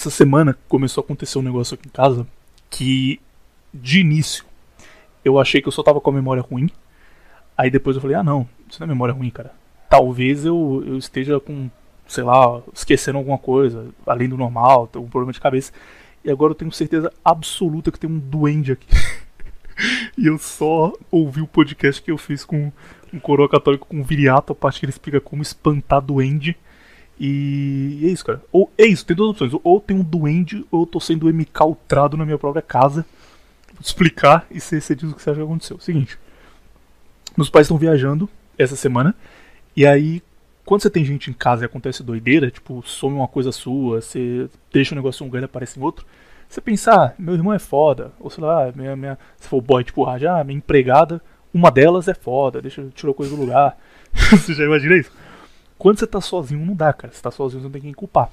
Essa semana começou a acontecer um negócio aqui em casa que, de início, eu achei que eu só tava com a memória ruim. Aí depois eu falei, ah não, isso não é memória ruim, cara. Talvez eu, eu esteja com, sei lá, esquecendo alguma coisa, além do normal, um problema de cabeça. E agora eu tenho certeza absoluta que tem um duende aqui. e eu só ouvi o podcast que eu fiz com um coroa católico com o Viriato, a parte que ele explica como espantar duende. E é isso, cara. Ou é isso, tem duas opções. Ou tem um duende, ou eu tô sendo emicaltrado na minha própria casa. Vou explicar e você, você diz o que você acha que aconteceu. Seguinte. Meus pais estão viajando essa semana. E aí, quando você tem gente em casa e acontece doideira, tipo, some uma coisa sua, você deixa um negócio em um lugar e aparece em outro, você pensa, ah, meu irmão é foda, ou sei lá, minha, minha, se for boy tipo ah, minha empregada, uma delas é foda, deixa, tirou coisa do lugar. você já imagina isso? Quando você tá sozinho, não dá, cara. Você tá sozinho, você não tem quem culpar.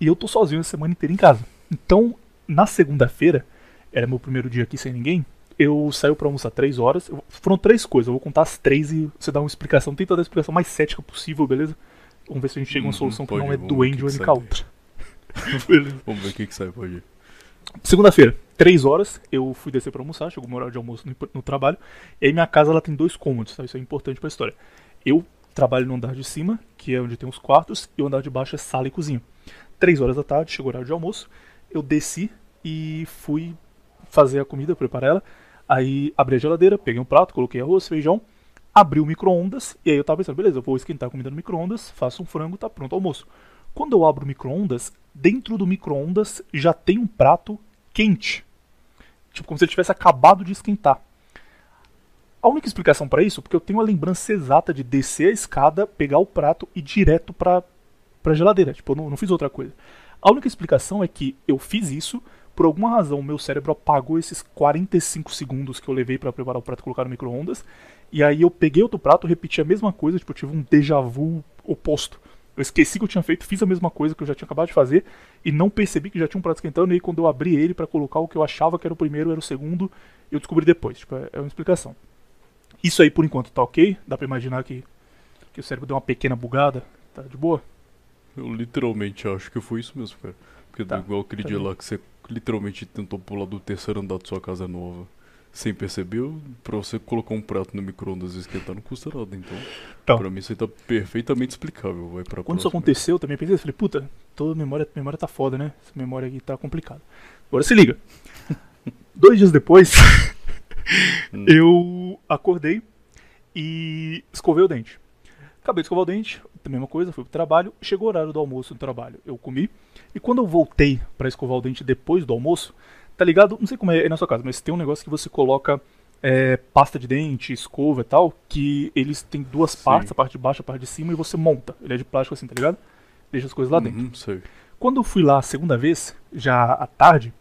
E eu tô sozinho a semana inteira em casa. Então, na segunda-feira, era meu primeiro dia aqui sem ninguém, eu saio pra almoçar três horas. Foram três coisas, eu vou contar as três e você dá uma explicação. Tenta dar a explicação mais cética possível, beleza? Vamos ver se a gente chega a uma Uhum, solução que pode não é o ou que que encaltra. beleza. Vamos ver o que, que sai, pode ir. Segunda-feira, três horas, eu fui descer pra almoçar, chegou o meu horário de almoço no, no trabalho. E aí minha casa ela tem dois cômodos, tá? Isso é importante pra história. Eu trabalho no andar de cima, que é onde tem os quartos, e o andar de baixo é sala e cozinha. Três horas da tarde, chegou o horário de almoço, eu desci e fui fazer a comida, preparar ela. Aí abri a geladeira, peguei um prato, coloquei arroz, feijão, abri o micro-ondas, e aí eu tava pensando, beleza, eu vou esquentar a comida no micro-ondas, faço um frango, tá pronto o almoço. Quando eu abro o micro-ondas, dentro do micro-ondas já tem um prato quente. Tipo, como se ele tivesse acabado de esquentar. A única explicação pra isso, porque eu tenho a lembrança exata de descer a escada, pegar o prato e ir direto pra, pra geladeira. Tipo, eu não, não fiz outra coisa. A única explicação é que eu fiz isso, por alguma razão, meu cérebro apagou esses 45 segundos que eu levei pra preparar o prato e colocar no micro-ondas. E aí eu peguei outro prato, repeti a mesma coisa, tipo, eu tive um déjà vu oposto. Eu esqueci que eu tinha feito, fiz a mesma coisa que eu já tinha acabado de fazer e não percebi que já tinha um prato esquentando. E aí, quando eu abri ele pra colocar o que eu achava que era o primeiro, era o segundo, eu descobri depois. Tipo, é, é uma explicação. Isso aí por enquanto tá ok? Dá pra imaginar que, que o cérebro deu uma pequena bugada? Tá de boa? Eu literalmente acho que foi isso mesmo, cara. Porque Tá, igual aquele tá dia bem. lá que você literalmente tentou pular do terceiro andar da sua casa nova sem perceber, pra você colocar um prato no micro-ondas e esquentar não custa nada. Então, Tá. pra mim isso aí tá perfeitamente explicável. Vai pra Quando isso aconteceu, eu também pensei, eu falei, puta, toda memória, memória tá foda, né? Essa memória aqui tá complicada. Agora se liga. Dois dias depois. eu acordei e escovei o dente. Acabei de escovar o dente, a mesma coisa, fui pro trabalho, chegou o horário do almoço no trabalho, eu comi. E quando eu voltei pra escovar o dente depois do almoço, tá ligado? Não sei como é aí na sua casa, mas tem um negócio que você coloca é, pasta de dente, escova e tal, que eles têm duas Sim. partes, a parte de baixo e a parte de cima, e você monta. Ele é de plástico assim, tá ligado? Deixa as coisas lá dentro. Uhum, sei. Quando eu fui lá a segunda vez, já à tarde,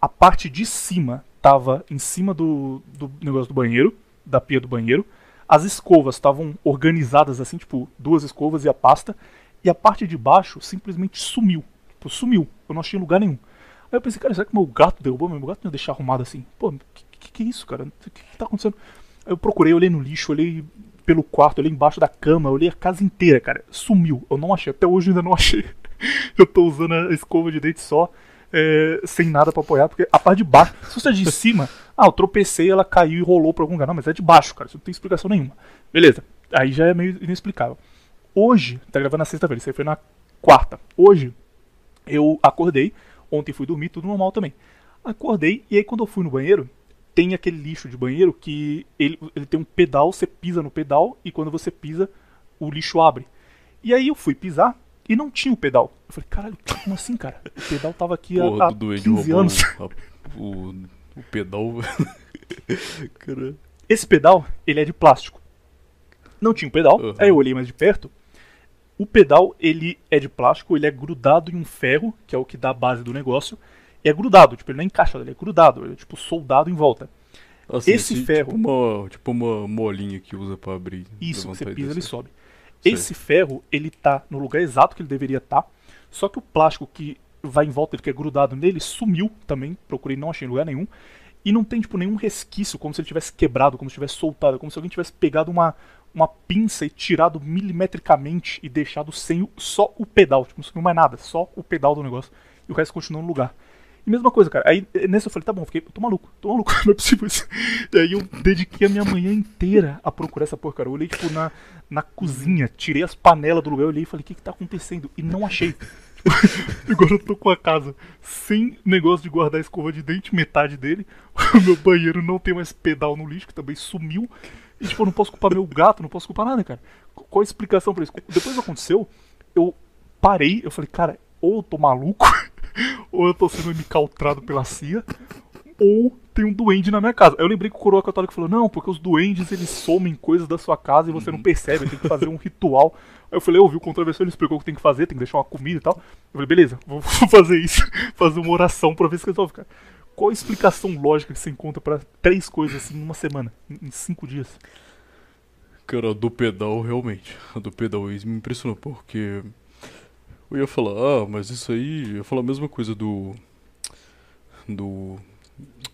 a parte de cima tava em cima do, do negócio do banheiro, da pia do banheiro. As escovas estavam organizadas assim, tipo, duas escovas e a pasta. E a parte de baixo simplesmente sumiu. Tipo, sumiu. Eu não achei lugar nenhum. Aí eu pensei, cara, será que meu gato derrubou? Meu gato não ia deixar arrumado assim. Pô, que, que, que é isso, cara? O que, que tá acontecendo? Aí eu procurei, olhei no lixo, olhei pelo quarto, olhei embaixo da cama, olhei a casa inteira, cara. Sumiu. Eu não achei. Até hoje ainda não achei. Eu tô usando a escova de dente só, é, sem nada pra apoiar, porque a parte de baixo, se você é de cima, ah, eu tropecei, ela caiu e rolou pra algum lugar. Não, mas é de baixo, cara, isso não tem explicação nenhuma. Beleza, aí já é meio inexplicável. Hoje, tá gravando na sexta-feira, isso aí foi na quarta. Hoje, eu acordei, ontem fui dormir, tudo normal também. Acordei, e aí quando eu fui no banheiro, tem aquele lixo de banheiro que ele, ele tem um pedal, você pisa no pedal, e quando você pisa, o lixo abre. E aí eu fui pisar, e não tinha o pedal. Eu falei, caralho, como assim, cara? O pedal tava aqui Porra, há, há do doente 15 roubou anos. a- o, o pedal. Esse pedal, ele é de plástico. Não tinha um pedal, Uhum. aí eu olhei mais de perto. O pedal, ele é de plástico, ele é grudado em um ferro, que é o que dá a base do negócio. E é grudado, tipo, ele não é encaixado, ele é grudado, ele é tipo soldado em volta. Assim, Esse ferro- Tipo uma, tipo uma molinha que usa pra abrir. Isso, você pisa, ele sobe. Esse ferro, ele tá no lugar exato que ele deveria estar. Só que o plástico que vai em volta, ele que é grudado nele, sumiu também. Procurei, não achei em lugar nenhum. E não tem, tipo, nenhum resquício, como se ele tivesse quebrado, como se tivesse soltado, como se alguém tivesse pegado uma, uma pinça e tirado milimetricamente e deixado sem só o pedal. Tipo, não sumiu mais nada, só o pedal do negócio. E o resto continuou no lugar. E mesma coisa, cara. Aí nesse eu falei, tá bom, fiquei, tô maluco, tô maluco, não é possível isso. E aí eu dediquei a minha manhã inteira a procurar essa porra, cara. Eu olhei, tipo, na, na cozinha, tirei as panelas do lugar, olhei e falei, o que que tá acontecendo? E não achei. Agora eu tô com a casa sem negócio de guardar a escova de dente, metade dele. O meu banheiro não tem mais pedal no lixo, que também sumiu. E tipo, não posso culpar meu gato, não posso culpar nada, cara. Qual a explicação pra isso? Depois aconteceu, eu parei, eu falei, cara, ou eu tô maluco, ou eu tô sendo encaltrado pela CIA, ou tem um duende na minha casa. Aí eu lembrei que o coroa católico falou, não, porque os duendes eles somem coisas da sua casa e você não percebe, tem que fazer um ritual. Aí eu falei, eu ouvi o contravenção, ele explicou o que tem que fazer, tem que deixar uma comida e tal. Eu falei, beleza, vou fazer isso, fazer uma oração pra ver se resolve, cara. Qual a explicação lógica que você encontra pra três coisas assim numa semana, em cinco dias? Cara, a do pedal, realmente. A do pedal isso me impressionou, porque. Eu ia falar, ah, mas isso aí. Eu ia falar a mesma coisa do. Do.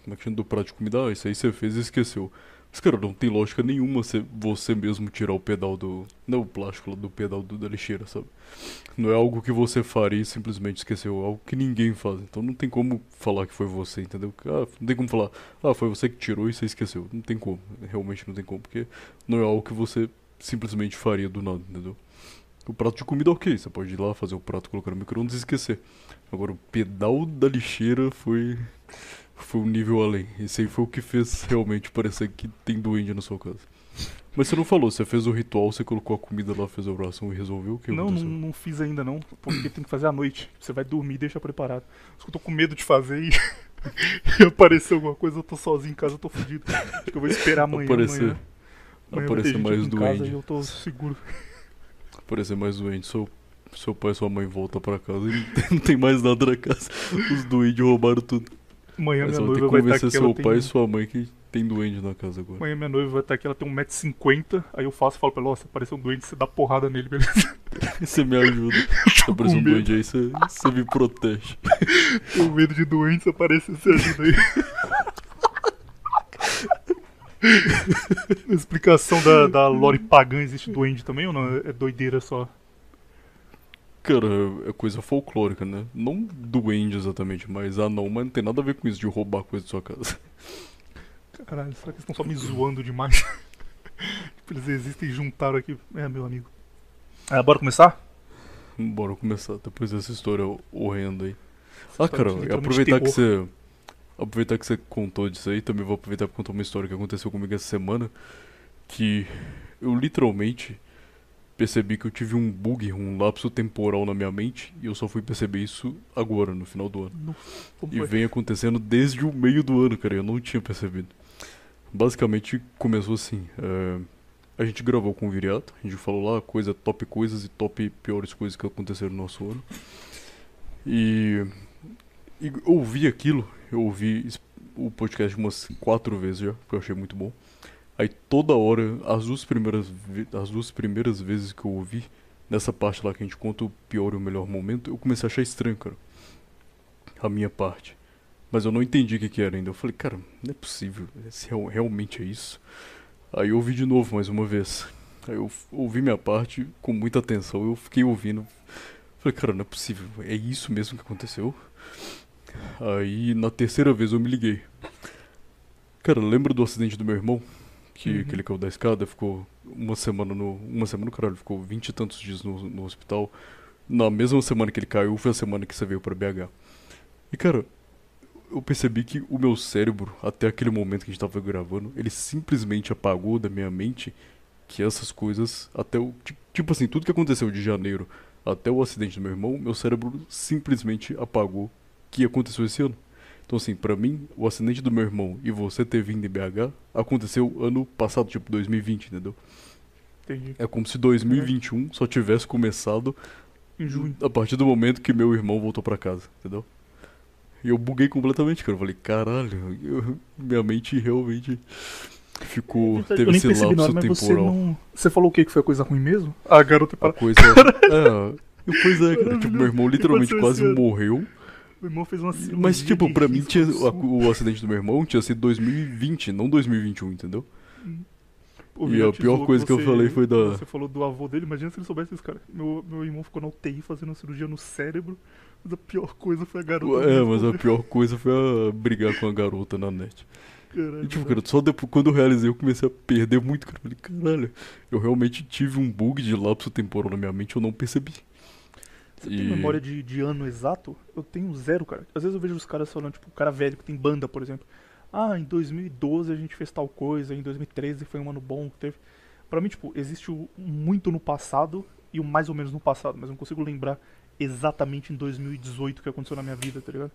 Como é que chama? Do prato de comida. Ah, isso aí você fez e esqueceu. Mas, cara, não tem lógica nenhuma você, você mesmo tirar o pedal do. Não o plástico do pedal do, da lixeira, sabe? Não é algo que você faria e simplesmente esqueceu. É algo que ninguém faz. Então não tem como falar que foi você, entendeu? Ah, não tem como falar, ah, foi você que tirou e você esqueceu. Não tem como. Realmente não tem como. Porque não é algo que você simplesmente faria do nada, entendeu? O prato de comida, ok. Você pode ir lá fazer o prato, colocar no micro-ondas e esquecer. Agora, o pedal da lixeira foi foi um nível além. Isso aí foi o que fez realmente parecer que tem duende na sua casa. Mas você não falou, você fez o ritual, você colocou a comida lá, fez a oração e resolveu o que Não, não, não fiz ainda não, porque tem que fazer à noite. Você vai dormir e deixa preparado. Eu tô com medo de fazer e, e aparecer alguma coisa, eu tô sozinho em casa, eu tô fudido. Acho que eu vou esperar amanhã. Aparecer, amanhã. amanhã aparecer mais doente. eu tô seguro. Aparecer mais doente, seu, seu pai e sua mãe voltam pra casa e não tem, não tem mais nada na casa. Os doentes roubaram tudo. Amanhã minha noiva vai estar convencer aqui. seu pai tem... e sua mãe que tem duende na casa agora. Amanhã minha noiva vai estar aqui, ela tem 1,50m. Aí eu faço e falo pra ela, ó, se aparecer um doente, você dá porrada nele, beleza? Você me ajuda. Se Tô aparecer um medo. duende aí, você, você me protege. Tenho medo de doente, se aparecer, você ajuda aí. Na explicação da, da lore pagã, existe duende também ou não? É doideira só? Cara, é coisa folclórica, né? Não duende exatamente, mas ah não, mas não tem nada a ver com isso de roubar coisa da sua casa. Caralho, será que eles estão só me zoando demais? tipo, eles existem e juntaram aqui. É, meu amigo. Ah, bora começar? Bora começar depois dessa história horrenda aí. Ah, cara, de literalmente aproveitar que você. Aproveitar que você contou disso aí, também vou aproveitar pra contar uma história que aconteceu comigo essa semana. Que eu literalmente percebi que eu tive um bug, um lapso temporal na minha mente, e eu só fui perceber isso agora, no final do ano. E vem acontecendo desde o meio do ano, cara. Eu não tinha percebido. Basicamente começou assim. é, a gente gravou com o Viriato, a gente falou lá coisa top coisas e top piores coisas que aconteceram no nosso ano. E, e eu ouvi aquilo, eu ouvi o podcast umas quatro vezes já, porque eu achei muito bom. Aí toda hora, as duas primeiras, as duas primeiras vezes que eu ouvi, nessa parte lá que a gente conta o pior e o melhor momento, eu comecei a achar estranho, cara. A minha parte. Mas eu não entendi o que, que era ainda. Eu falei, cara, não é possível. Se real- realmente é isso. Aí eu ouvi de novo mais uma vez. Aí eu ouvi minha parte com muita atenção. Eu fiquei ouvindo. Falei, cara, não é possível. É isso mesmo que aconteceu? Aí na terceira vez eu me liguei. Cara, lembra do acidente do meu irmão? Que, Uhum. que ele caiu da escada, ficou uma semana no. Uma semana no caralho, ficou vinte e tantos dias no, no hospital. Na mesma semana que ele caiu, foi a semana que você veio pra BH. E cara, eu percebi que o meu cérebro, até aquele momento que a gente tava gravando, ele simplesmente apagou da minha mente que essas coisas, até o. ti- Tipo assim, tudo que aconteceu de janeiro até o acidente do meu irmão, meu cérebro simplesmente apagou que aconteceu esse ano. Então, assim, pra mim, o acidente do meu irmão e você ter vindo em BH aconteceu ano passado, tipo 2020, entendeu? Entendi. É como se 2021 só tivesse começado Em junho. a partir do momento que meu irmão voltou pra casa, entendeu? E eu buguei completamente, cara. Eu falei, caralho, eu- minha mente realmente ficou. eu teve nem esse lapso você temporal. não. Você falou o que? Que foi coisa ruim mesmo? A garota A para. coisa. é, pois é, cara. Tipo, meu irmão literalmente quase morreu. Meu irmão fez uma cirurgia Mas, tipo, pra mim, tinha, a- o acidente do meu irmão tinha sido 2020, não 2021, entendeu? O E a pior coisa que eu você- falei foi da- Você falou do avô dele, imagina se ele soubesse isso, cara. Meu, meu irmão ficou na UTI fazendo uma cirurgia no cérebro, mas a pior coisa foi a garota. É, mas a pior coisa foi a brigar com a garota na net. Caralho, E, tipo, cara, só depois, quando eu realizei, eu comecei a perder muito, cara. Eu falei, caralho, eu realmente tive um bug de lapso temporal na minha mente, eu não percebi. Você tem memória de, de ano exato? Eu tenho zero, cara. Às vezes eu vejo os caras falando, tipo, o cara velho que tem banda, por exemplo. Ah, em 2012 a gente fez tal coisa, em 2013 foi um ano bom que teve. Pra mim, tipo, existe o muito no passado e o mais ou menos no passado, mas eu não consigo lembrar exatamente em 2018 o que aconteceu na minha vida, tá ligado?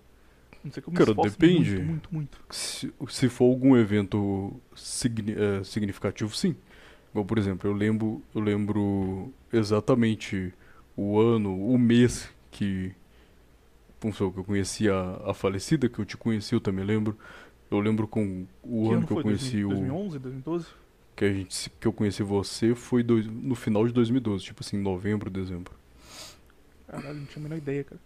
Não sei como Cara, depende. Muito, muito, muito. Se, se for algum evento signi- eh, significativo, sim. Igual, por exemplo, eu lembro, eu lembro exatamente o ano, o mês que, supor, que eu conheci a, a falecida, que eu te conheci, eu também lembro. Eu lembro com o que ano ano que eu conheci 2000, o 2011, 2012? que a gente que eu conheci você foi dois- no final de 2012, tipo assim, novembro, dezembro. Caralho, não tinha a menor ideia, cara.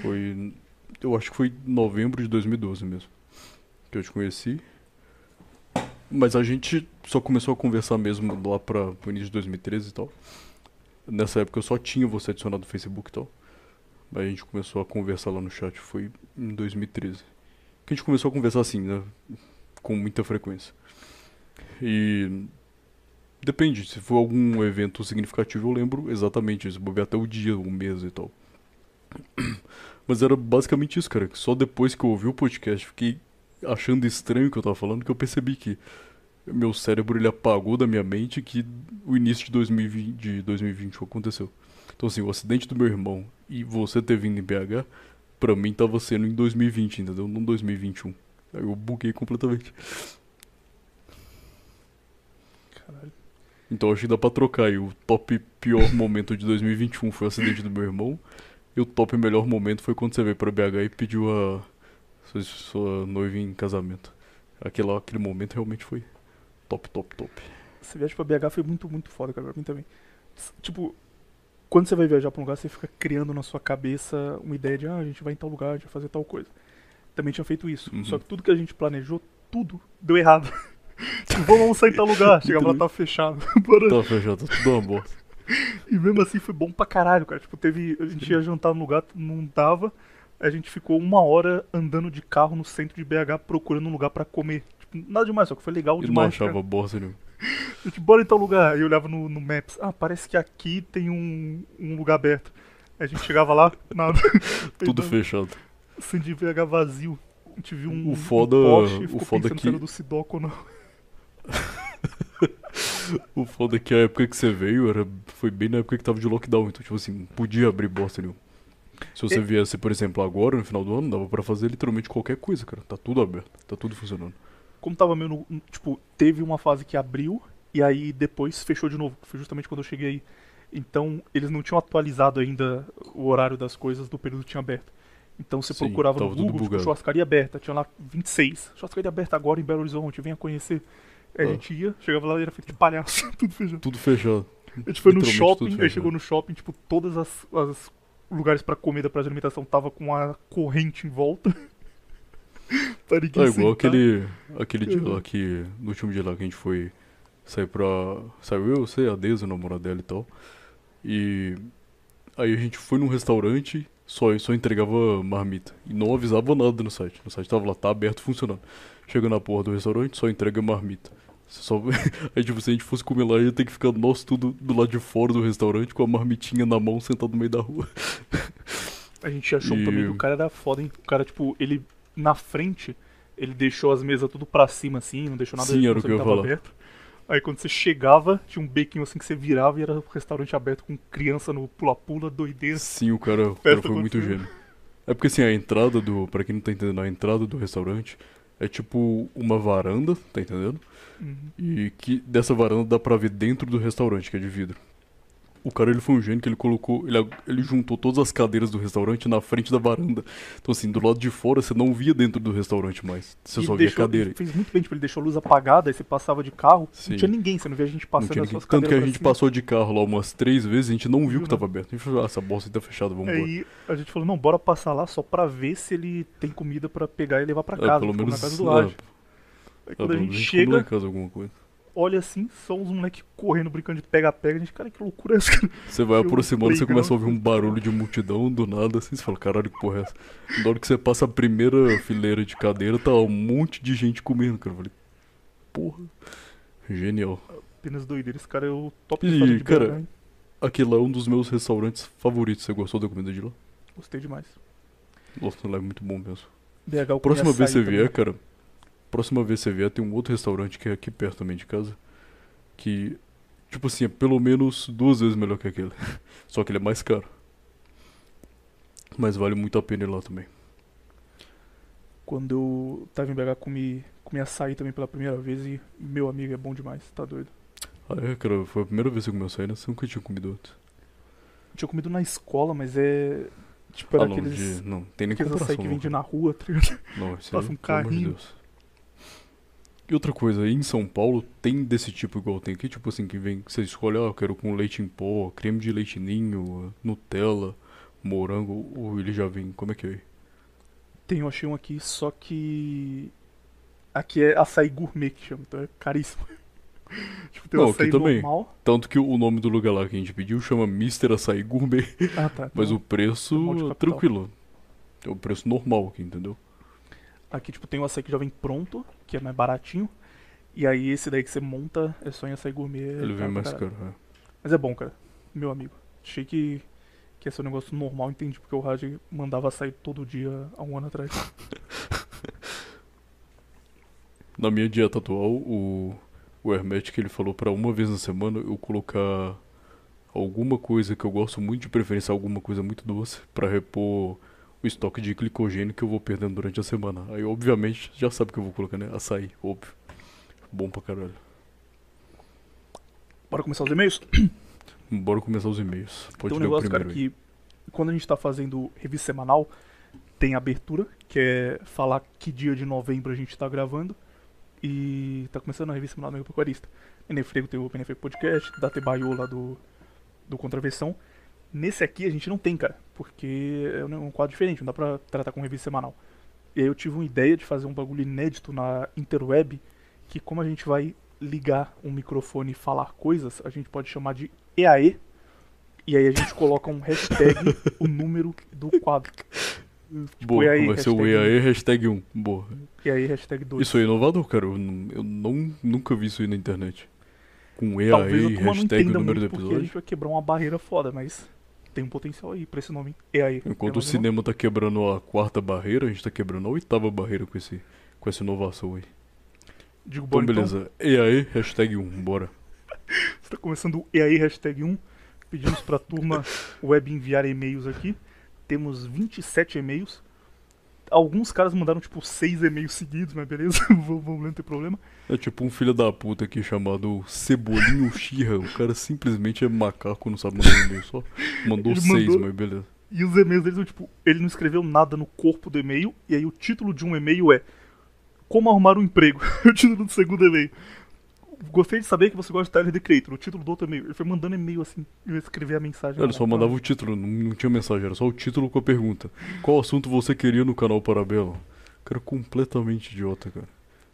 Foi. Eu acho que foi novembro de 2012 mesmo. Que eu te conheci. Mas a gente só começou a conversar mesmo lá pra, pro início de 2013 e tal. Nessa época eu só tinha você adicionado no Facebook e tal. Aí a gente começou a conversar lá no chat, foi em 2013. Que a gente começou a conversar assim, né? Com muita frequência. E. Depende, se for algum evento significativo, eu lembro exatamente. Vou ver até o dia, o mês e tal. Mas era basicamente isso, cara. Só depois que eu ouvi o podcast, fiquei achando estranho o que eu tava falando, que eu percebi que meu cérebro ele apagou da minha mente que o início de 2020, de 2021 aconteceu. Então, assim, o acidente do meu irmão e você ter vindo em BH, pra mim tava sendo em 2020, entendeu? Não 2021. Aí eu buguei completamente. Caralho. Então acho que dá pra trocar aí. O top pior momento de 2021 foi o acidente do meu irmão. E o top melhor momento foi quando você veio pra BH e pediu a sua, sua noiva em casamento. Aquele, aquele momento realmente foi top, top, top. Essa viagem pra BH foi muito, muito foda, cara, pra mim também. Tipo, quando você vai viajar pra um lugar, você fica criando na sua cabeça uma ideia de, ah, a gente vai em tal lugar, a gente vai fazer tal coisa. Também tinha feito isso. Uhum. Só que tudo que a gente planejou, tudo deu errado. tipo, vamos almoçar em tal lugar. Chegava lá, tava fechado. Bora. Tá fechado, tudo uma bosta. E mesmo assim foi bom pra caralho, cara. Tipo, teve. A gente ia jantar no lugar, não dava. A gente ficou uma hora andando de carro no centro de BH procurando um lugar pra comer. Nada demais, só que foi legal E não demais. achava cara. bosta nenhuma. Eu, tipo, bora em tal lugar. Aí eu olhava no, no Maps. Ah, parece que aqui tem um, um lugar aberto. Aí a gente chegava lá, nada. Tudo Aí, fechado. De BH vazio. A gente viu um, O foda- um poste e o foda que- do Sidoco não. O foda é que a época que você veio era, foi bem na época que tava de lockdown. Então, tipo assim, não podia abrir bosta nenhuma. Se você É. viesse, por exemplo, agora, no final do ano, dava pra fazer literalmente qualquer coisa, cara. Tá tudo aberto, tá tudo funcionando. Como tava meio no, Tipo, teve uma fase que abriu e aí depois fechou de novo. que Foi justamente quando eu cheguei. Então, eles não tinham atualizado ainda o horário das coisas do período que tinha aberto. Então você Sim, procurava no Google, tipo, churrascaria aberta, tinha lá 26. Churrascaria aberta agora em Belo Horizonte, venha conhecer. Aí a Ah. gente ia, chegava lá e era feito de palhaço, tudo fechado. Tudo fechado. A gente foi no shopping, aí chegou no shopping, tipo, todas as, as lugares pra comida, pra alimentação tava com a corrente em volta. pra ninguém Ah, igual sentar. aquele, aquele dia lá que. No último dia lá que a gente foi sair pra. Saiu eu, você, a Deza, o namorado dela e tal. E. Aí a gente foi num restaurante, só, só entregava marmita. E não avisava nada no site. No site tava lá, tá aberto, funcionando. Chega na porra do restaurante, só entrega marmita. Só... Aí, tipo, se a gente fosse comer lá, ia ter que ficar nós tudo do lado de fora do restaurante com a marmitinha na mão, sentado no meio da rua. A gente achou E- também que o cara era foda, hein? O cara, tipo, ele na frente, ele deixou as mesas tudo pra cima, assim, não deixou nada Sim, era o que eu tava aberto. Aí quando você chegava, tinha um bequinho assim que você virava e era um restaurante aberto com criança no pula-pula, doideira. Sim, o cara, o cara foi muito gênio. É porque assim, a entrada do. Pra quem não tá entendendo, a entrada do restaurante é tipo uma varanda, tá entendendo? Uhum. E que dessa varanda dá pra ver dentro do restaurante, que é de vidro. O cara ele foi um gênio que ele colocou. Ele, ele juntou todas as cadeiras do restaurante na frente da varanda. Então, assim, do lado de fora você não via dentro do restaurante mais. Você E só via deixou- cadeira. ele Fez muito bem, tipo, ele deixou a luz apagada, aí você passava de carro, Sim. não tinha ninguém, você não via a gente passando as suas Tanto que a gente cima. passou de carro lá umas três vezes e a gente não viu que nada. tava aberto. A gente falou, ah, essa bosta tá fechada, vamos embora. Aí a gente falou, não, bora passar lá só pra ver se ele tem comida pra pegar e levar pra É, casa. pelo tipo, menos. na casa do é, lado. Aí é, quando a gente chega, em casa alguma coisa. Olha assim, são uns moleques correndo, brincando de pega-pega. A gente, cara, que loucura é essa, cara? Você vai aproximando, você começa a ouvir um barulho de multidão do nada, assim, você fala, caralho, que porra é essa? Na hora que você passa a primeira fileira de cadeira, tá um monte de gente comendo, cara. Eu falei, porra, genial. Apenas doideira. Esse cara é o top E, de cara, BH? Aquele lá é um dos meus restaurantes favoritos. Você gostou da comida de lá? Gostei demais. Nossa, lá é muito bom mesmo. BH Próxima vez você vier, também. cara. Próxima vez você vier, tem um outro restaurante que é aqui perto também de casa. Que, tipo assim, é pelo menos duas vezes melhor que aquele. Só que ele é mais caro. Mas vale muito a pena ir lá também. Quando eu tava em BH, comi, comi açaí também pela primeira vez e meu amigo é bom demais, tá doido. Ah, é, cara, foi a primeira vez que eu comi açaí, né? Você nunca tinha comido antes. Eu tinha comido na escola, mas é. Tipo, era ah, não, aqueles. de, não, tem nem Aqueles comparação. açaí que vende na rua, tá ligado? Não, esse Passa um pelo amor de carrinho. Deus. E outra coisa, em São Paulo tem desse tipo igual tem aqui, tipo assim, que vem, que você escolhe, ah, eu quero com leite em pó, creme de leite ninho, Nutella, morango, ou ele já vem, como é que é? Tem, eu achei um aqui, só que. Aqui é açaí gourmet que chama, então é caríssimo. tipo, tem Não, aqui também. normal. Tanto que o nome do lugar lá que a gente pediu chama Mr. Açaí Gourmet, Ah, tá. mas então o preço é tranquilo. É o preço normal aqui, entendeu? Aqui, tipo, tem o açaí que já vem pronto, que é mais baratinho. E aí esse daí que você monta é só em açaí gourmet. é Ele vem pra mais caro. é. Mas é bom, cara. Meu amigo. Achei que, que ia ser um negócio normal, entendi, porque o Raj mandava açaí todo dia há um ano atrás. Na minha dieta atual, o, o Hermetic ele falou pra uma vez na semana eu colocar alguma coisa que eu gosto muito, de preferência alguma coisa muito doce, pra repor o estoque de glicogênio que eu vou perdendo durante a semana. Aí, obviamente, já sabe o que eu vou colocar, né? Açaí, óbvio. Bom pra caralho. Bora começar os e-mails? Bora começar os e-mails. Pode tem um negócio, cara, aí. que quando a gente tá fazendo revista semanal, tem abertura, que é falar que dia de novembro a gente tá gravando. E tá começando a revista semanal do Amigo Pecuarista. Menefrego tem o Menefrego Podcast, da Tebaio lá do, do Contraversão. Nesse aqui a gente não tem, cara, porque é um um quadro diferente, não dá pra tratar com revista semanal. E aí eu tive uma ideia de fazer um bagulho inédito na interweb, que como a gente vai ligar um microfone e falar coisas, a gente pode chamar de EAE, e aí a gente coloca um hashtag, o número do quadro. Boa, EAE, vai ser o EAE hashtag 1. Boa. E aí hashtag 2. Isso é inovador, cara. Eu, não- eu não, nunca vi isso aí na internet. Com EAE hashtag número do muito porque a episódio. gente vai quebrar uma barreira foda, mas tem um potencial aí pra esse nome EAE. Enquanto É o mais um cinema tá quebrando a quarta barreira, a gente tá quebrando a oitava barreira com, esse, com essa inovação aí. nome. Digo, Então, então, beleza. EAE, hashtag 1, bora. Você tá começando o EAE hashtag 1. Pedimos pra turma web enviar e-mails aqui. Temos 27 e-mails. Alguns caras mandaram tipo 6 e-mails seguidos, mas beleza, vamos, vamos, não tem problema. É tipo um filho da puta aqui chamado Cebolinho Xirra. O cara simplesmente é macaco, não sabe mandar um e-mail só. Mandou Ele seis, mandou- mas beleza. E os e-mails deles são tipo, ele não escreveu nada no corpo do e-mail, e aí o título de um e-mail é Como arrumar um emprego. o título do segundo e-mail. Gostei de saber que você gosta de Tyler The Creator. O título do outro e-mail. Ele foi mandando e-mail assim, eu ia escrever a mensagem. Ele só mandava o título, não, não tinha mensagem, era só o título com a pergunta. Qual assunto você queria no canal Parabelo? Cara, completamente idiota, cara.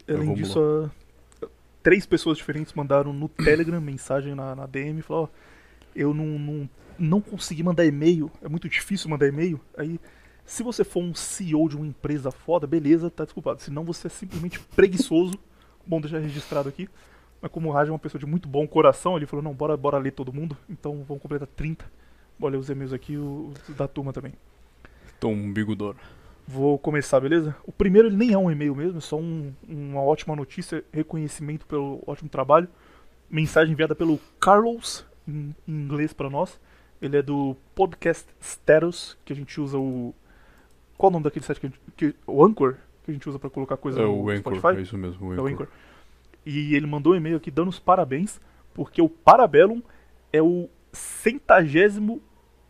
Além vamos disso, a- três pessoas diferentes mandaram no Telegram mensagem na, na DM e falaram, ó, eu não, não, não consegui mandar e-mail, é muito difícil mandar e-mail. Aí, se você for um CEO de uma empresa foda, beleza, tá desculpado. Senão você é simplesmente preguiçoso. Bom deixar registrado aqui. Mas como o Raj é uma pessoa de muito bom coração, ele falou, não, bora, bora ler todo mundo. Então vamos completar 30. Bora ler os e-mails aqui, o- os da turma também. Um bigodora. Vou começar, beleza? O primeiro ele nem é um e-mail mesmo, é só um- uma ótima notícia, reconhecimento pelo ótimo trabalho. Mensagem enviada pelo Carlos, em, em inglês pra nós. Ele é do Podcast Status, que a gente usa o. Qual o nome daquele site que a gente. Que, o Anchor? Que a gente usa pra colocar coisa É no o Anchor, Spotify? é isso mesmo, o É o Anchor. E ele mandou um e-mail aqui dando os parabéns, porque o Parabellum é o centagésimo,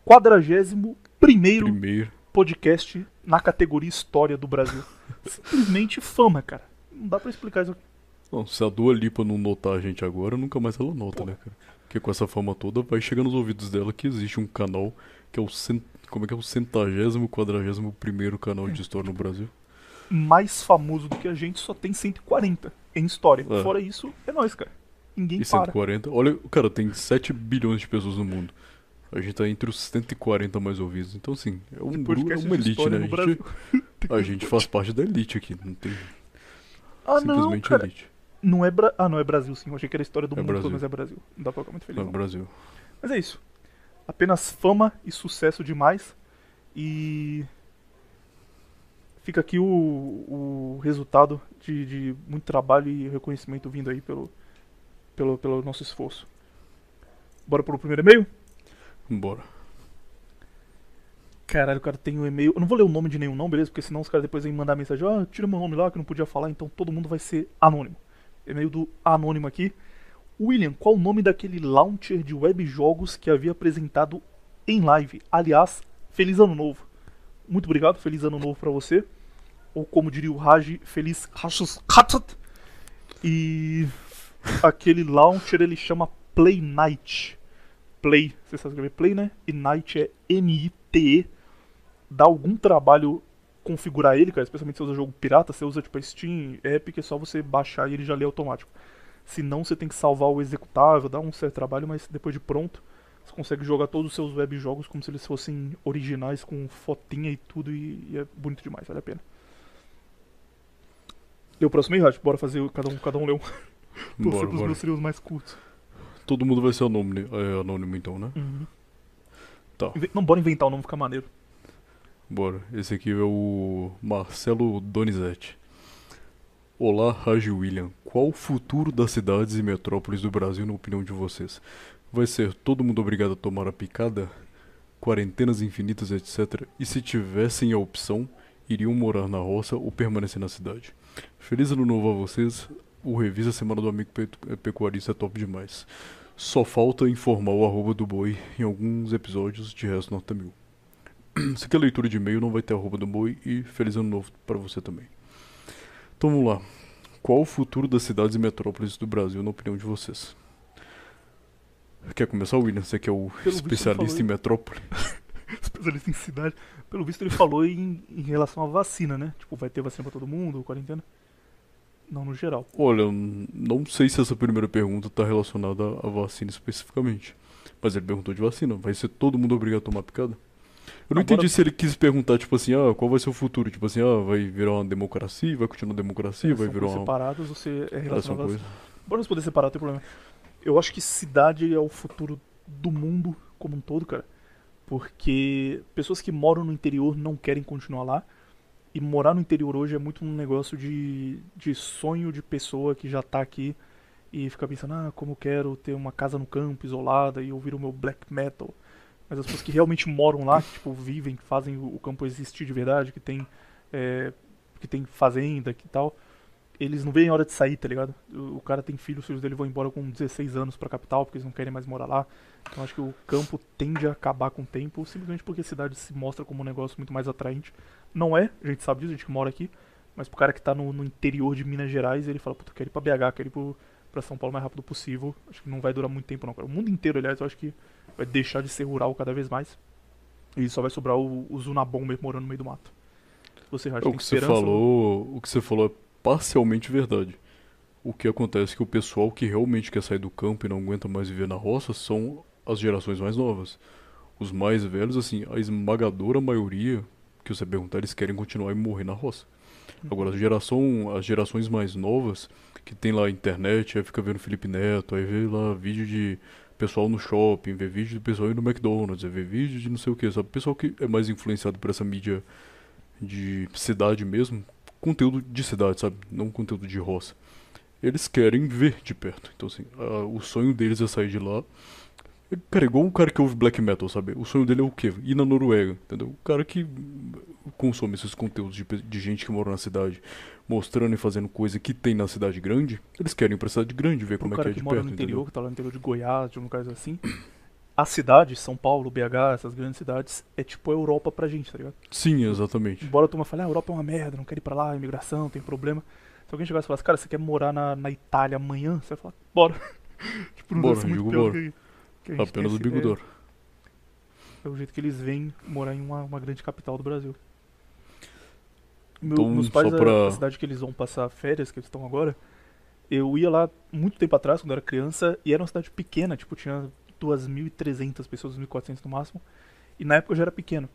quadragésimo primeiro Primeiro. podcast na categoria História do Brasil. Simplesmente fama, cara. Não dá pra explicar isso aqui. Não, se a Dua Lipa não notar a gente agora, nunca mais ela nota, né, cara? Porque com essa fama toda, vai chegar nos ouvidos dela que existe um canal que é o cent... como é que é o centagésimo, quadragésimo primeiro canal de história no Brasil. Mais famoso do que a gente só tem 140 em história. É. Fora isso, é nóis, cara. ninguém E para. 140. Olha, cara, tem 7 bilhões de pessoas no mundo. A gente tá entre os 140 mais ouvidos. Então, assim, é um é uma elite, né? A gente, a gente faz parte da elite aqui. Não tem Ah, não, simplesmente cara. elite. Não é Bra... Ah, não, é Brasil sim. Eu achei que era a história do É mundo, Brasil. mas é Brasil. Não dá pra ficar muito feliz. No não. Brasil. Mas é isso. Apenas fama e sucesso demais. E. Fica aqui o, o resultado de, de muito trabalho e reconhecimento vindo aí pelo, pelo, pelo nosso esforço. Bora pro primeiro e-mail? Bora. Caralho, o cara tem um e-mail. Eu não vou ler o nome de nenhum, não, beleza? Porque senão os caras depois vêm mandar mensagem: Ah, tira meu nome lá que eu não podia falar, então todo mundo vai ser anônimo. E-mail do anônimo aqui. William, qual o nome daquele launcher de web jogos que havia apresentado em live? Aliás, feliz ano novo. Muito obrigado, feliz ano novo pra você. Ou como diria o Raj, feliz Rashus Katsat. E aquele launcher ele chama Play Night. Play, você sabe escrever Play, né? E Night é N-I-T-E. Dá algum trabalho configurar ele, cara, especialmente se você usa jogo pirata, você usa tipo Steam, Epic, é só você baixar e ele já lê automático. Se não, você tem que salvar o executável, dá um certo trabalho, mas depois de pronto, você consegue jogar todos os seus web jogos como se eles fossem originais, com fotinha e tudo, e, e é bonito demais, vale a pena. Lê o próximo aí, Raj? Bora fazer cada um, cada um lê um. Torcer pros meus serios mais curtos. Todo mundo vai ser anônimo, é, anônimo então, né? Tá. Inve- Não, bora inventar o nome, fica maneiro. Bora. Esse aqui é o Marcelo Donizete. Olá, Raj William. Qual o futuro das cidades e metrópoles do Brasil, na opinião de vocês? Vai ser todo mundo obrigado a tomar a picada? Quarentenas infinitas, etc. E se tivessem a opção, iriam morar na roça ou permanecer na cidade? Feliz ano novo a vocês. O Revisa Semana do Amigo Pe- Pecuarista é top demais. Só falta informar o arroba do boi em alguns episódios, de resto nota mil. Se quer leitura de e-mail, não vai ter arroba do boi e feliz ano novo para você também. Então vamos lá. Qual o futuro das cidades e metrópoles do Brasil, na opinião de vocês? Quer começar, William? Você que é o ele especialista em metrópole. especialista em cidade. Pelo visto, ele falou em, em relação à vacina, né? Tipo, vai ter vacina pra todo mundo, quarentena? Não, no geral. Olha, eu não sei se essa primeira pergunta está relacionada à vacina especificamente. Mas ele perguntou de vacina. Vai ser todo mundo obrigado a tomar picada? Eu não Agora- entendi se ele quis perguntar, tipo assim, ah, qual vai ser o futuro? Tipo assim, ah, vai virar uma democracia, vai continuar democracia, vai São virar uma. separadas, você é Essa relacionado. Bora responder separado, não tem problema. Eu acho que cidade é o futuro do mundo como um todo, cara. Porque pessoas que moram no interior não querem continuar lá. E morar no interior hoje é muito um negócio de, de sonho de pessoa que já tá aqui e fica pensando, ah, como eu quero ter uma casa no campo, isolada, e ouvir o meu black metal. Mas as pessoas que realmente moram lá, que tipo, vivem, que fazem o campo existir de verdade, que tem, é, que tem fazenda que tal, eles não veem a hora de sair, tá ligado? O, o cara tem filho, os filhos dele vão embora com 16 anos pra capital, porque eles não querem mais morar lá. Então acho que o campo tende a acabar com o tempo, simplesmente porque a cidade se mostra como um negócio muito mais atraente. Não é, a gente sabe disso, a gente que mora aqui, mas pro cara que tá no, no interior de Minas Gerais, ele fala, puta, eu quero ir pra BH, quero ir pro, pra São Paulo o mais rápido possível. Acho que não vai durar muito tempo não, cara. O mundo inteiro, aliás, eu acho que vai deixar de ser rural cada vez mais. E só vai sobrar o, o Zuna Bomber morando no meio do mato. Você, É, o tem que você esperança? falou, o que você falou é parcialmente verdade. O que acontece é que o pessoal que realmente quer sair do campo e não aguenta mais viver na roça são as gerações mais novas. Os mais velhos, assim, a esmagadora maioria que você perguntar, eles querem continuar e morrer na roça. Agora, a geração, as gerações mais novas, que tem lá internet, aí fica vendo Felipe Neto, aí vê lá vídeo de pessoal no shopping, vê vídeo de pessoal indo no McDonald's, vê vídeo de não sei o que, sabe? Pessoal que é mais influenciado por essa mídia de cidade mesmo, conteúdo de cidade, sabe? Não conteúdo de roça. Eles querem ver de perto. Então, assim, a- o sonho deles é sair de lá. Cara, igual um cara que ouve black metal, sabe? O sonho dele é o quê? Ir na Noruega, entendeu? O cara que consome esses conteúdos de, de gente que mora na cidade, mostrando e fazendo coisa que tem na cidade grande, eles querem ir pra cidade grande, ver pro como é cara que é que de mora perto, no interior, entendeu? que tá lá no interior de Goiás, de um lugar assim. A cidade, São Paulo, BH, essas grandes cidades, é tipo a Europa pra gente, tá ligado? Sim, exatamente. Embora a turma fale, ah, a Europa é uma merda, não quero ir pra lá, imigração, tem problema. Se alguém chegasse e falasse, cara, você quer morar na, na Itália amanhã? Você vai falar, bora. tipo, não Bora, muito digo bora. que, que a Apenas o bigodor. É o jeito que eles vêm morar em uma, uma grande capital do Brasil. Meu- Então, meus pais, só a- pra- a cidade que eles vão passar férias, que eles estão agora, Eu ia lá muito tempo atrás, quando eu era criança, e era uma cidade pequena, tipo, tinha 2.300 pessoas, 2.400 no máximo. E na época eu já era pequeno.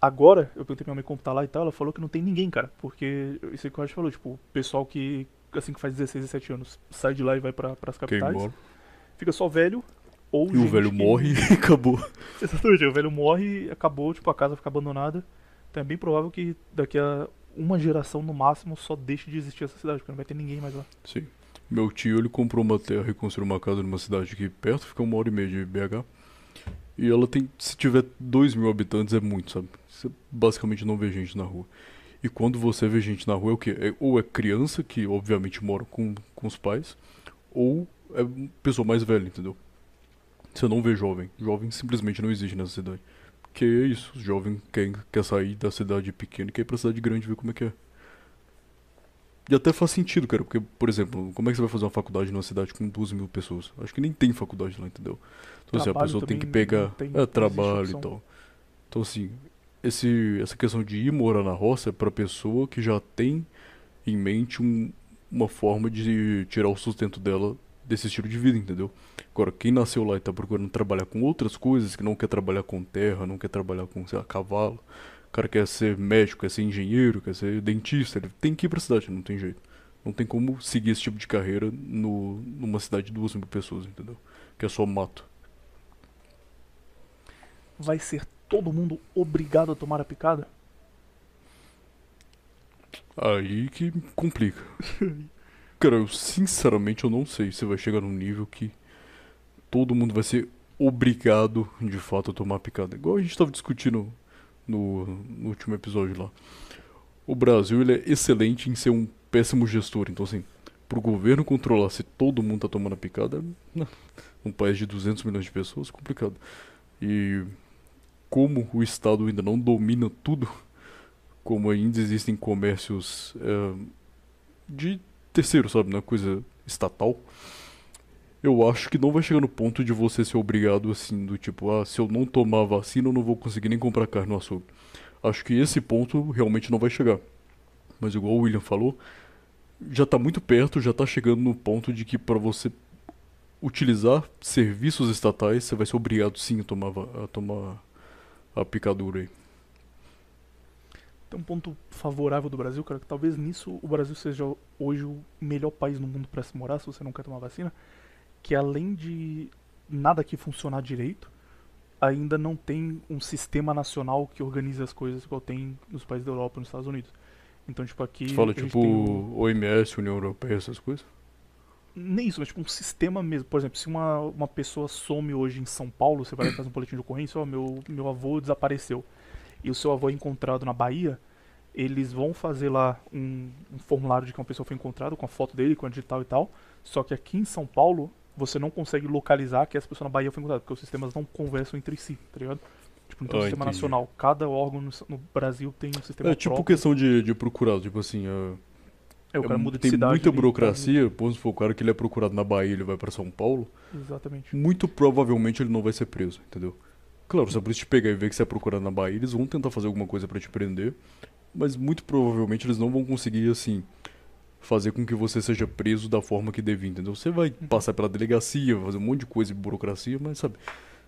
Agora, eu perguntei pra minha mãe como tá lá e tal, ela falou que não tem ninguém, cara. Porque, isso aí que o Roger falou, tipo, o pessoal que, assim, que faz 16, 17 anos, sai de lá e vai pra, pras capitais. Fica só velho, ou E o velho que- morre e acabou. Exatamente, o velho morre e acabou, tipo, a casa fica abandonada. Então é bem provável que daqui a uma geração no máximo só deixe de existir essa cidade, porque não vai ter ninguém mais lá. Sim. Meu tio, ele comprou uma terra e construiu uma casa numa cidade aqui perto, fica uma hora e meia de BH. E ela tem, se tiver 2 mil habitantes, é muito, sabe? Você basicamente não vê gente na rua. E quando você vê gente na rua, é o quê? É- ou é criança, que obviamente mora com, com os pais, ou é pessoa mais velha, entendeu? Você não vê jovem. Jovem simplesmente não existe nessa cidade. Porque é isso, os jovens querem, quer sair da cidade pequena e quer ir pra cidade grande ver como é que é. E até faz sentido, cara, porque, por exemplo, como é que você vai fazer uma faculdade numa cidade com 12 mil pessoas? Acho que nem tem faculdade lá, entendeu? Então, assim, a pessoa tem que pegar tem- é, trabalho e tal. Então, assim, esse, essa questão de ir morar na roça é pra pessoa que já tem em mente um- uma forma de tirar o sustento dela desse estilo de vida, entendeu? Agora, quem nasceu lá e tá procurando trabalhar com outras coisas, que não quer trabalhar com terra, não quer trabalhar com, sei lá, cavalo, o cara quer ser médico, quer ser engenheiro, quer ser dentista, ele tem que ir pra cidade, não tem jeito. Não tem como seguir esse tipo de carreira no, numa cidade de duas mil pessoas, entendeu? Que é só mato. Vai ser todo mundo obrigado a tomar a picada? Aí que complica. Cara, eu sinceramente eu não sei se vai chegar num nível que todo mundo vai ser obrigado de fato a tomar picada. Igual a gente tava discutindo no, no último episódio lá. O Brasil ele é excelente em ser um péssimo gestor. Então assim, pro governo controlar se todo mundo tá tomando a picada, num país de 200 milhões de pessoas, complicado. E como o Estado ainda não domina tudo, como ainda existem comércios é, de terceiro, sabe, não é coisa estatal. Eu acho que não vai chegar no ponto de você ser obrigado assim, do tipo, ah, se eu não tomar vacina eu não vou conseguir nem comprar carne no açougue. Acho que esse ponto realmente não vai chegar. Mas igual o William falou, já tá muito perto, já tá chegando no ponto de que para você utilizar serviços estatais, você vai ser obrigado sim a tomar, a tomar a picadura aí. Tem um ponto favorável do Brasil, cara, que talvez nisso o Brasil seja hoje o melhor país no mundo para se morar, se você não quer tomar vacina, que além de nada aqui funcionar direito, ainda não tem um sistema nacional que organize as coisas igual tem nos países da Europa e nos Estados Unidos. Então, tipo, aqui Você fala tipo tem OMS, União Europeia, essas coisas? nem isso, mas tipo um sistema mesmo. Por exemplo, se uma, uma pessoa some hoje em São Paulo, você vai lá e faz um boletim de ocorrência, ó, meu, meu avô desapareceu. E o seu avô é encontrado na Bahia, eles vão fazer lá um, um formulário de que uma pessoa foi encontrada, com a foto dele, com a digital e tal. Só que aqui em São Paulo, você não consegue localizar que essa pessoa na Bahia foi encontrada, porque os sistemas não conversam entre si, tá ligado? Tipo, não tem um Ah, sistema entendi. nacional. Cada órgão no, no Brasil tem um sistema É tipo próprio. questão de, de procurado, tipo assim, ah, É, o cara é, muda de tem cidade. muita ele tá- burocracia, pô, se for o cara que ele é procurado na Bahia ele vai pra São Paulo, Exatamente. muito provavelmente ele não vai ser preso, entendeu? Claro, se a polícia te pegar e ver que você é procurado na Bahia, eles vão tentar fazer alguma coisa pra te prender, mas muito provavelmente eles não vão conseguir, assim, fazer com que você seja preso da forma que devia, entendeu? Você vai Uhum. passar pela delegacia, vai fazer um monte de coisa burocracia, mas sabe,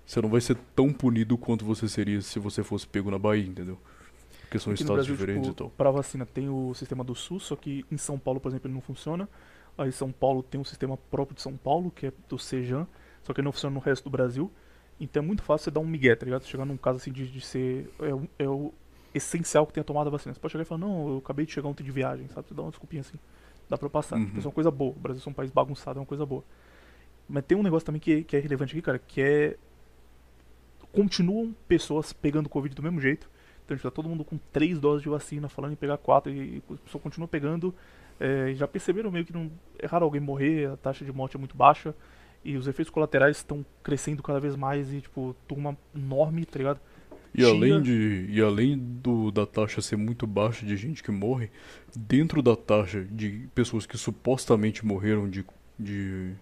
você não vai ser tão punido quanto você seria se você fosse pego na Bahia, entendeu? Porque são Aqui estados Brasil, diferentes tipo, e tal. Pra vacina tem o sistema do SUS, só que em São Paulo, por exemplo, ele não funciona. Aí São Paulo tem um sistema próprio de São Paulo, que é do Sejan, só que não funciona no resto do Brasil. Então é muito fácil você dar um migué, tá ligado? Chegar num caso assim de, de ser. É, é o essencial que tenha tomado a vacina. Você pode chegar e falar, não, eu acabei de chegar ontem de viagem, sabe? Você dá uma desculpinha assim. Dá pra passar. Uhum. Tipo, isso é uma coisa boa. O Brasil é um país bagunçado, é uma coisa boa. Mas tem um negócio também que, que é relevante aqui, cara, que é. Continuam pessoas pegando Covid do mesmo jeito. Então, tipo, tá todo mundo com três doses de vacina, falando em pegar quatro, e a pessoa continua pegando. É, já perceberam meio que não é raro alguém morrer, a taxa de morte é muito baixa. E os efeitos colaterais estão crescendo cada vez mais e, tipo, turma enorme, tá ligado? E além, de, e além do, da taxa ser muito baixa de gente que morre, dentro da taxa de pessoas que supostamente morreram de, de,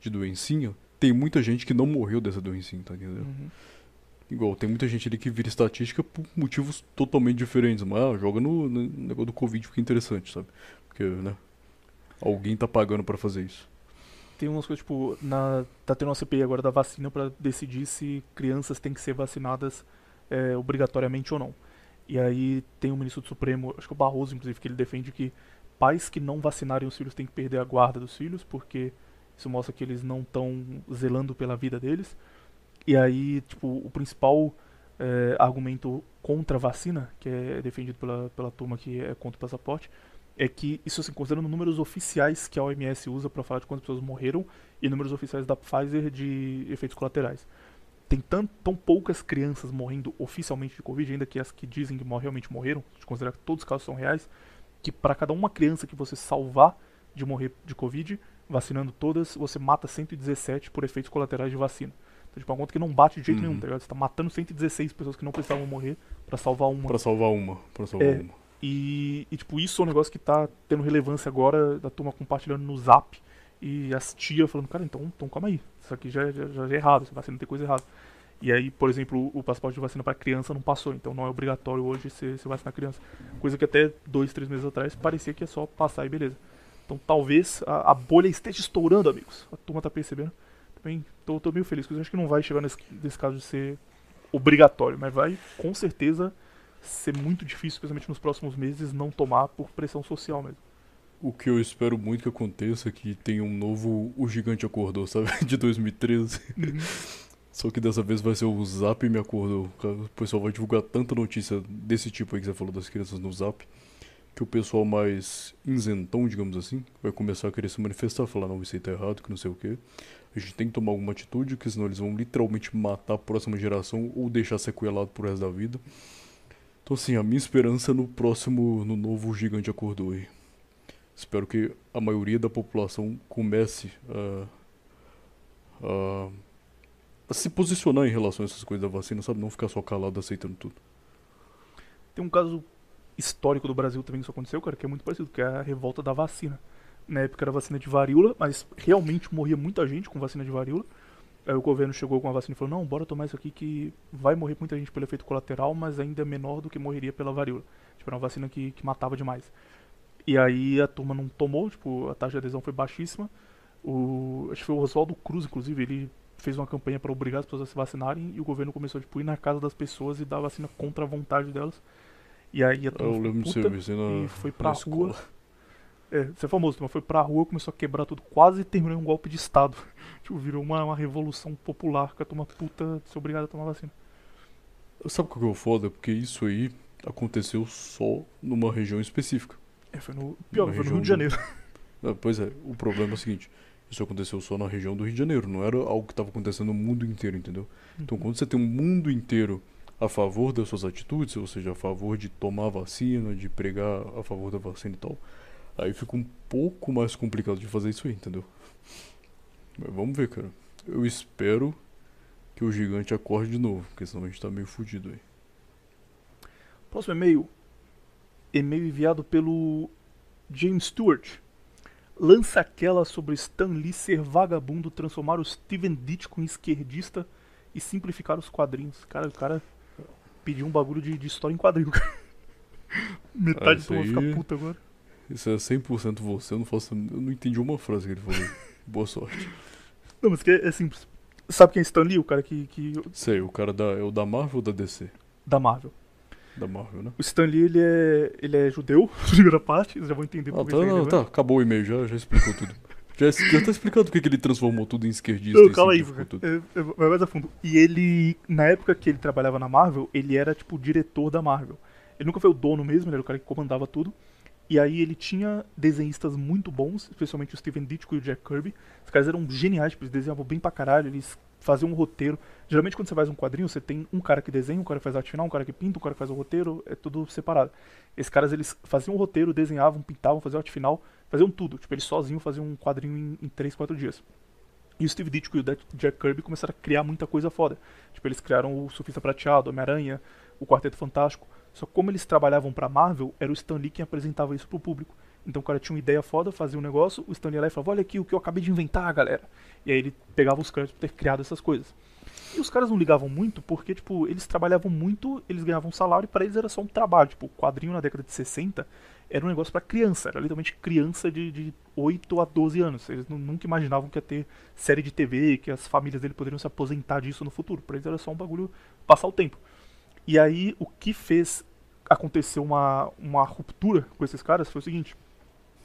de doencinha, tem muita gente que não morreu dessa doencinha, tá entendendo? Uhum. Igual, tem muita gente ali que vira estatística por motivos totalmente diferentes, mas ah, joga no, no negócio do Covid porque é interessante, sabe? Porque, né? Alguém tá pagando pra fazer isso. Tem umas coisas, tipo, na, tá tendo uma CPI agora da vacina pra decidir se crianças têm que ser vacinadas é, obrigatoriamente ou não. E aí tem o ministro do Supremo, acho que o Barroso, inclusive, que ele defende que pais que não vacinarem os filhos têm que perder a guarda dos filhos, porque isso mostra que eles não estão zelando pela vida deles. E aí, tipo, o principal é, argumento contra a vacina, que é defendido pela, pela turma que é contra o passaporte, é que isso assim, considerando números oficiais que a OMS usa para falar de quantas pessoas morreram e números oficiais da Pfizer de efeitos colaterais. Tem tão, tão poucas crianças morrendo oficialmente de Covid, ainda que as que dizem que realmente morreram, de considerar que todos os casos são reais, que para cada uma criança que você salvar de morrer de Covid, vacinando todas, você mata 117 por efeitos colaterais de vacina. Então, tipo, é uma conta que não bate de jeito Uhum. nenhum, tá ligado? Você tá matando 116 pessoas que não precisavam morrer para salvar uma. Pra salvar uma. Pra salvar É. uma. E, e, tipo, isso é um negócio que tá tendo relevância agora, da turma compartilhando no zap. E as tia falando, cara, então, então calma aí. Isso aqui já, já, já é errado, essa vacina tem coisa errada. E aí, por exemplo, o passaporte de vacina para criança não passou, então não é obrigatório hoje você, você vacinar criança. Coisa que até dois, três meses atrás parecia que é só passar e beleza. Então talvez a, a bolha esteja estourando, amigos. A turma tá percebendo. Também tô, tô meio feliz, porque eu acho que não vai chegar nesse, nesse caso de ser obrigatório, mas vai com certeza ser muito difícil, especialmente nos próximos meses, não tomar por pressão social mesmo. O que eu espero muito que aconteça é que tenha um novo O Gigante Acordou, sabe? De 2013. Só que dessa vez vai ser o Zap Me Acordou. O pessoal vai divulgar tanta notícia desse tipo aí que você falou das crianças no Zap. Que o pessoal mais isentão, digamos assim, vai começar a querer se manifestar, falar não, isso aí tá errado, que não sei o que. A gente tem que tomar alguma atitude, que senão eles vão literalmente matar a próxima geração ou deixar sequelado pro resto da vida. Então assim, a minha esperança é no próximo, no novo Gigante Acordou aí. Espero que a maioria da população comece a, a, a se posicionar em relação a essas coisas da vacina, sabe? Não ficar só calado aceitando tudo. Tem um caso histórico do Brasil também que isso aconteceu, cara, que é muito parecido, que é a revolta da vacina. Na época era vacina de varíola, mas realmente morria muita gente com vacina de varíola. Aí o governo chegou com a vacina e falou: não, bora tomar isso aqui que vai morrer muita gente pelo efeito colateral, mas ainda é menor do que morreria pela varíola. Tipo, era uma vacina que, que matava demais. E aí a turma não tomou, tipo, a taxa de adesão foi baixíssima. O, acho que foi o Oswaldo Cruz, inclusive, ele fez uma campanha para obrigar as pessoas a se vacinarem e o governo começou tipo, a ir na casa das pessoas e dar vacina contra a vontade delas. E aí a turma Eu lembro de puta serviço na, e foi pra na rua. escola. É, você é famoso, mas foi pra rua, começou a quebrar tudo, quase terminou um golpe de Estado. tipo, virou uma, uma revolução popular, que a turma puta ser obrigada a tomar vacina. Sabe o que é foda? Porque isso aí aconteceu só numa região específica. É, foi no. Pior, foi no Rio de Janeiro. Ah, pois é, o problema é o seguinte: isso aconteceu só na região do Rio de Janeiro, não era algo que estava acontecendo no mundo inteiro, entendeu? Então, quando você tem um mundo inteiro a favor das suas atitudes, ou seja, a favor de tomar vacina, de pregar a favor da vacina e tal, aí fica um pouco mais complicado de fazer isso aí, entendeu? Mas vamos ver, cara. Eu espero que o gigante acorde de novo, porque senão a gente tá meio fudido aí. Próximo e-mail. E-mail enviado pelo James Stewart. Lança aquela sobre Stan Lee ser vagabundo, transformar o Steven Ditko em esquerdista e simplificar os quadrinhos. Cara, o cara pediu um bagulho de, de história em quadrinho. Metade Ah, do aí- puta agora. Isso é 100% você, eu não faço. Eu não entendi uma frase que ele falou. Boa sorte. Não, mas que é, é simples. Sabe quem é Stan Lee? O cara que, que. Sei, o cara da, é o da Marvel ou da DC? da Marvel. Da Marvel, né? O Stan Lee, ele é, ele é judeu, primeira parte, vocês já vão entender Ah, por tá, é não, tá, acabou o e-mail, já, já explicou tudo. Já, já tá explicado porque que ele transformou tudo em esquerdista Não, e calma aí, cara. vai mais a fundo. E ele, na época que ele trabalhava na Marvel, ele era tipo o diretor da Marvel. Ele nunca foi o dono mesmo, ele era o cara que comandava tudo. E aí ele tinha desenhistas muito bons, especialmente o Steven Ditko e o Jack Kirby. Os caras eram geniais, tipo, eles desenhavam bem pra caralho, eles faziam um roteiro. Geralmente quando você faz um quadrinho, você tem um cara que desenha, um cara que faz a arte final, um cara que pinta, um cara que faz o roteiro, é tudo separado. Esses caras, eles faziam um roteiro, desenhavam, pintavam, faziam arte final, faziam tudo. Tipo, eles sozinhos faziam um quadrinho em, em 3, 4 dias. E o Steve Ditko e o Jack Kirby começaram a criar muita coisa foda. Tipo, eles criaram o Surfista Prateado, Homem-Aranha, o Quarteto Fantástico. Só que como eles trabalhavam pra Marvel, era o Stan Lee quem apresentava isso pro público. Então o cara tinha uma ideia foda, fazia um negócio, o Stan Lee ia lá e falava, olha aqui o que eu acabei de inventar, galera. E aí ele pegava os créditos por ter criado essas coisas. E os caras não ligavam muito porque, tipo, eles trabalhavam muito, eles ganhavam salário e pra eles era só um trabalho. Tipo, o quadrinho na década de 60 era um negócio pra criança, era literalmente criança de, de 8 a 12 anos. Eles nu- nunca imaginavam que ia ter série de TV, que as famílias dele poderiam se aposentar disso no futuro. Pra eles era só um bagulho passar o tempo. E aí, o que fez acontecer uma, uma ruptura com esses caras foi o seguinte: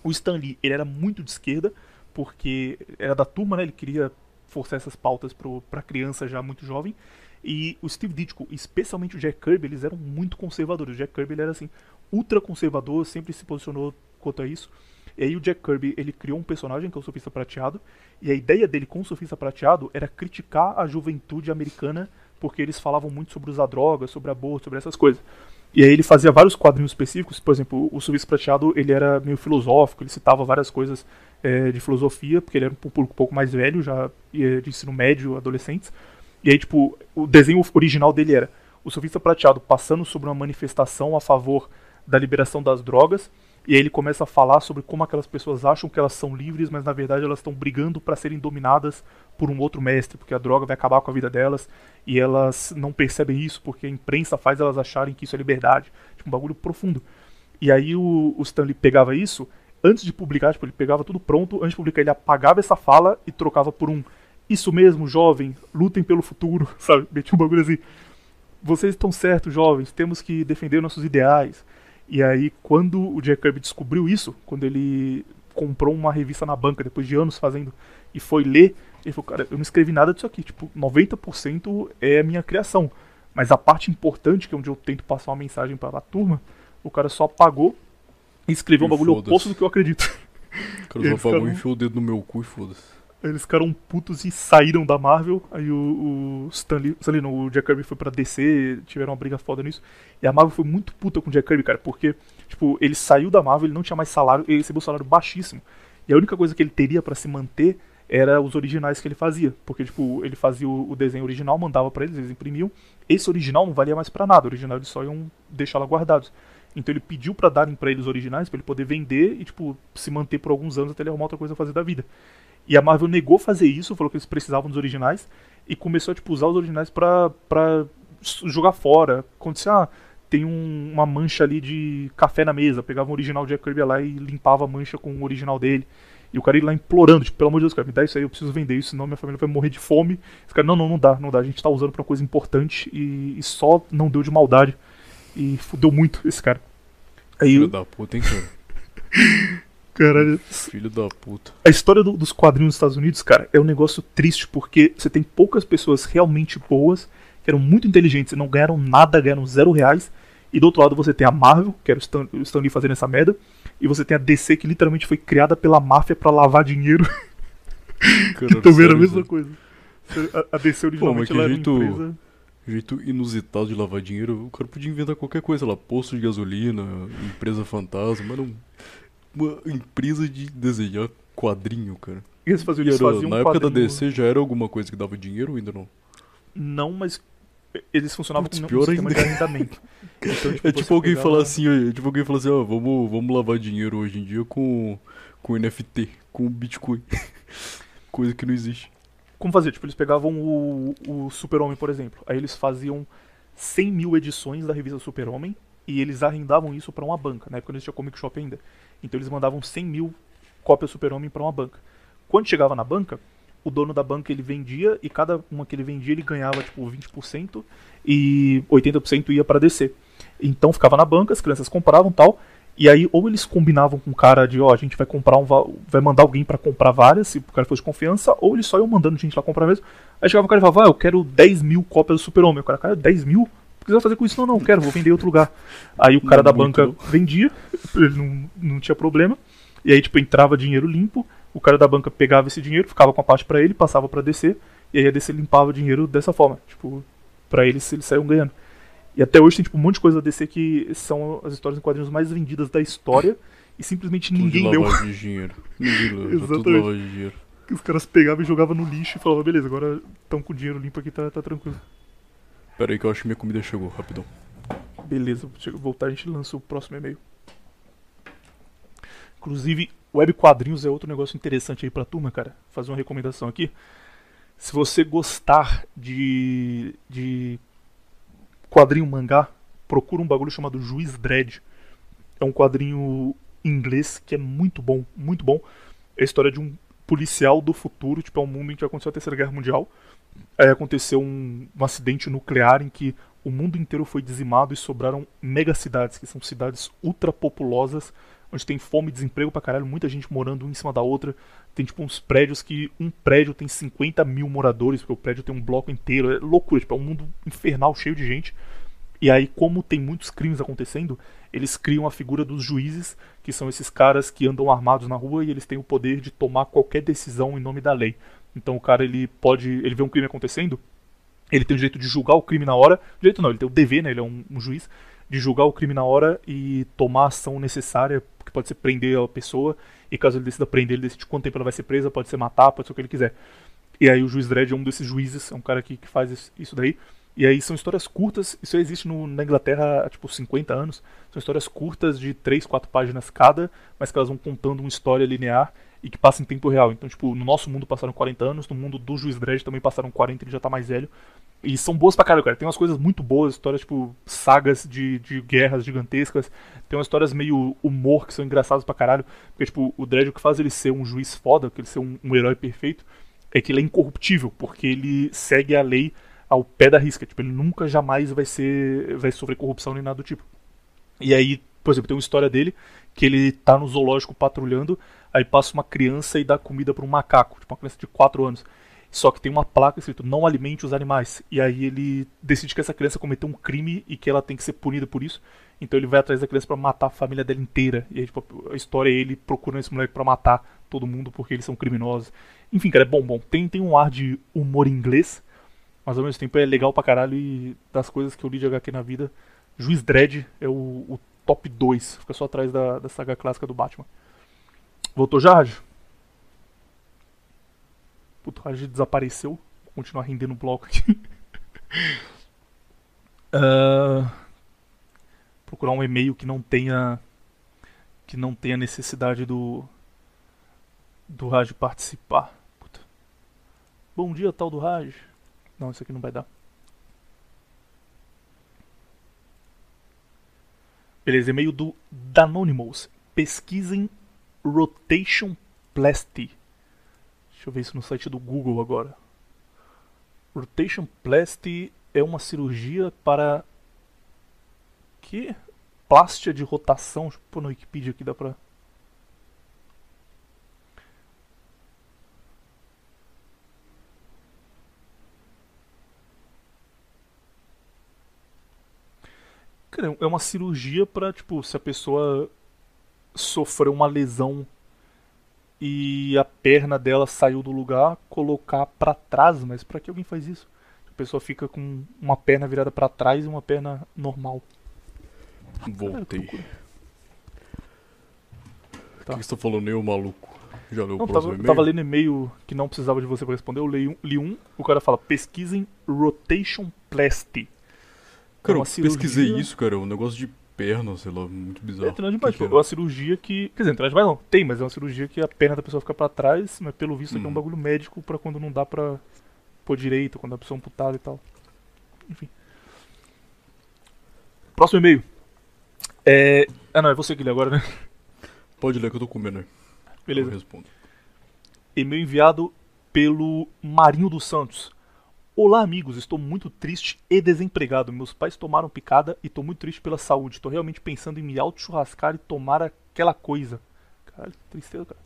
o Stan Lee, ele era muito de esquerda, porque era da turma, né? Ele queria forçar essas pautas pro, pra criança já muito jovem. E o Steve Ditko, especialmente o Jack Kirby, eles eram muito conservadores. O Jack Kirby ele era assim, ultra conservador, sempre se posicionou quanto a isso. E aí o Jack Kirby, ele criou um personagem que é o Surfista Prateado, e a ideia dele com o Surfista Prateado era criticar a juventude americana, porque eles falavam muito sobre usar drogas, sobre aborto, sobre essas coisas. E aí ele fazia vários quadrinhos específicos, por exemplo, o Surfista Prateado, ele era meio filosófico, ele citava várias coisas eh, de filosofia, porque ele era um público um pouco mais velho, já eh, de ensino médio, adolescentes. E aí, tipo, o desenho original dele era o surfista prateado passando sobre uma manifestação a favor da liberação das drogas, e aí ele começa a falar sobre como aquelas pessoas acham que elas são livres, mas na verdade elas estão brigando para serem dominadas por um outro mestre, porque a droga vai acabar com a vida delas, e elas não percebem isso porque a imprensa faz elas acharem que isso é liberdade. Tipo, um bagulho profundo. E aí o, o Stanley pegava isso, antes de publicar, tipo, ele pegava tudo pronto, antes de publicar ele apagava essa fala e trocava por um isso mesmo, jovem, lutem pelo futuro, sabe? Metia um bagulho assim. Vocês estão certos, jovens, temos que defender nossos ideais. E aí, quando o Jack Kirby descobriu isso, quando ele comprou uma revista na banca, depois de anos fazendo, e foi ler, ele falou, cara, eu não escrevi nada disso aqui, tipo, 90% é a minha criação. Mas a parte importante, que é onde eu tento passar uma mensagem para a turma, o cara só apagou e escreveu um E bagulho foda-se. oposto do que eu acredito. O cara só apagou e enfiou o dedo no meu cu e foda-se. Eles ficaram putos e saíram da Marvel. Aí o, o Stanley, Stanley não, o Jack Kirby foi pra DC, tiveram uma briga foda nisso. E a Marvel foi muito puta com o Jack Kirby, cara, porque, tipo, ele saiu da Marvel, ele não tinha mais salário, ele recebeu um salário baixíssimo. E a única coisa que ele teria pra se manter era os originais que ele fazia. Porque, tipo, ele fazia o, desenho original, mandava pra eles, eles imprimiam. Esse original não valia mais pra nada, o original eles só iam deixar lá guardados. Então ele pediu pra darem pra ele os originais, pra ele poder vender e, tipo, se manter por alguns anos até ele arrumar outra coisa a fazer da vida. E a Marvel negou fazer isso, falou que eles precisavam dos originais e começou a tipo, usar os originais pra, pra jogar fora. Acontecia, ah, tem um- uma mancha ali de café na mesa, pegava o original de Jack Kirby lá e limpava a mancha com o original dele. E o cara ia lá implorando, tipo, pelo amor de Deus, cara, me dá isso aí, eu preciso vender isso, senão minha família vai morrer de fome. Os caras, não, não, não dá, não dá, a gente tá usando pra uma coisa importante e, e só não deu de maldade. E fudeu muito esse cara. Aí, Filho o da puta, hein, cara? caralho, Filho da puta. A história do- dos quadrinhos dos Estados Unidos, cara, é um negócio triste porque você tem poucas pessoas realmente boas, que eram muito inteligentes e não ganharam nada, ganharam zero reais. E do outro lado você tem a Marvel, que era o Stan, o Stan Lee fazendo essa merda. E você tem a DC, que literalmente foi criada pela máfia pra lavar dinheiro, Cara, que também era a mesma coisa. A, a DC originalmente que ela era jeito- uma empresa... Jeito inusitado de lavar dinheiro. O cara podia inventar qualquer coisa lá. Posto de gasolina, empresa fantasma. Mas não... Uma empresa de desenhar quadrinho, cara. E eles faziam, eles era- faziam na um época da quadrinho- DC já era alguma coisa que dava dinheiro ou ainda não? Não, mas eles funcionavam Putz, com um pior sistema ainda. de arrendamento. Então, É você tipo alguém falar assim, é tipo alguém falar assim, ó, vamos, vamos lavar dinheiro hoje em dia com, com NFT, com Bitcoin. Coisa que não existe. Como fazer? Tipo, eles pegavam o, o Super-Homem, por exemplo. Aí eles faziam 100 mil edições da revista Super-Homem e eles arrendavam isso pra uma banca. Na época não existia Comic Shop ainda. Então eles mandavam 100 mil cópias Super-Homem pra uma banca. Quando chegava na banca, o dono da banca ele vendia e cada uma que ele vendia ele ganhava tipo 20% e 80% ia pra DC. Então ficava na banca, as crianças compravam tal. E aí, ou eles combinavam com o cara de, ó, a gente vai comprar um. va- vai mandar alguém pra comprar várias, se o cara fosse de confiança, ou eles só iam mandando gente lá comprar mesmo. Aí chegava o cara e falava, ah, eu quero 10 mil cópias do Super-Homem. O cara, cara, 10 mil? O vai fazer com isso? Não, não, quero, vou vender em outro lugar. Aí o cara Não, da banca não. vendia, ele não, não tinha problema. E aí, tipo, entrava dinheiro limpo, o cara da banca pegava esse dinheiro, ficava com a parte pra ele, passava pra DC, e aí a DC limpava o dinheiro dessa forma. Tipo, pra eles, eles saíam ganhando. E até hoje tem tipo um monte de coisa da DC que são as histórias em quadrinhos mais vendidas da história e simplesmente Tudo ninguém de leu. de dinheiro. Ninguém leu, é tudo de dinheiro. Os caras pegavam e jogavam no lixo e falavam, beleza, agora estão com dinheiro limpo aqui, tá, tá tranquilo. Pera aí que eu acho que minha comida chegou, rapidão. Beleza, chega voltar a gente lança o próximo e-mail. Inclusive, web quadrinhos é outro negócio interessante aí pra turma, cara. Fazer uma recomendação aqui. Se você gostar de, de quadrinho mangá, procura um bagulho chamado Juiz Dredd. É um quadrinho inglês que é muito bom, muito bom. É a história de um policial do futuro, tipo, é um mundo em que aconteceu a Terceira Guerra Mundial. Aí aconteceu um, um acidente nuclear em que o mundo inteiro foi dizimado e sobraram megacidades, que são cidades ultrapopulosas, onde tem fome e desemprego pra caralho, muita gente morando uma em cima da outra. Tem tipo uns prédios que um prédio tem 50 mil moradores, porque o prédio tem um bloco inteiro. É loucura, tipo, é um mundo infernal cheio de gente. E aí, como tem muitos crimes acontecendo, eles criam a figura dos juízes, que são esses caras que andam armados na rua e eles têm o poder de tomar qualquer decisão em nome da lei. Então o cara ele pode, ele vê um crime acontecendo, ele tem o direito de julgar o crime na hora, direito não, ele tem o dever, né, ele é um, um juiz de julgar o crime na hora e tomar a ação necessária, que pode ser prender a pessoa, e caso ele decida prender, ele decide quanto tempo ela vai ser presa, pode ser matar, pode ser o que ele quiser. E aí o juiz Dredd é um desses juízes, é um cara que, que faz isso daí. E aí são histórias curtas, isso existe no, na Inglaterra há tipo 50 anos. São histórias curtas de 3, 4 páginas cada, mas que elas vão contando uma história linear e que passa em tempo real. Então, tipo, no nosso mundo passaram 40 anos, no mundo do Juiz Dredd também passaram 40, ele já tá mais velho. E são boas pra caralho, cara. Tem umas coisas muito boas, histórias tipo sagas de, de guerras gigantescas. Tem umas histórias meio humor que são engraçadas pra caralho. Porque, tipo, o Dredd o que faz ele ser um juiz foda, que ele ser um, um herói perfeito, é que ele é incorruptível, porque ele segue a lei ao pé da risca. Tipo, ele nunca jamais vai ser. vai sofrer corrupção nem nada do tipo. E aí, por exemplo, tem uma história dele que ele tá no zoológico patrulhando, aí passa uma criança e dá comida para um macaco, tipo uma criança de 4 anos. Só que tem uma placa escrito não alimente os animais. E aí ele decide que essa criança cometeu um crime e que ela tem que ser punida por isso. Então ele vai atrás da criança para matar a família dela inteira. E aí, tipo, a história é ele procurando esse moleque para matar todo mundo porque eles são criminosos. Enfim, cara, é bom, bom. Tem, tem um ar de humor inglês, mas ao mesmo tempo é legal pra caralho e das coisas que eu li de HQ na vida, Juiz Dredd é o, o top 2. Fica só atrás da, da saga clássica do Batman. Voltou já, Raj? Puto, Raj desapareceu. Vou continuar rendendo o bloco aqui. uh, procurar um e-mail que não tenha que não tenha necessidade do do Raj participar. Puta. Bom dia, tal do Raj. Não, isso aqui não vai dar. Beleza, e-mail do Danonymous. Pesquisem Rotation Plasty. Deixa eu ver isso no site do Google agora. Rotation Plasty é uma cirurgia para que plástia de rotação. Pôr no Wikipedia aqui dá pra é uma cirurgia para tipo, se a pessoa sofreu uma lesão e a perna dela saiu do lugar, colocar para trás, mas para que alguém faz isso? A pessoa fica com uma perna virada para trás e uma perna normal. Voltei. Tá. O que você tá falando aí, maluco? Já leu não, o próximo tava, e-mail? tava lendo e-mail que não precisava de você para responder. Eu li um, li um, o cara fala: pesquisem rotation plasty. Cara, é eu pesquisei isso, cara. Um negócio de perna, sei lá, muito bizarro. É, demais, tipo, é uma cirurgia que. Quer dizer, não demais não. Tem, mas é uma cirurgia que a perna da pessoa fica pra trás, mas pelo visto hum. aqui é um hum. bagulho médico pra quando não dá pra pôr direito, quando a pessoa é amputada e tal. Enfim. Próximo e-mail. É. Ah não, é você que lê agora, né? Pode ler que eu tô comendo aí. Beleza. Eu respondo. E-mail enviado pelo Marinho dos Santos. Olá, amigos. Estou muito triste e desempregado. Meus pais tomaram picada e estou muito triste pela saúde. Estou realmente pensando em me auto-churrascar e tomar aquela coisa. Caralho, que tristeza, cara.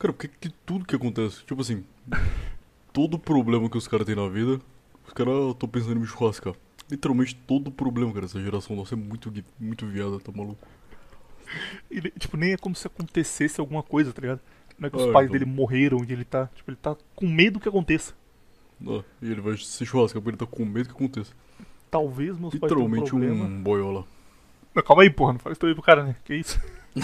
Cara, porque que tudo que acontece, tipo assim, todo problema que os caras têm na vida, os caras estão pensando em me churrascar. Literalmente todo problema, cara. Essa geração nossa é muito, muito viada, tá maluco. Ele, tipo, nem é como se acontecesse alguma coisa, tá ligado? Não é que os ah, pais então. dele morreram e ele tá, tipo, ele tá com medo que aconteça. Ah, e ele vai se churrascar porque ele tá com medo que aconteça. Talvez meus Literalmente pais um, um boiola. Não, calma aí, porra, não faz isso aí pro cara, né? Que isso?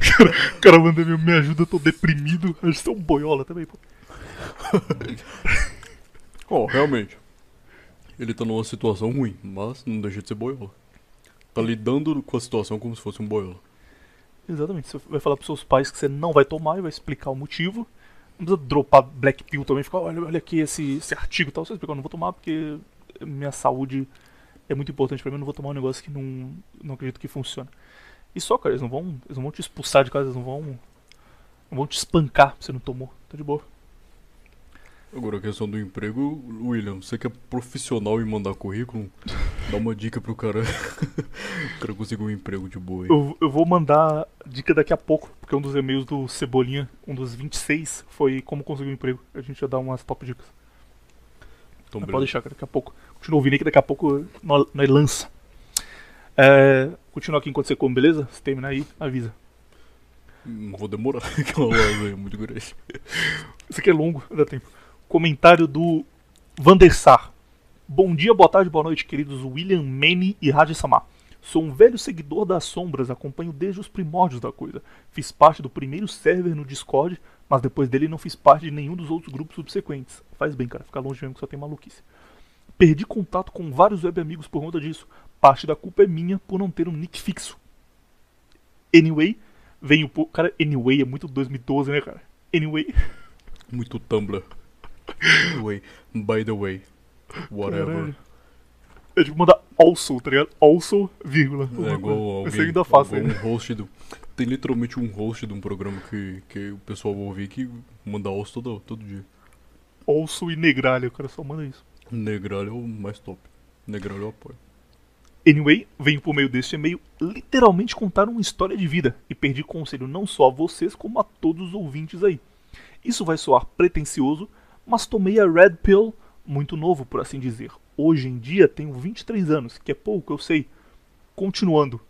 cara, o cara manda me, me ajuda, eu tô deprimido. Acho que você é um boiola também, pô. oh, realmente. Ele tá numa situação ruim, mas não deixa de ser boiola. Tá lidando com a situação como se fosse um boiola. Exatamente. Você vai falar pros seus pais que você não vai tomar e vai explicar o motivo. Precisa dropar Black Pill também, ficar, olha, olha aqui esse, esse artigo e tal. Você explica, eu não vou tomar porque minha saúde é muito importante pra mim, eu não vou tomar um negócio que não, não acredito que funciona. E só, cara, eles não vão. Eles não vão te expulsar de casa, eles não vão. Não vão te espancar se você não tomou. Tá de boa. Agora a questão do emprego, William, você que é profissional em mandar currículo, dá uma dica pro cara. o cara conseguir um emprego de boa aí. Eu, eu vou mandar dica daqui a pouco, porque um dos e-mails do Cebolinha, um dos 26, foi como conseguir um emprego. A gente já dá umas top dicas. Então, pode deixar, cara, daqui a pouco. Continua ouvindo aí que daqui a pouco nós, nós lança. É, continua aqui enquanto você come, beleza? Se terminar aí, avisa. Não vou demorar, aquela lasanha é muito grande. Isso aqui é longo, dá tempo. Comentário do Vandersar. Bom dia, boa tarde, boa noite, queridos William, Manny e Raja Samar. Sou um velho seguidor das sombras, acompanho desde os primórdios da coisa. Fiz parte do primeiro server no Discord, mas depois dele não fiz parte de nenhum dos outros grupos subsequentes. Faz bem, cara, ficar longe mesmo que só tem maluquice. Perdi contato com vários web amigos por conta disso. Parte da culpa é minha por não ter um nick fixo. Anyway, venho por. Cara, anyway é muito 2012, né, cara? Anyway. Muito Tumblr. Anyway, by the way, whatever. Caralho. É tipo mandar also, tá ligado? Also, vírgula. É igual alguém, Esse ainda faço igual ainda. um host do... Tem literalmente um host de um programa que, que o pessoal vai ouvir que manda os todo, todo dia. Also e negralha, o cara só manda isso. Negralho é o mais top. Negralho eu apoio. Anyway, venho por meio deste e-mail literalmente contar uma história de vida e pedir conselho não só a vocês, como a todos os ouvintes aí. Isso vai soar pretencioso, mas tomei a Red Pill muito novo, por assim dizer. Hoje em dia tenho 23 anos, que é pouco, eu sei. Continuando.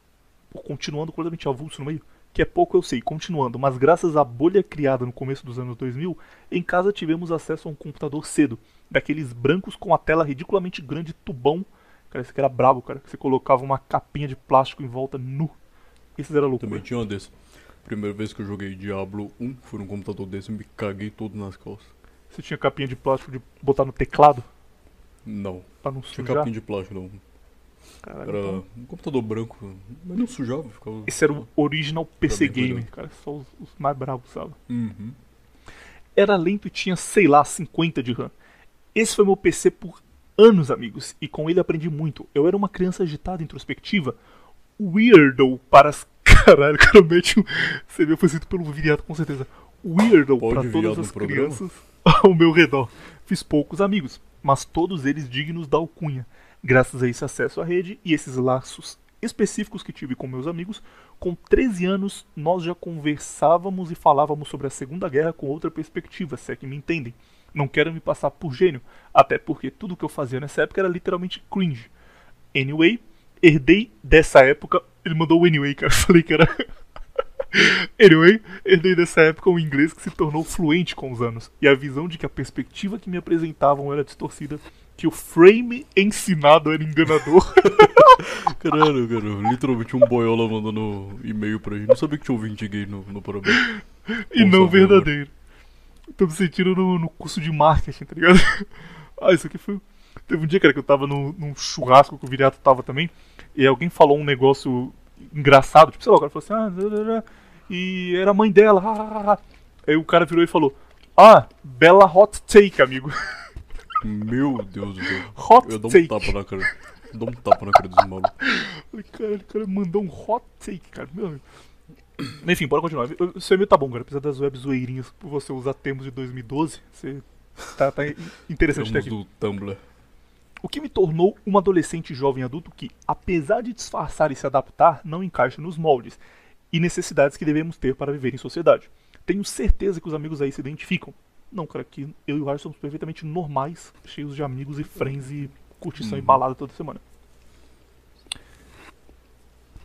Continuando completamente avulso no meio. Que é pouco, eu sei. Continuando. Mas graças à bolha criada no começo dos anos 2000, em casa tivemos acesso a um computador cedo. Daqueles brancos com a tela ridiculamente grande, tubão. Cara, esse aqui era brabo, cara. Que você colocava uma capinha de plástico em volta nu. Esses era louco. Também tinha uma desse. Primeira vez que eu joguei Diablo 1, foi num computador desse e me caguei todo nas calças. Você tinha capinha de plástico de botar no teclado Não, pra não tinha sujar? capinha de plástico não. Caralho, Era então- um computador branco, mas não sujava, ficava... Esse era o original PC doido. cara. Só os, os mais bravos, sabe? Uhum. Era lento e tinha, sei lá, 50 de RAM. Esse foi meu PC por anos, amigos, e com ele aprendi muito. Eu era uma criança agitada, introspectiva, weirdo para as... Caralho, cara mete um... Você viu, foi escrito pelo Viriato, com certeza. Weirdo Pode para todas as programa? ao meu redor. Fiz poucos amigos, mas todos eles dignos da alcunha. Graças a esse acesso à rede e esses laços específicos que tive com meus amigos, com 13 anos nós já conversávamos e falávamos sobre a Segunda Guerra com outra perspectiva, se é que me entendem. Não quero me passar por gênio, até porque tudo que eu fazia nessa época era literalmente cringe. Anyway, herdei dessa época. Ele mandou o anyway, cara. Eu falei que era. Anyway, herdei dessa época um inglês que se tornou fluente com os anos, e a visão de que a perspectiva que me apresentavam era distorcida, que o frame ensinado era enganador. Caralho, cara, literalmente um boiola mandando e-mail pra gente. Não sabia que tinha ouvinte gay no, no programa. e não verdadeiro. Tô me sentindo no, no curso de marketing, tá ligado? ah, isso aqui foi. Teve um dia, cara, que eu tava no, num churrasco que o Viriato tava também, e alguém falou um negócio engraçado, tipo, sei lá, o cara falou assim, ah, zá, zá, zá, e era a mãe dela, ah. Aí o cara virou e falou, ah, bela hot take, amigo. Meu Deus do céu. Hot Eu dou um take. tapa na cara. Eu dou um tapa na cara dos malucos. Caralho, o cara mandou um hot take, cara. Meu amigo. Enfim, bora continuar. O seu e-mail tá bom, cara. Apesar das web zoeirinhas por você usar termos de 2012, você tá, tá interessante até Temos aqui. do Tumblr. O que me tornou um adolescente jovem adulto que, apesar de disfarçar e se adaptar, não encaixa nos moldes e necessidades que devemos ter para viver em sociedade. Tenho certeza que os amigos aí se identificam. Não, cara, que eu e o Raj somos perfeitamente normais, cheios de amigos e friends e curtição e Uhum. balada toda semana.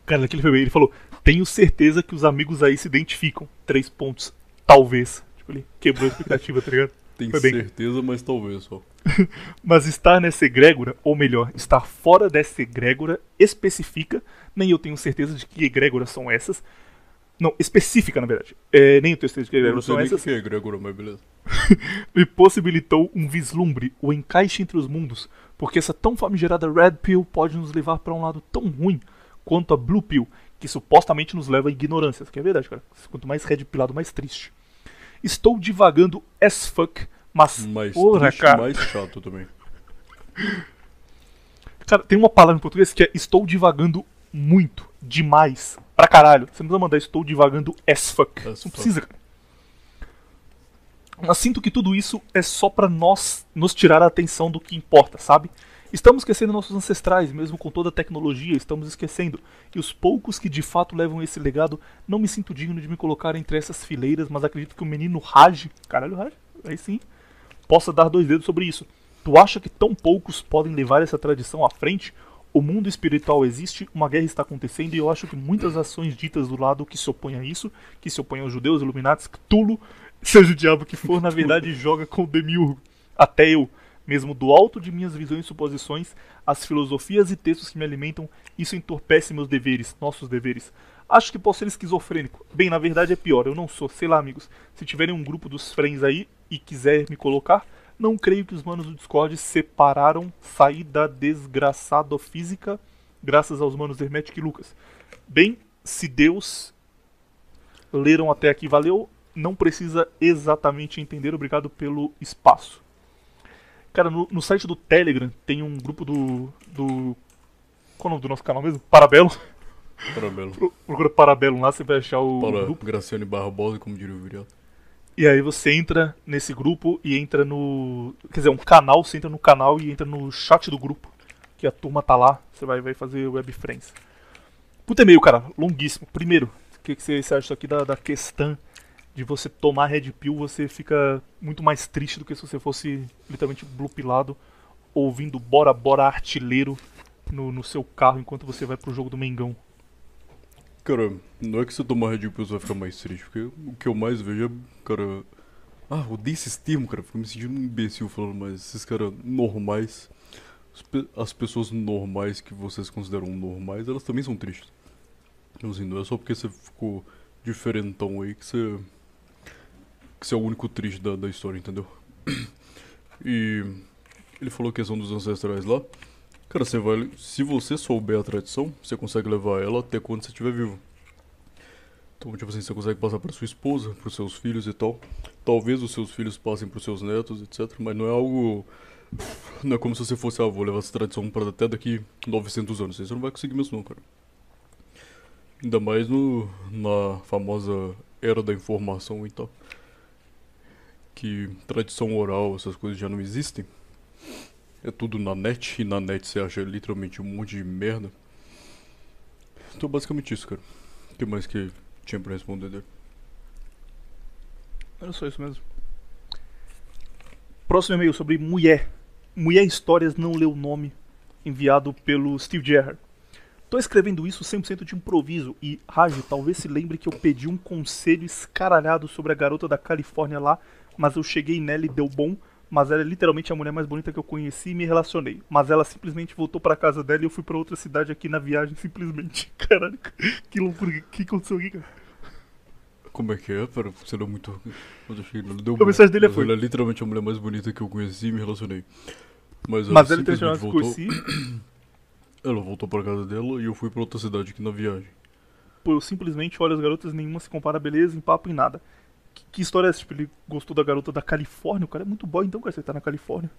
Cara, naquele foi ele falou: Tenho certeza que os amigos aí se identificam. Três pontos. Talvez. Tipo, ele quebrou a expectativa, tá ligado? Tem Foi bem. certeza, mas talvez só. Mas estar nessa egrégora, ou melhor, estar fora dessa egrégora, especifica, nem eu tenho certeza de que egrégoras são essas. Não, específica, na verdade. É, nem eu tenho certeza de que egrégoras são essas. que é Gregor, mas beleza. Me possibilitou um vislumbre, o encaixe entre os mundos, porque essa tão famigerada Red Pill pode nos levar para um lado tão ruim quanto a Blue Pill, que supostamente nos leva à ignorância. Que é verdade, cara. Quanto mais Red Pillado, mais triste. Estou divagando as fuck, mas. Mais porra, triste, cara. mais chato também. Cara, tem uma palavra em português que é estou divagando muito, demais, pra caralho. Você não precisa mandar estou divagando as fuck. As não fuck. precisa, cara. Mas sinto que tudo isso é só pra nós nos tirar a atenção do que importa, sabe? Estamos esquecendo nossos ancestrais, mesmo com toda a tecnologia, estamos esquecendo. E os poucos que de fato levam esse legado, não me sinto digno de me colocar entre essas fileiras, mas acredito que o menino Raj, caralho, Raj, aí sim, possa dar dois dedos sobre isso. Tu acha que tão poucos podem levar essa tradição à frente? O mundo espiritual existe, uma guerra está acontecendo e eu acho que muitas ações ditas do lado que se opõem a isso, que se opõem aos judeus, iluminatis, Cthulhu, seja o diabo que for, na verdade joga com o demiurgo. Até eu, mesmo do alto de minhas visões e suposições, as filosofias e textos que me alimentam, isso entorpece meus deveres, nossos deveres. Acho que posso ser esquizofrênico. Bem, na verdade é pior, eu não sou, sei lá, amigos. Se tiverem um grupo dos friends aí e quiser me colocar, não creio que os manos do Discord separaram sair da desgraçada física graças aos manos Hermetic e Lucas. Bem, se Deus leram até aqui, valeu. Não precisa exatamente entender, obrigado pelo espaço. Cara, no, no site do Telegram tem um grupo do. do. Qual é o nome do nosso canal mesmo? Parabelo. Parabelo. Pro- Procura Parabelo lá, você vai achar o Para grupo. Graciane Barbosa, como diria o Viriato. E aí você entra nesse grupo e entra no. Quer dizer, um canal, você entra no canal e entra no chat do grupo. Que a turma tá lá, você vai, vai fazer web friends. Puta e-mail, cara, longuíssimo. Primeiro, o que, que você, você acha aqui da, da questão de você tomar Red Pill? Você fica muito mais triste do que se você fosse literalmente blupilado ouvindo Bora Bora Artilheiro no, no seu carro enquanto você vai pro jogo do Mengão. Cara, não é que você tomar Red Pill você vai ficar mais triste, porque o que eu mais vejo é, cara. Ah, odeio esses termos, cara. Fico me sentindo um imbecil falando, mas esses caras normais. as pe- As pessoas normais que vocês consideram normais, elas também são tristes. Então, assim, não é só porque você ficou diferentão aí que você. É o único triste da, da história, entendeu? E. Ele falou a questão dos ancestrais lá. Cara, você vai. Se você souber a tradição, você consegue levar ela até quando você estiver vivo. Então, tipo assim, você consegue passar para sua esposa, para os seus filhos e tal. Talvez os seus filhos passem para os seus netos, etc. Mas não é algo. Não é como se você fosse, ah, levar essa tradição para até daqui 900 anos. Você não vai conseguir mesmo, não, cara. Ainda mais no, na famosa era da informação e tal. Que tradição oral, essas coisas já não existem. É tudo na net, e na net você acha literalmente um monte de merda. Então, basicamente isso, cara. O que mais que tinha pra responder dele? Era só isso mesmo. Próximo e-mail sobre mulher. Mulher Histórias não leu o nome. Enviado pelo Steve Gerrard. Tô escrevendo isso 100% de improviso e, Raj, talvez se lembre que eu pedi um conselho escaralhado sobre a garota da Califórnia lá, mas eu cheguei nela e deu bom, mas ela é literalmente a mulher mais bonita que eu conheci e me relacionei. Mas ela simplesmente voltou pra casa dela e eu fui pra outra cidade aqui na viagem, simplesmente. Caralho, que loucura, o que aconteceu aqui, cara? Como é que é? Pera, você deu muito. Eu que não deu A bom. mensagem dele Mas foi- Ela é literalmente a mulher mais bonita que eu conheci e me relacionei. Mas ela Mas ela simplesmente voltou. Ela voltou pra casa dela e eu fui pra outra cidade aqui na viagem. Pô, eu simplesmente olho as garotas, nenhuma se compara a beleza, em papo em nada. Que, que história é essa? Tipo, ele gostou da garota da Califórnia? O cara é muito boy, então, cara, você tá na Califórnia.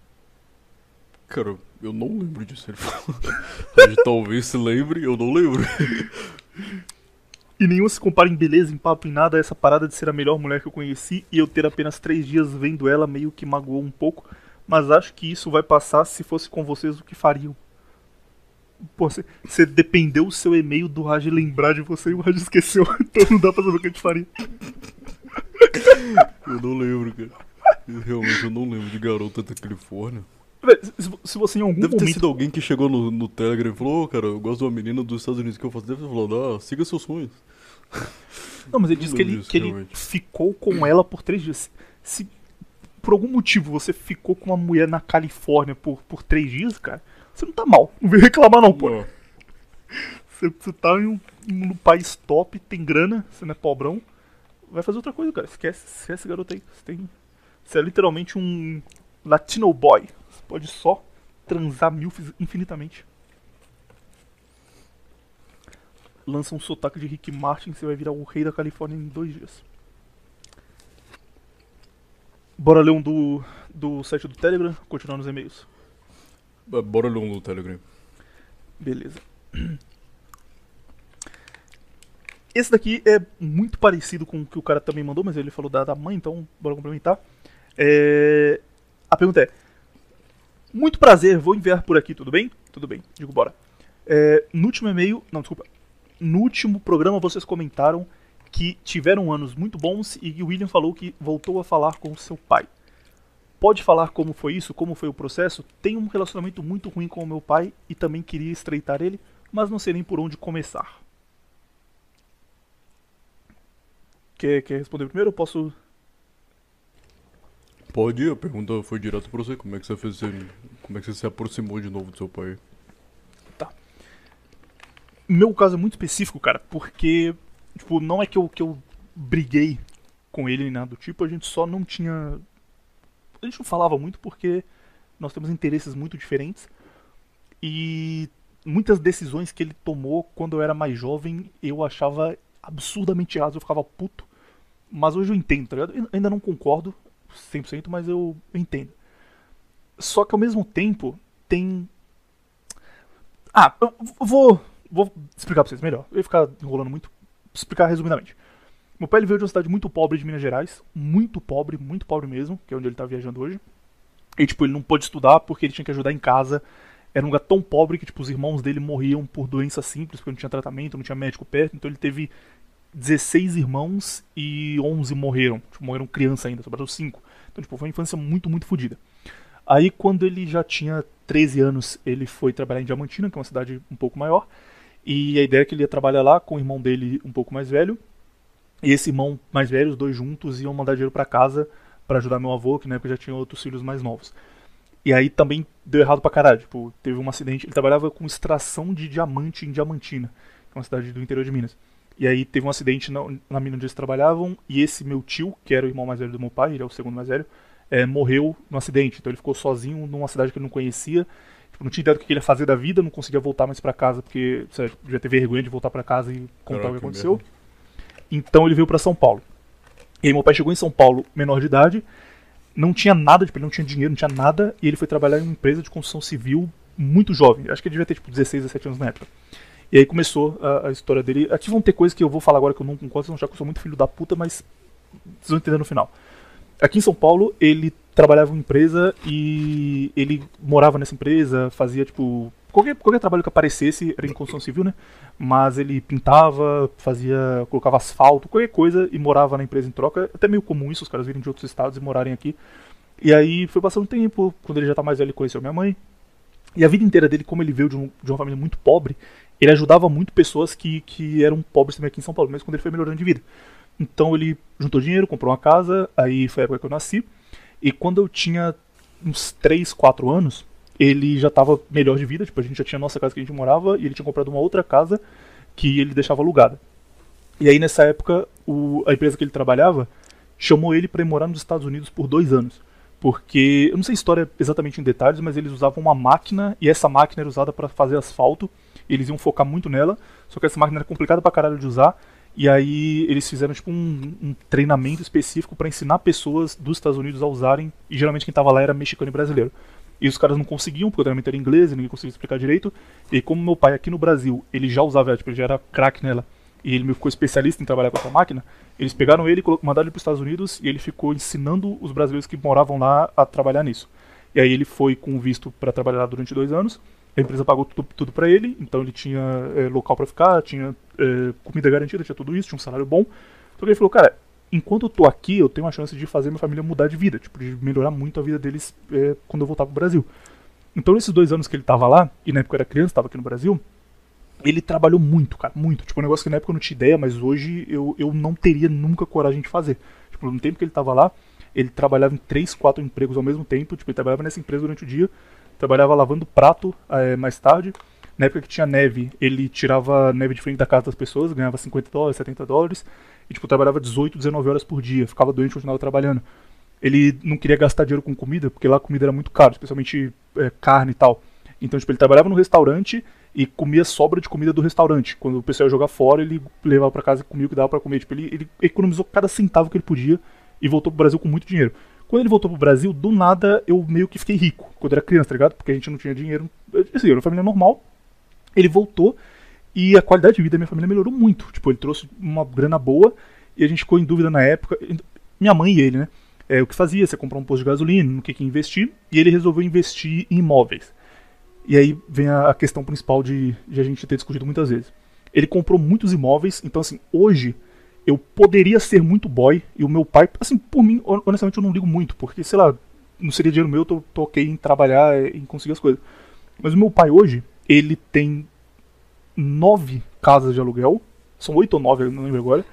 Cara, eu não lembro disso. Ele falou. Talvez se lembre, eu não lembro. E nenhuma se compara em beleza, em papo em nada, a essa parada de ser a melhor mulher que eu conheci e eu ter apenas três dias vendo ela meio que magoou um pouco. Mas acho que isso vai passar se fosse com vocês o que fariam. Pô, você- você dependeu o seu e-mail do Raj lembrar de você e o Raj esqueceu. Então não dá pra saber o que a gente faria. Eu não lembro, cara. Eu, realmente eu não lembro de garota da Califórnia. Se, se você em algum Deve ter momento. sido alguém que chegou no, no Telegram e falou, ô cara, eu gosto de uma menina dos Estados Unidos que eu faço. Deve ter falado, ah, siga seus sonhos. Não, mas ele disse que ele, disso, que ele ficou com ela por três dias. Se por algum motivo você ficou com uma mulher na Califórnia por, por três dias, cara, você não tá mal. Não vem reclamar não, pô. Não. Você, você tá em um, em um país top, tem grana, você não é pobrão. Vai fazer outra coisa, cara. Esquece, esquece esse garoto aí. Você, tem, você é literalmente um Latino boy. Você pode só transar milfs infinitamente. Lança um sotaque de Rick Martin, você vai virar o rei da Califórnia em dois dias. Bora ler um do, do site do Telegram, continuar nos e-mails. Bora ler um no Telegram. Beleza. Esse daqui é muito parecido com o que o cara também mandou, mas ele falou da, da mãe, então bora complementar. É, A pergunta é: Muito prazer, vou enviar por aqui, tudo bem? Tudo bem, digo bora. É, No último e-mail, não, desculpa. No último programa vocês comentaram que tiveram anos muito bons e o William falou que voltou a falar com seu pai. Pode falar como foi isso, como foi o processo? Tenho um relacionamento muito ruim com o meu pai e também queria estreitar ele, mas não sei nem por onde começar. Quer, quer responder primeiro ou posso. Pode a pergunta foi direto pra você. Como é que você fez Como é que você se aproximou de novo do seu pai? Meu caso é muito específico, cara, porque, tipo, não é que eu, que eu briguei com ele nem nada do tipo, a gente só não tinha. A gente não falava muito porque nós temos interesses muito diferentes. E muitas decisões que ele tomou quando eu era mais jovem eu achava absurdamente erradas, eu ficava puto. Mas hoje eu entendo, tá ligado? Ainda não concordo 100%, mas eu entendo. Só que ao mesmo tempo tem. Ah, eu vou, vou explicar pra vocês melhor. Eu ia ficar enrolando muito. Explicar resumidamente. Meu pai veio de uma cidade muito pobre de Minas Gerais. Muito pobre, muito pobre mesmo, que é onde ele tá viajando hoje. E, tipo, ele não pôde estudar porque ele tinha que ajudar em casa. Era um lugar tão pobre que, tipo, os irmãos dele morriam por doença simples, porque não tinha tratamento, não tinha médico perto. Então ele teve 16 irmãos e 11 morreram. Tipo, morreram criança ainda, sobraram 5. Então, tipo, foi uma infância muito, muito fodida. Aí, quando ele já tinha 13 anos, ele foi trabalhar em Diamantina, que é uma cidade um pouco maior. E a ideia é que ele ia trabalhar lá com o irmão dele um pouco mais velho. E esse irmão mais velho, os dois juntos, iam mandar dinheiro pra casa pra ajudar meu avô, que na época já tinha outros filhos mais novos. E aí também deu errado pra caralho. Tipo, teve um acidente. Ele trabalhava com extração de diamante em Diamantina, que é uma cidade do interior de Minas. E aí teve um acidente na, na mina onde eles trabalhavam. E esse meu tio, que era o irmão mais velho do meu pai, ele é o segundo mais velho, é, morreu no acidente. Então ele ficou sozinho numa cidade que ele não conhecia. Tipo, não tinha ideia do que ele ia fazer da vida, não conseguia voltar mais pra casa, porque sério, devia ter vergonha de voltar pra casa e contar Caraca, o que aconteceu. merda. Então ele veio pra São Paulo. E aí meu pai chegou em São Paulo, menor de idade, não tinha nada, tipo, ele não tinha dinheiro, não tinha nada, e ele foi trabalhar em uma empresa de construção civil muito jovem. Acho que ele devia ter tipo 16, 17 anos na época. E aí começou a, a história dele. Aqui vão ter coisas que eu vou falar agora que eu não concordo, vocês vão achar que eu sou muito filho da puta, mas vocês vão entender no final. Aqui em São Paulo, ele trabalhava em uma empresa e ele morava nessa empresa, fazia tipo. Qualquer, qualquer trabalho que aparecesse era em construção civil, né? Mas ele pintava, fazia. colocava asfalto, qualquer coisa e morava na empresa em troca. É até meio comum isso, os caras virem de outros estados e morarem aqui. E aí foi passando tempo, quando ele já tá mais velho, ele conheceu minha mãe. E a vida inteira dele, como ele veio de, um- de uma família muito pobre, ele ajudava muito pessoas que, que eram pobres também aqui em São Paulo, mesmo quando ele foi melhorando de vida. Então ele juntou dinheiro, comprou uma casa, aí foi a época que eu nasci. E quando eu tinha uns 3, 4 anos, ele já tava melhor de vida, tipo, a gente já tinha a nossa casa que a gente morava e ele tinha comprado uma outra casa que ele deixava alugada. E aí nessa época, o- a empresa que ele trabalhava chamou ele para morar nos Estados Unidos por dois anos. Porque, eu não sei a história exatamente em detalhes, mas eles usavam uma máquina e essa máquina era usada para fazer asfalto. Eles iam focar muito nela, só que essa máquina era complicada pra caralho de usar. E aí eles fizeram tipo um, um treinamento específico para ensinar pessoas dos Estados Unidos a usarem. E geralmente quem tava lá era mexicano e brasileiro. E os caras não conseguiam, porque o treinamento era inglês e ninguém conseguia explicar direito. E como meu pai aqui no Brasil, ele já usava tipo, ele já era craque nela. E ele ficou especialista em trabalhar com essa máquina. Eles pegaram ele, mandaram ele para os Estados Unidos e ele ficou ensinando os brasileiros que moravam lá a trabalhar nisso. E aí ele foi com visto para trabalhar lá durante dois anos. A empresa pagou tudo, tudo para ele, então ele tinha é, local para ficar, tinha é, comida garantida, tinha tudo isso, tinha um salário bom. Então ele falou, cara, enquanto eu tô aqui, eu tenho uma chance de fazer minha família mudar de vida, tipo, de melhorar muito a vida deles é, quando eu voltar pro Brasil. Então nesses dois anos que ele tava lá, e na época eu era criança, tava aqui no Brasil, ele trabalhou muito, cara, muito. Tipo, um negócio que na época eu não tinha ideia, mas hoje eu, eu não teria nunca coragem de fazer. Tipo, no tempo que ele tava lá, ele trabalhava em três, quatro empregos ao mesmo tempo. Tipo, ele trabalhava nessa empresa durante o dia, trabalhava lavando prato eh, mais tarde. Na época que tinha neve, ele tirava neve de frente da casa das pessoas, ganhava 50 dólares, 70 dólares. E, tipo, trabalhava 18, 19 horas por dia. Ficava doente continuava trabalhando. Ele não queria gastar dinheiro com comida, porque lá a comida era muito cara, especialmente eh, carne e tal. Então, tipo, ele trabalhava no restaurante e comia sobra de comida do restaurante. Quando o pessoal ia jogar fora, ele levava pra casa e comia o que dava pra comer. Tipo, ele, ele economizou cada centavo que ele podia e voltou pro Brasil com muito dinheiro. Quando ele voltou pro Brasil, do nada eu meio que fiquei rico, quando era criança, tá ligado? Porque a gente não tinha dinheiro. Assim, era uma família normal. Ele voltou e a qualidade de vida da minha família melhorou muito. Tipo, ele trouxe uma grana boa e a gente ficou em dúvida na época. Minha mãe e ele, né? É, o que fazia? Você comprar um posto de gasolina, no que, que investir. E ele resolveu investir em imóveis. E aí vem a, questão principal de, de a gente ter discutido muitas vezes. Ele comprou muitos imóveis, então assim, hoje eu poderia ser muito boy e o meu pai, assim, por mim, honestamente eu não ligo muito, porque sei lá, não seria dinheiro meu, eu tô, tô ok em trabalhar, em conseguir as coisas. Mas o meu pai hoje, ele tem nove casas de aluguel, são oito ou nove, não lembro agora.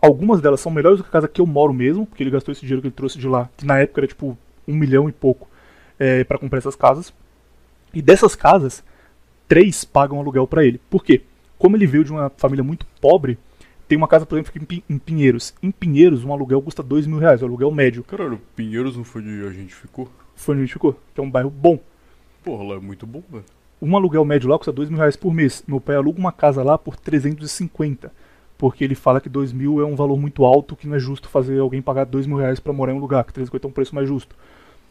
Algumas delas são melhores do que a casa que eu moro mesmo, porque ele gastou esse dinheiro que ele trouxe de lá, que na época era tipo um milhão e pouco, é, para comprar essas casas. E dessas casas, três pagam aluguel para ele. Por quê? Como ele veio de uma família muito pobre, tem uma casa, por exemplo, em Pinheiros. Em Pinheiros, um aluguel custa dois mil reais, o aluguel médio. Caralho, Pinheiros não foi onde a gente ficou? Foi onde a gente ficou, que é um bairro bom. Porra, lá é muito bom, velho. Um aluguel médio lá custa dois mil reais por mês. Meu pai aluga uma casa lá por 350. Porque ele fala que dois mil é um valor muito alto, que não é justo fazer alguém pagar dois mil reais pra morar em um lugar, que 350 é um preço mais justo.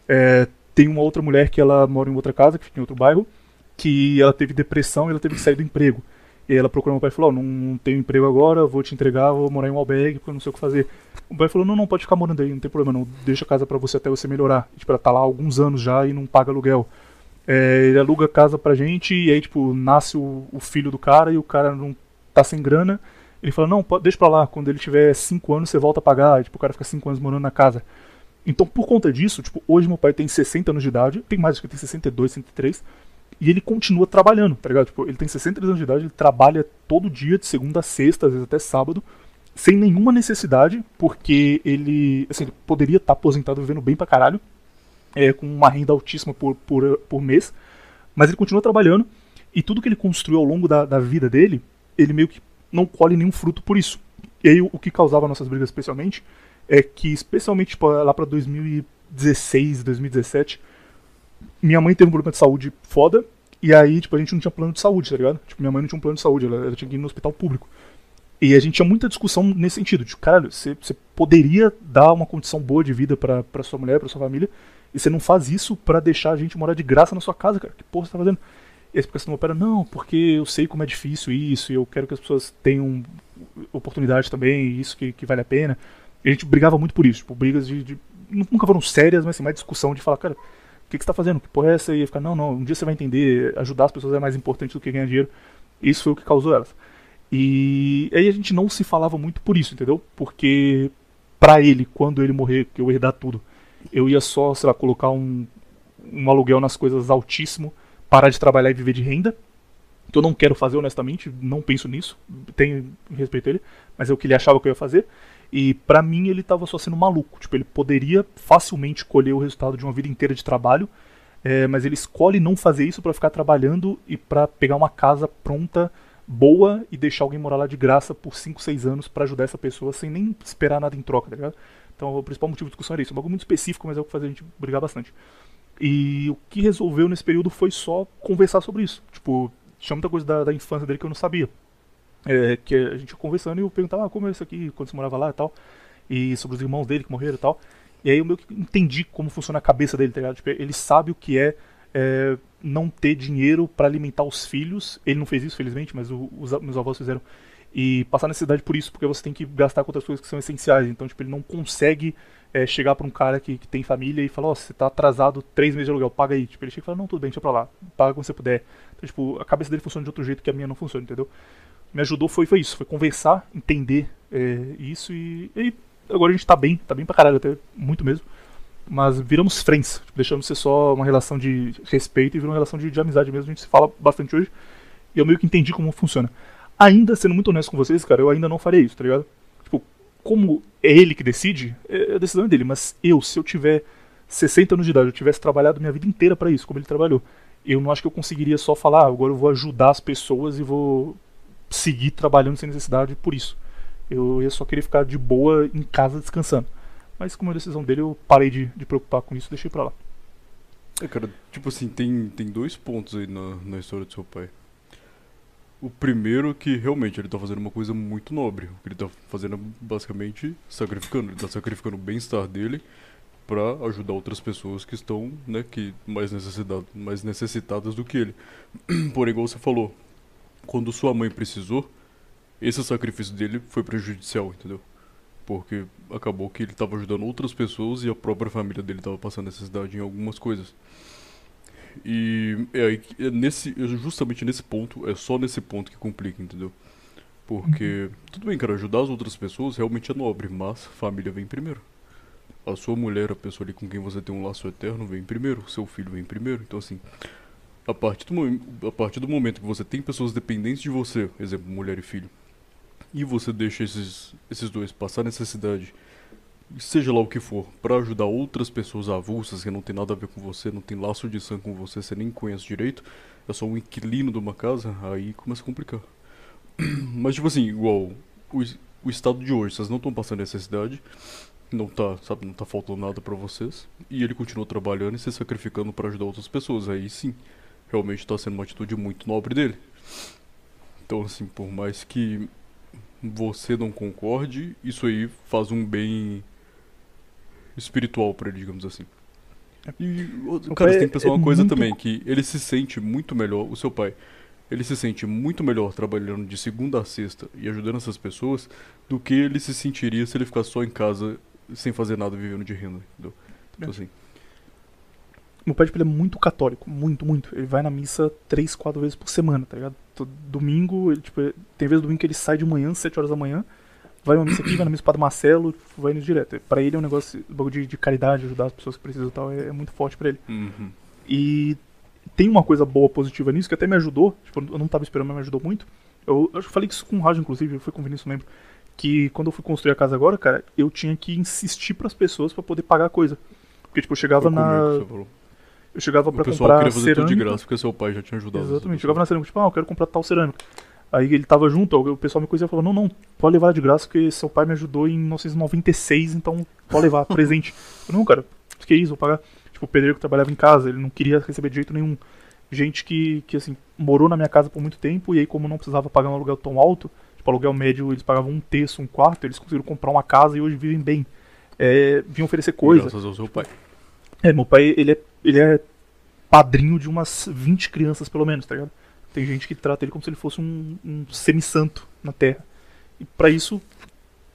É, tem uma outra mulher que ela mora em outra casa, que fica em outro bairro, que ela teve depressão e ela teve que sair do emprego. E ela procurou meu pai e falou: oh, não tenho emprego agora, vou te entregar, vou morar em um albergue porque eu não sei o que fazer. O pai falou: não, não, pode ficar morando aí, não tem problema, não. Deixa a casa para você até você melhorar. E, tipo, ela tá lá há alguns anos já e não paga aluguel. É, ele aluga a casa pra gente e aí, tipo, nasce o, o, filho do cara e o cara não tá sem grana. Ele fala: não, deixa pra lá, quando ele tiver 5 anos você volta a pagar. E, tipo, o cara fica 5 anos morando na casa. Então, por conta disso, tipo, hoje meu pai tem 60 anos de idade, tem mais do que tem 62, 63, e ele continua trabalhando, tá ligado? Tipo, ele tem 63 anos de idade, ele trabalha todo dia, de segunda a sexta, às vezes até sábado, sem nenhuma necessidade, porque ele, assim, ele poderia estar tá aposentado vivendo bem pra caralho, é, com uma renda altíssima por, por, por mês, mas ele continua trabalhando, e tudo que ele construiu ao longo da, da vida dele, ele meio que não colhe nenhum fruto por isso. E aí, o que causava nossas brigas especialmente é que, especialmente tipo, lá pra 2016, 2017, minha mãe teve um problema de saúde foda, e aí, tipo, a gente não tinha plano de saúde, tá ligado? Tipo, minha mãe não tinha um plano de saúde, ela, ela tinha que ir no hospital público. E a gente tinha muita discussão nesse sentido, de, caralho, você, poderia dar uma condição boa de vida pra sua mulher, pra sua família, e você não faz isso para deixar a gente morar de graça na sua casa, cara. Que porra você tá fazendo? E a explicação do meu pai era, não, porque eu sei como é difícil isso, e eu quero que as pessoas tenham oportunidade também, e isso que, que vale a pena. E a gente brigava muito por isso, tipo, brigas de, de. nunca foram sérias, mas assim, mais discussão de falar, cara, o que, que você tá fazendo? Que porra é essa? E ficar, não, não, um dia você vai entender, ajudar as pessoas é mais importante do que ganhar dinheiro. Isso foi o que causou elas. E aí a gente não se falava muito por isso, entendeu? Porque pra ele, quando ele morrer, que eu herdar tudo, eu ia só, sei lá, colocar um, um aluguel nas coisas altíssimo, parar de trabalhar e viver de renda. Que eu não quero fazer, honestamente, não penso nisso, tenho respeito a ele, mas é o que ele achava que eu ia fazer. E para mim ele tava só sendo maluco. Tipo, ele poderia facilmente colher o resultado de uma vida inteira de trabalho, é, mas ele escolhe não fazer isso para ficar trabalhando e para pegar uma casa pronta, boa e deixar alguém morar lá de graça por 5, 6 anos para ajudar essa pessoa sem nem esperar nada em troca, tá ligado? Então o principal motivo de discussão era isso. É um bagulho muito específico, mas é o que faz a gente brigar bastante. E o que resolveu nesse período foi só conversar sobre isso. Tipo, tinha muita coisa da, da infância dele que eu não sabia. É, que a gente ia conversando e eu perguntava ah, como é isso aqui, quando você morava lá e tal. E sobre os irmãos dele que morreram e tal. E aí eu meio que entendi como funciona a cabeça dele, tá ligado? Tipo, ele sabe o que é, é não ter dinheiro para alimentar os filhos. Ele não fez isso, felizmente, mas o, os meus avós fizeram. E passar necessidade por isso, porque você tem que gastar com outras coisas que são essenciais. Então, tipo, ele não consegue é, chegar para um cara que, que, tem família e falar, ó, oh, você tá atrasado três meses de aluguel, paga aí. Tipo, ele chega e fala, não, tudo bem, deixa pra lá, paga como você puder. Então, tipo, a cabeça dele funciona de outro jeito que a minha não funciona, entendeu? me ajudou foi, foi isso, foi conversar, entender é, isso e, e, agora a gente tá bem, tá bem pra caralho, até muito mesmo. Mas viramos friends, tipo, deixamos ser só uma relação de respeito e virou uma relação de, de amizade mesmo, a gente se fala bastante hoje. E eu meio que entendi como funciona. Ainda, sendo muito honesto com vocês, cara, eu ainda não faria isso, tá ligado? Tipo, como é ele que decide, é a decisão dele, mas eu, se eu tiver 60 anos de idade, eu tivesse trabalhado minha vida inteira para isso, como ele trabalhou, eu não acho que eu conseguiria só falar, ah, agora eu vou ajudar as pessoas e vou seguir trabalhando sem necessidade por isso. Eu ia só querer ficar de boa em casa descansando. Mas como é decisão dele, eu parei de, de preocupar com isso deixei pra lá. É, cara, tipo assim, tem, tem dois pontos aí na, na história do seu pai. O primeiro que realmente ele tá fazendo uma coisa muito nobre. Ele tá fazendo basicamente sacrificando. Ele tá sacrificando o bem-estar dele para ajudar outras pessoas que estão, né, que mais necessitadas, mais necessitadas do que ele. Porém, igual você falou, quando sua mãe precisou, esse sacrifício dele foi prejudicial, entendeu? Porque acabou que ele estava ajudando outras pessoas e a própria família dele estava passando necessidade em algumas coisas. E é é nesse, é justamente nesse ponto, é só nesse ponto que complica, entendeu? Porque, tudo bem, cara, ajudar as outras pessoas realmente é nobre, mas família vem primeiro. A sua mulher, a pessoa ali com quem você tem um laço eterno, vem primeiro, seu filho vem primeiro. Então, assim, a partir do, a partir do momento que você tem pessoas dependentes de você, exemplo, mulher e filho, e você deixa esses, esses dois passar necessidade, seja lá o que for, pra ajudar outras pessoas avulsas que não tem nada a ver com você, não tem laço de sangue com você, você nem conhece direito, é só um inquilino de uma casa, aí começa a complicar. Mas, tipo assim, igual o, o estado de hoje, vocês não estão passando necessidade, não tá, sabe, não tá faltando nada pra vocês, e ele continua trabalhando e se sacrificando pra ajudar outras pessoas, aí sim, realmente tá sendo uma atitude muito nobre dele. Então, assim, por mais que você não concorde, isso aí faz um bem espiritual pra ele, digamos assim. E, o- O cara, você tem que pensar é uma coisa muito- também, que ele se sente muito melhor, o seu pai, ele se sente muito melhor trabalhando de segunda a sexta e ajudando essas pessoas do que ele se sentiria se ele ficasse só em casa sem fazer nada vivendo de renda, entendeu? Então, É. assim, Meu pai, tipo, ele é muito católico, muito, muito. Ele vai na missa três, quatro vezes por semana, tá ligado? Todo domingo, ele, tipo, tem vezes domingo que ele sai de manhã, sete horas da manhã, vai numa missa aqui, vai na missa Padre Marcelo, vai indo direto. Pra ele é um negócio, de, de caridade, ajudar as pessoas que precisam e tal, é, é muito forte pra ele. uhum. E tem uma coisa boa, positiva nisso, que até me ajudou, tipo, eu não tava esperando, mas me ajudou muito. Eu eu falei isso com o Rádio, inclusive, foi com o Vinícius, não lembro. Que quando eu fui construir a casa agora, cara, eu tinha que insistir pras pessoas pra poder pagar a coisa. Porque, tipo, eu chegava na. Eu chegava O pra pessoal comprar queria fazer tudo de cerâmica. graça porque seu pai já tinha ajudado. Exatamente, chegava na cerâmica, tipo, ah, eu quero comprar tal cerâmica. Aí ele tava junto, o pessoal me conhecia e falou, não, não, pode levar de graça, porque seu pai me ajudou em 1996, então pode levar, presente. Eu, não, cara, que isso, vou pagar. Tipo, o pedreiro que trabalhava em casa, ele não queria receber de jeito nenhum. Gente que, que assim, morou na minha casa por muito tempo, e aí como não precisava pagar um aluguel tão alto, tipo, aluguel médio, eles pagavam um terço, um quarto, eles conseguiram comprar uma casa e hoje vivem bem. É, vinham oferecer coisa. Graças ao seu pai. É, meu pai, ele é, ele é padrinho de umas 20 crianças, pelo menos, tá ligado? Tem gente que trata ele como se ele fosse um, um semi-santo na Terra. E pra isso,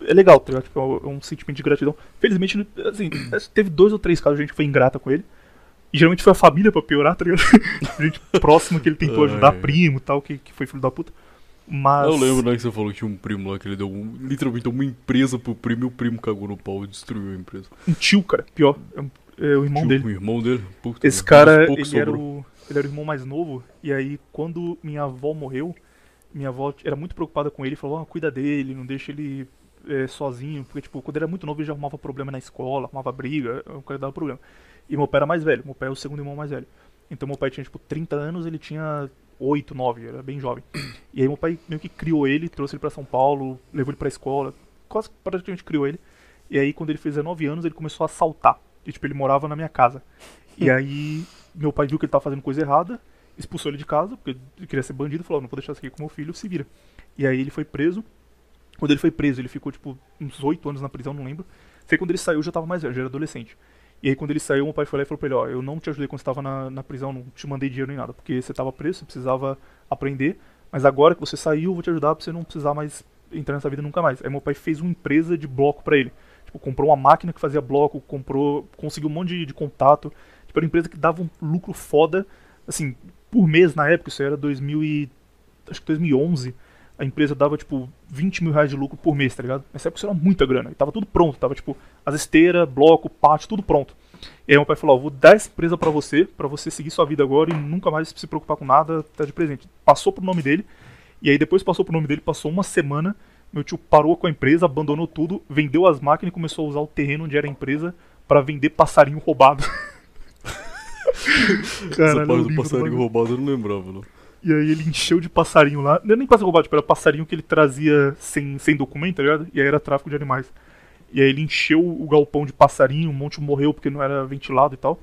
é legal, tá ligado? Tipo, é um- é sentimento de gratidão. Felizmente, assim, teve dois ou três casos de gente que foi ingrata com ele. E geralmente foi a família pra piorar, tá ligado? gente próxima que ele tentou ajudar, primo e tal, que, que foi filho da puta. Mas. Eu lembro, né, que você falou que tinha um primo lá que ele deu um, literalmente deu uma empresa pro primo e o primo cagou no pau e destruiu a empresa. Um tio, cara, pior. É, é o irmão Tio dele. o irmão dele. Puta, Esse cara, ele era, sobrou. o, ele era o irmão mais novo, e aí quando minha avó morreu, minha avó era muito preocupada com ele, falou, ah, cuida dele, não deixa ele é, sozinho, porque, tipo, quando ele era muito novo ele já arrumava problema na escola, arrumava briga, o cara dava problema. E meu pai era mais velho, meu pai é o segundo irmão mais velho. Então meu pai tinha, tipo, 30 anos, ele tinha 8, 9, era bem jovem. E aí meu pai meio que criou ele, trouxe ele pra São Paulo, levou ele pra escola, quase praticamente criou ele. E aí quando ele fez 19 anos, ele começou a assaltar. E, tipo, ele morava na minha casa. E aí, meu pai viu que ele tava fazendo coisa errada, expulsou ele de casa, porque ele queria ser bandido, falou, não vou deixar isso aqui com meu filho, se vira. E aí ele foi preso. Quando ele foi preso, ele ficou, tipo, uns oito anos na prisão, não lembro. Sei quando ele saiu, eu já tava mais velho, já era adolescente. E aí, quando ele saiu, meu pai foi lá e falou pra ele, ó, eu não te ajudei quando você tava na, na prisão, não te mandei dinheiro nem nada, porque você tava preso, você precisava aprender, mas agora que você saiu, eu vou te ajudar pra você não precisar mais entrar nessa vida nunca mais. Aí meu pai fez uma empresa de bloco pra ele. Tipo, comprou uma máquina que fazia bloco, comprou, conseguiu um monte de, de contato. Tipo, era uma empresa que dava um lucro foda, assim, por mês na época, isso era 2000 e, acho que 2011, a empresa dava, tipo, 20 mil reais de lucro por mês, tá ligado? Nessa época isso era muita grana, e tava tudo pronto, tava, tipo, as esteiras, bloco, pátio, tudo pronto. E aí meu pai falou, ó, vou dar essa empresa pra você, pra você seguir sua vida agora e nunca mais se preocupar com nada, tá de presente. Passou pro nome dele, e aí depois passou pro nome dele, passou uma semana, meu tio parou com a empresa, abandonou tudo, vendeu as máquinas e começou a usar o terreno onde era a empresa pra vender passarinho roubado. Essa Caralho, parte do passarinho roubado eu não lembrava, não. E aí ele encheu de passarinho lá. Não era nem passarinho roubado, tipo, era passarinho que ele trazia sem, sem documento, tá ligado? E aí era tráfico de animais. E aí ele encheu o galpão de passarinho, um monte morreu porque não era ventilado e tal.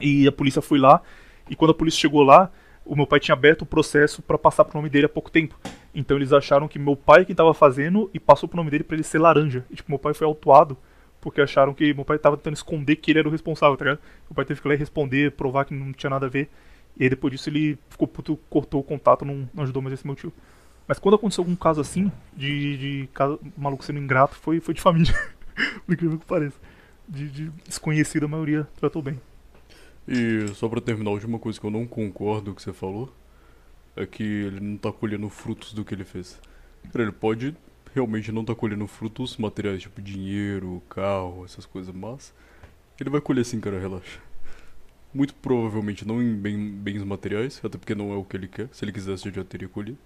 E a polícia foi lá, e quando a polícia chegou lá, o meu pai tinha aberto o processo pra passar pro nome dele há pouco tempo. Então eles acharam que meu pai que tava fazendo e passou pro nome dele pra ele ser laranja. E tipo, meu pai foi autuado Porque acharam que meu pai tava tentando esconder que ele era o responsável, tá ligado? Meu pai teve que ir lá e responder, provar que não tinha nada a ver. E aí depois disso ele ficou puto, cortou o contato, não, não ajudou mais esse meu tio. Mas quando aconteceu algum caso assim, de, de caso, maluco sendo ingrato, foi, foi de família. Por incrível que pareça. De, de desconhecido, a maioria tratou bem. E só pra terminar, a última coisa que eu não concordo com que você falou é que ele não tá colhendo frutos do que ele fez. Ele pode realmente não tá colhendo frutos materiais, tipo dinheiro, carro, essas coisas, mas ele vai colher sim, cara, relaxa. Muito provavelmente não em bem- bens materiais, até porque não é o que ele quer. Se ele quisesse, ele já teria colhido.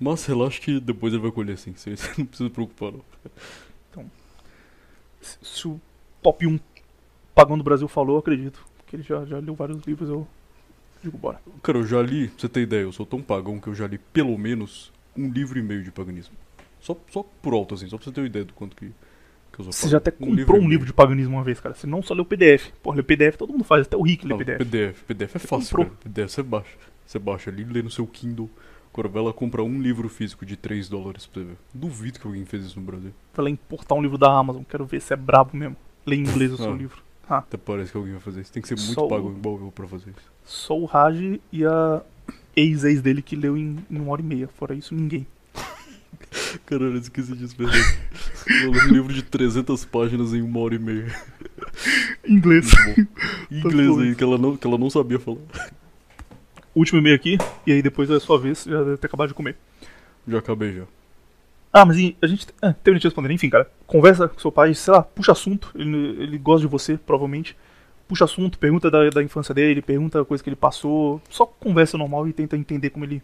Mas relaxa que depois ele vai colher sim, você não precisa se preocupar não. Se, se o top 1 pagão do Brasil falou, eu acredito. Porque ele já, já leu vários livros, eu digo bora. Cara, eu já li, pra você ter ideia, eu sou tão pagão que eu já li pelo menos um livro e meio de paganismo. Só, só por alto, assim, só pra você ter uma ideia do quanto que, que eu sou Você já até comprou um e livro meio. de paganismo uma vez, cara. Você não só leu PDF. Porra, ler PDF todo mundo faz, até o Rick lê PDF. PDF. PDF é Você fácil, comprou. cara. PDF você baixa. Você baixa ali, lê no seu Kindle. Lá comprar um livro físico de 3 dólares pra você ver. Duvido que alguém fez isso no Brasil. Vai lá importar um livro da Amazon, quero ver se é brabo mesmo. Lê em inglês o seu Ah. livro. Até parece que alguém vai fazer isso. Tem que ser muito Só o- pago igual eu pra fazer isso. Só o Raj e a ex-ex dele que leu em, em uma hora e meia. Fora isso, ninguém. Caralho, eu esqueci disso. Eu li um livro de 300 páginas em uma hora e meia. Inglês. Em inglês aí, que ela, não, que ela não sabia falar. Último e-mail aqui, e aí depois é a sua vez, já deve ter acabado de comer. Já acabei já. Ah, mas a gente. Ah, terminei de responder. Enfim, cara. Conversa com seu pai, sei lá, puxa assunto. Ele, ele gosta de você, provavelmente. Puxa assunto, pergunta da, da infância dele, pergunta coisa que ele passou. Só conversa normal e tenta entender como ele,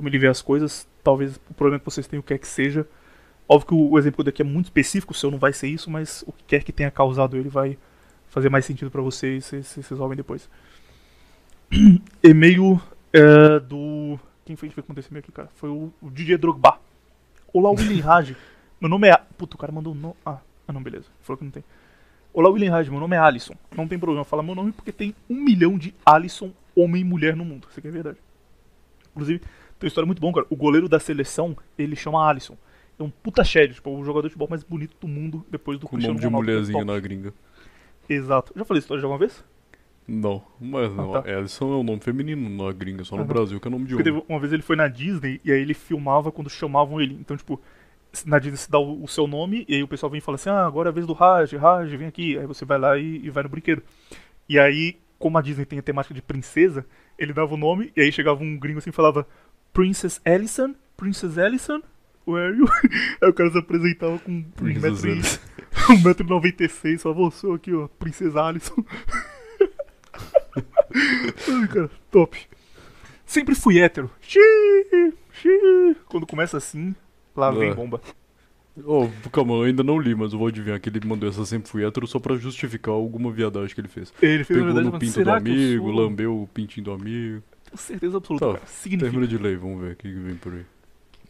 como ele vê as coisas. Talvez o problema que vocês tenham, o que quer que seja. Óbvio que o, exemplo daqui é muito específico, o seu não vai ser isso, mas o que quer que tenha causado ele vai fazer mais sentido pra vocês, vocês, resolvem depois. E-mail é, do. Quem foi que foi acontecer aqui, cara? Foi o, o DJ Drogba. Olá, William Raj. Meu nome é. Puta, o cara mandou. No... Ah, ah, não, beleza. Falou que não tem. Olá, William Raj. Meu nome é Alisson. Não tem problema falar meu nome porque tem um milhão de Alisson, homem e mulher no mundo. Isso aqui é verdade. Inclusive, tem uma história muito bom, cara. O goleiro da seleção, ele chama Alisson. É um puta shed, tipo, o jogador de futebol mais bonito do mundo depois do Com o Cristiano nome de Ronaldo, é mulherzinha na gringa. Exato. Já falei essa história de alguma vez? Não, mas não. Ah, tá. Ellison é o nome feminino na gringa, só no Aham. Brasil que é nome de Porque homem. teve uma vez ele foi na Disney e aí ele filmava quando chamavam ele. Então, tipo, na Disney se dá o, o seu nome e aí o pessoal vem e fala assim: ah, agora é a vez do Raj, Raj, vem aqui. Aí você vai lá e, e vai no brinquedo. E aí, como a Disney tem a temática de princesa, ele dava o nome e aí chegava um gringo assim e falava: Princess Ellison, Princess Ellison, where are you? Aí o cara se apresentava com um Princess metro e- Ellison. 1,96m, falava: "Ô, sou aqui, ó, Princesa Alisson. Ai, cara, top. Sempre fui hétero. Xiii, xiii. Quando começa assim, lá vem É. bomba. Oh, calma, eu ainda não li, mas eu vou adivinhar que ele mandou essa sempre fui hétero só pra justificar alguma viadagem que ele fez. Ele fez Pegou verdade, no pinto do amigo, lambeu o pintinho do amigo. Certeza absoluta, Tá, cara. Significa. Termina de ler, vamos ver o que que vem por aí.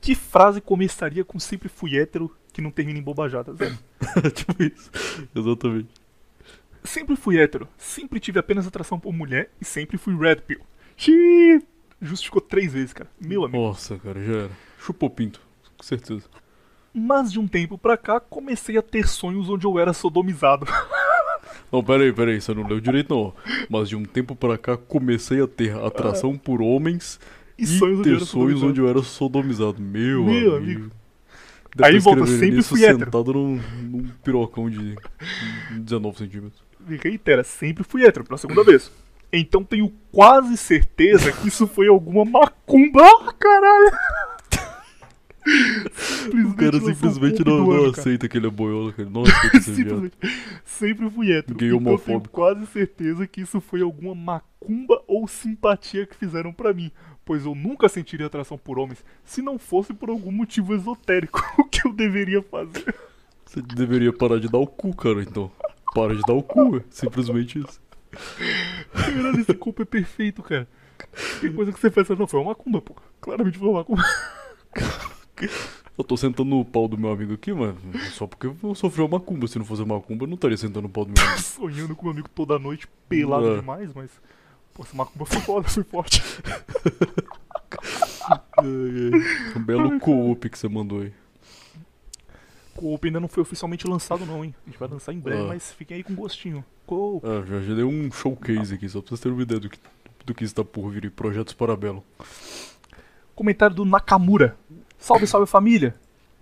Que frase começaria com sempre fui hétero que não termina em bobajadas? É. tipo isso. Exatamente. Sempre fui hétero, sempre tive apenas atração por mulher e sempre fui red pill. Xiii. Justificou três vezes, cara. Meu amigo. Nossa, cara, já era. Chupou pinto, com certeza. Mas de um tempo pra cá, comecei a ter sonhos onde eu era sodomizado. Não, peraí, peraí, você não leu direito não. Mas de um tempo pra cá comecei a ter atração por homens E sonhos onde eu ter era sonhos sodomizado. onde eu era sodomizado. Meu, Meu amigo. amigo. Deve Aí volta, sempre fui hétero. sentado num, num pirocão de 19 centímetros. Me reitera, sempre fui hétero, pela segunda vez. Então tenho quase certeza que isso foi alguma macumba. Ah, caralho! O cara simplesmente não, não ano, cara. aceita que ele é boiola, cara. Não aceita esse. Simplesmente. Sempre fui hétero. Gay então tenho homofóbico. quase certeza que isso foi alguma macumba ou simpatia que fizeram pra mim. Pois eu nunca sentiria atração por homens se não fosse por algum motivo esotérico. O que eu deveria fazer? Você deveria parar de dar o cu, cara, então. Para de dar o cu, é simplesmente isso. Caralho, esse corpo é perfeito, cara. Que coisa que você faz, não, foi uma macumba, pô. Claramente foi uma macumba. Eu tô sentando no pau do meu amigo aqui, mano. Só porque eu sofri uma macumba. Se não fosse uma macumba, eu não estaria sentando no pau do meu amigo. Sonhando com meu amigo toda noite, pelado É. demais, mas. Pô, essa macumba foi foda, foi forte. Um belo co-op que você mandou aí. Coop ainda não foi oficialmente lançado, não, hein? A gente vai lançar em breve, Ah. mas fiquem aí com gostinho. Coop. Ah, já, já dei um showcase aqui, só pra vocês terem uma ideia do que, do que está por vir. Projetos Parabelo. Comentário do Nakamura. Salve, salve família!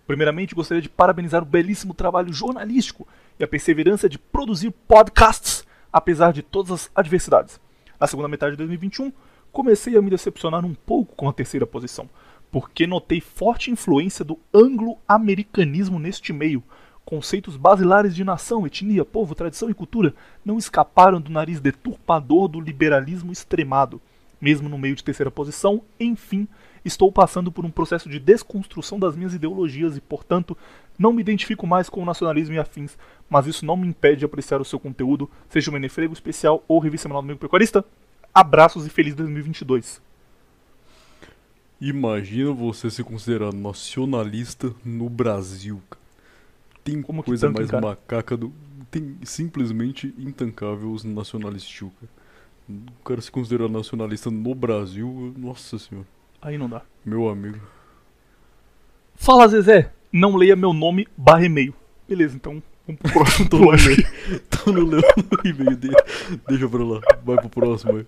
Primeiramente, gostaria de parabenizar o belíssimo trabalho jornalístico e a perseverança de produzir podcasts, apesar de todas as adversidades. Na segunda metade de 2021, comecei a me decepcionar um pouco com a terceira posição, porque notei forte influência do anglo-americanismo neste meio. Conceitos basilares de nação, etnia, povo, tradição e cultura não escaparam do nariz deturpador do liberalismo extremado. Mesmo no meio de terceira posição, enfim, estou passando por um processo de desconstrução das minhas ideologias e, portanto, não me identifico mais com o nacionalismo e afins, mas isso não me impede de apreciar o seu conteúdo, seja o Menefrego Especial ou Revista Semanal do Amigo Pecuarista. Abraços e feliz 2022. Imagina você se considerar nacionalista no Brasil, cara. Tem Como coisa tanto, mais cara? macaca do. Tem simplesmente intancável os nacionalistas, cara. O cara se considerar nacionalista no Brasil, nossa senhora. Aí não dá. Meu amigo. Fala, Zezé! Não leia meu nome barra e-mail. Beleza, então vamos pro próximo Tô pulo, acho que- Tô no e-mail dele. Deixa pra lá. Vai pro próximo aí.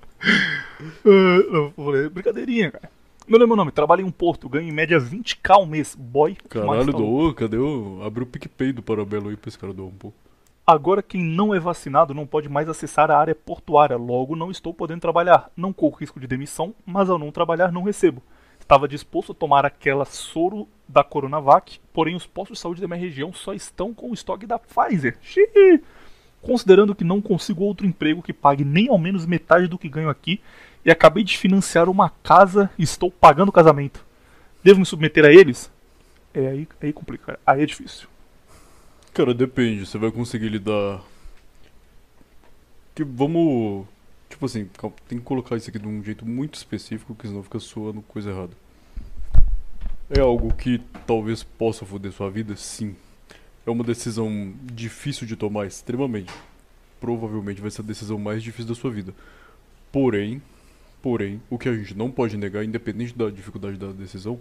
Ah, não. Brincadeirinha, cara. Não lembro meu nome, trabalho em um porto, ganho em média 20k ao mês. Boy, Caralho, doou. Cadê o. Abre o PicPay do Parabelo aí pra esse cara doar um pouco. Agora quem não é vacinado não pode mais acessar a área portuária, logo não estou podendo trabalhar. Não corro risco de demissão, mas ao não trabalhar não recebo. Estava disposto a tomar aquela soro da Coronavac, porém os postos de saúde da minha região só estão com o estoque da Pfizer. Xiii. Considerando que não consigo outro emprego que pague nem ao menos metade do que ganho aqui, e acabei de financiar uma casa e estou pagando o casamento. Devo me submeter a eles? É aí, aí complica, aí é difícil. Cara, depende. Você vai conseguir lidar. Que vamos. Tipo assim, tem que colocar isso aqui de um jeito muito específico, que senão fica soando coisa errada. É algo que talvez possa foder sua vida? Sim. É uma decisão difícil de tomar, extremamente. Provavelmente vai ser a decisão mais difícil da sua vida. Porém, porém, o que a gente não pode negar, independente da dificuldade da decisão,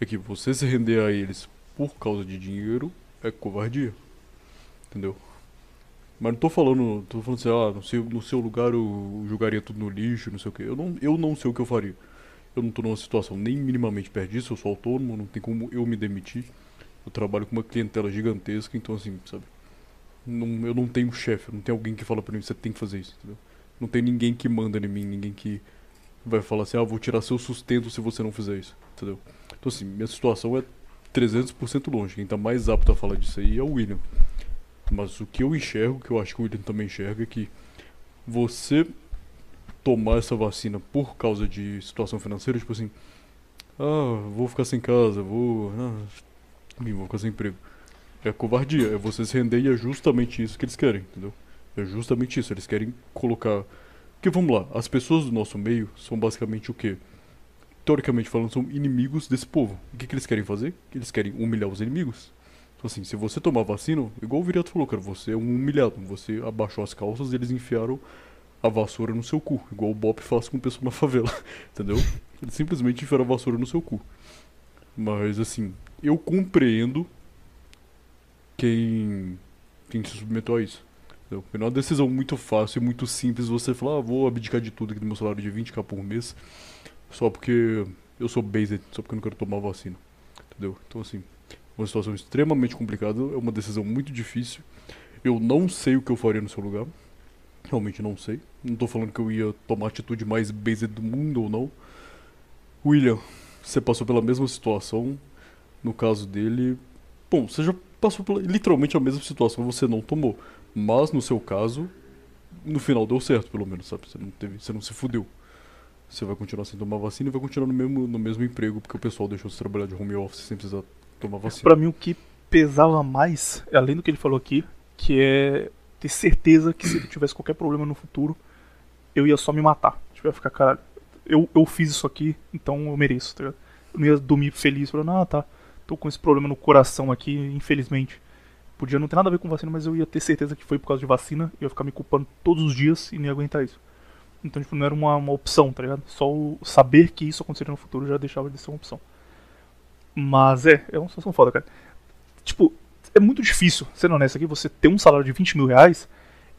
é que você se render a eles por causa de dinheiro é covardia. Entendeu? Mas não tô falando, tô falando assim, ah, no seu, no seu lugar eu jogaria tudo no lixo, não sei o que. Eu não, eu não sei o que eu faria. Eu não tô numa situação nem minimamente perto disso, eu sou autônomo, não tem como eu me demitir. Eu trabalho com uma clientela gigantesca, então assim, sabe? Não, eu não tenho chefe, não tem alguém que fala pra mim, você tem que fazer isso, entendeu? Não tem ninguém que manda em mim, ninguém que vai falar assim, ah, vou tirar seu sustento se você não fizer isso, entendeu? Então assim, minha situação é 300% longe. Quem tá mais apto a falar disso aí é o William. Mas o que eu enxergo, que eu acho que o William também enxerga, é que você tomar essa vacina por causa de situação financeira, tipo assim, ah, vou ficar sem casa, vou. Ah, vou ficar sem emprego. É covardia, é você se render e é justamente isso que eles querem, entendeu? É justamente isso, eles querem colocar. Porque vamos lá, as pessoas do nosso meio são basicamente o quê? Teoricamente falando, são inimigos desse povo. O que, que eles querem fazer? Eles querem humilhar os inimigos. Então, assim, se você tomar vacina, igual o Viriato falou, cara, você é um humilhado. Você abaixou as calças eles enfiaram a vassoura no seu cu. Igual o Bop faz com o pessoal na favela. Entendeu? Eles simplesmente enfiaram a vassoura no seu cu. Mas, assim, eu compreendo quem, quem se submeteu a isso. Entendeu? Porque não é uma decisão muito fácil e muito simples você falar, ah, vou abdicar de tudo aqui do meu salário de 20k por mês só porque eu sou based, só porque eu não quero tomar vacina. Entendeu? Então, assim, uma situação extremamente complicada, é uma decisão muito difícil. Eu não sei o que eu faria no seu lugar. Realmente não sei. Não tô falando que eu ia tomar a atitude mais based do mundo ou não. William, você passou pela mesma situação. No caso dele. Bom, você já passou pela, literalmente a mesma situação, você não tomou. Mas no seu caso, no final deu certo, pelo menos, sabe? Você não, teve, você não se fudeu. Você vai continuar sem tomar vacina e vai continuar no mesmo, no mesmo emprego, porque o pessoal deixou você trabalhar de home office sem precisar vacina. Pra mim, o que pesava mais, além do que ele falou aqui, que é ter certeza que se ele tivesse qualquer problema no futuro, eu ia só me matar. Tipo, eu ia ficar, caralho, eu, eu fiz isso aqui, então eu mereço, tá ligado? Eu não ia dormir feliz, falando, ah, tá, tô com esse problema no coração aqui, infelizmente. Podia não ter nada a ver com vacina, mas eu ia ter certeza que foi por causa de vacina, e eu ia ficar me culpando todos os dias e não ia aguentar isso. Então, tipo, não era uma, uma opção, tá ligado? Só o saber que isso aconteceria no futuro já deixava de ser uma opção. Mas é, é uma situação foda, cara. Tipo, é muito difícil, sendo honesto aqui, você ter um salário de 20 mil reais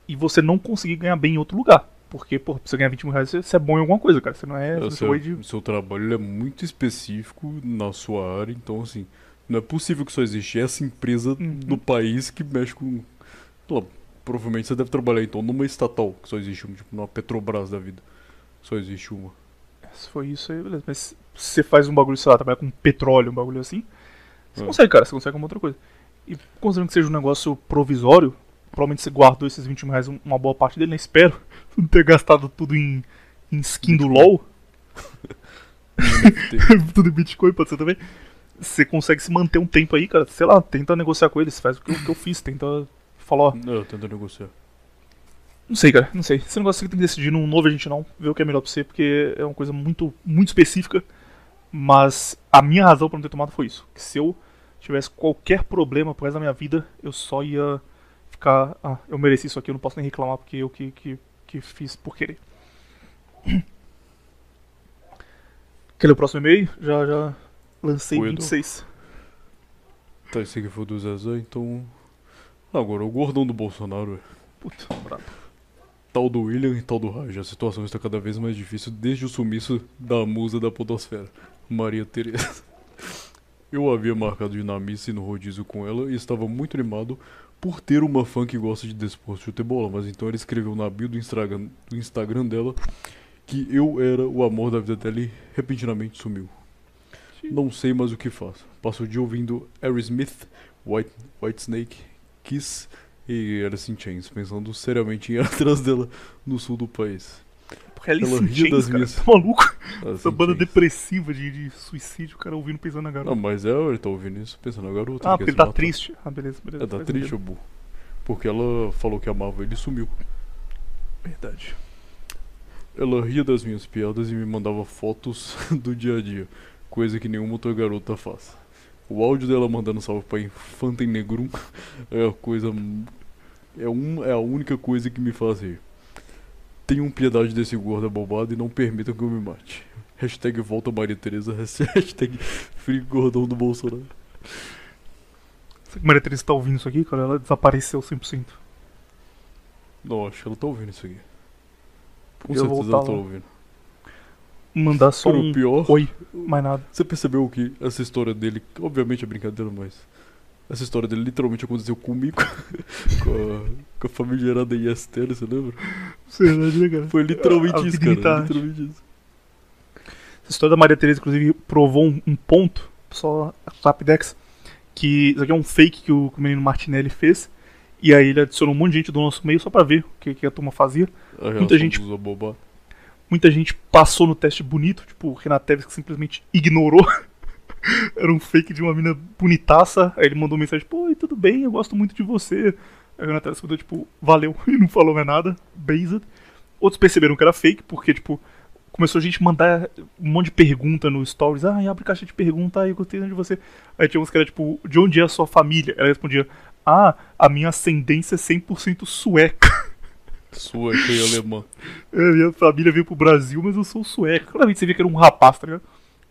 e você não conseguir ganhar bem em outro lugar. Porque, pô, pra você ganhar 20 mil reais, você, é bom em alguma coisa, cara. Você não é. É, seu, de... seu trabalho é muito específico na sua área, então assim, não é possível que só existe essa empresa Uhum. no país que mexe com. lá, provavelmente você deve trabalhar então numa estatal, que só existe uma, tipo, numa Petrobras da vida. Só existe uma. Se foi isso aí, beleza. Mas se você faz um bagulho, sei lá, trabalha com petróleo, um bagulho assim, você É. consegue, cara, você consegue alguma outra coisa. E considerando que seja um negócio provisório, provavelmente você guardou esses 20 mil reais, um- uma boa parte dele, né? Espero não ter gastado tudo em, em skin do LOL, tudo em Bitcoin, pode ser também. Você consegue se manter um tempo aí, cara. Sei lá, tenta negociar com eles, faz o que eu, o que eu fiz, tenta falar, ó, Não, tenta negociar. Não sei, cara, não sei. Esse negócio aqui tem que decidir, não ouve a gente não, ver o que é melhor pra você, porque é uma coisa muito, muito específica. Mas a minha razão pra não ter tomado foi isso. Que se eu tivesse qualquer problema pro resto da minha vida, eu só ia ficar. Ah, eu mereci isso aqui, eu não posso nem reclamar porque eu que, que, que fiz por querer. Quer ler o próximo e-mail? Já, já lancei O Edu. 26. Tá, esse aqui foi do Zezé, então. Agora, o gordão do Bolsonaro, é. Puta, brabo. Tal do William e tal do Raj. A situação está cada vez mais difícil desde o sumiço da musa da podosfera, Maria Teresa. Eu havia marcado ir na missa e no rodízio com ela e estava muito animado por ter uma fã que gosta de desporto de futebol, mas então ela escreveu na bio do Instagram, do Instagram dela que eu era o amor da vida dela e repentinamente sumiu. Não sei mais o que faço. Passo o dia ouvindo Aerosmith, White, White Snake, Kiss e Alice in Chains, pensando seriamente em ir atrás dela no sul do país. Porque Alice Ela in ria Chains, das cara, minhas- tá maluco? Alice Essa in banda Chains. depressiva de, de suicídio, o cara ouvindo pensando na garota. Não, mas é, ele tá ouvindo isso pensando na garota. Ah, porque ele tá matar. triste. Ah, beleza, beleza. É, tá triste, ô burro. Porque ela falou que amava ele e sumiu. Verdade. Ela ria das minhas piadas e me mandava fotos do dia a dia, coisa que nenhuma outra garota faz. O áudio dela mandando salve pra Infanta em Negrum é a coisa. É, um, é a única coisa que me faz rir. Tenham piedade desse gordo bobado e não permitam que eu me mate. Hashtag volta Maria Tereza, hashtag Free Gordão do Bolsonaro. Será que a Maria Teresa tá ouvindo isso aqui, cara? Ela desapareceu 100%. Não, acho que ela tá ouvindo isso aqui. Com Podia certeza ela tá ouvindo. Mandar só um pior. oi, mais nada. Você percebeu que essa história dele, obviamente é brincadeira, mas essa história dele literalmente aconteceu comigo, com, a, com a famigerada IST, você lembra? Verdade, né, cara? Foi literalmente A isso, cara. imita Literalmente isso. Essa história da Maria Teresa, inclusive, provou um, um ponto, só a Clapdex, que isso aqui é um fake que o, que o menino Martinelli fez. E aí ele adicionou um monte de gente do nosso meio só pra ver o que, que a turma fazia. A reação gente- dos. Muita gente passou no teste bonito, tipo o Renato Teves que simplesmente ignorou. Era um fake de uma mina bonitaça. Aí ele mandou mensagem, pô, tudo bem, eu gosto muito de você. Aí o Renato Teves mandou, tipo, valeu, e não falou mais nada, based. Outros perceberam que era fake, porque, tipo, começou a gente mandar um monte de pergunta no stories. Ah, abre caixa de pergunta, ah, eu gostei de você. Aí tinha uns que era, tipo, de onde é a sua família? Ela respondia, ah, a minha ascendência é 100% sueca. Sueca e alemã. É, minha família veio pro Brasil, mas eu sou sueco. Claramente você via que era um rapaz, tá ligado?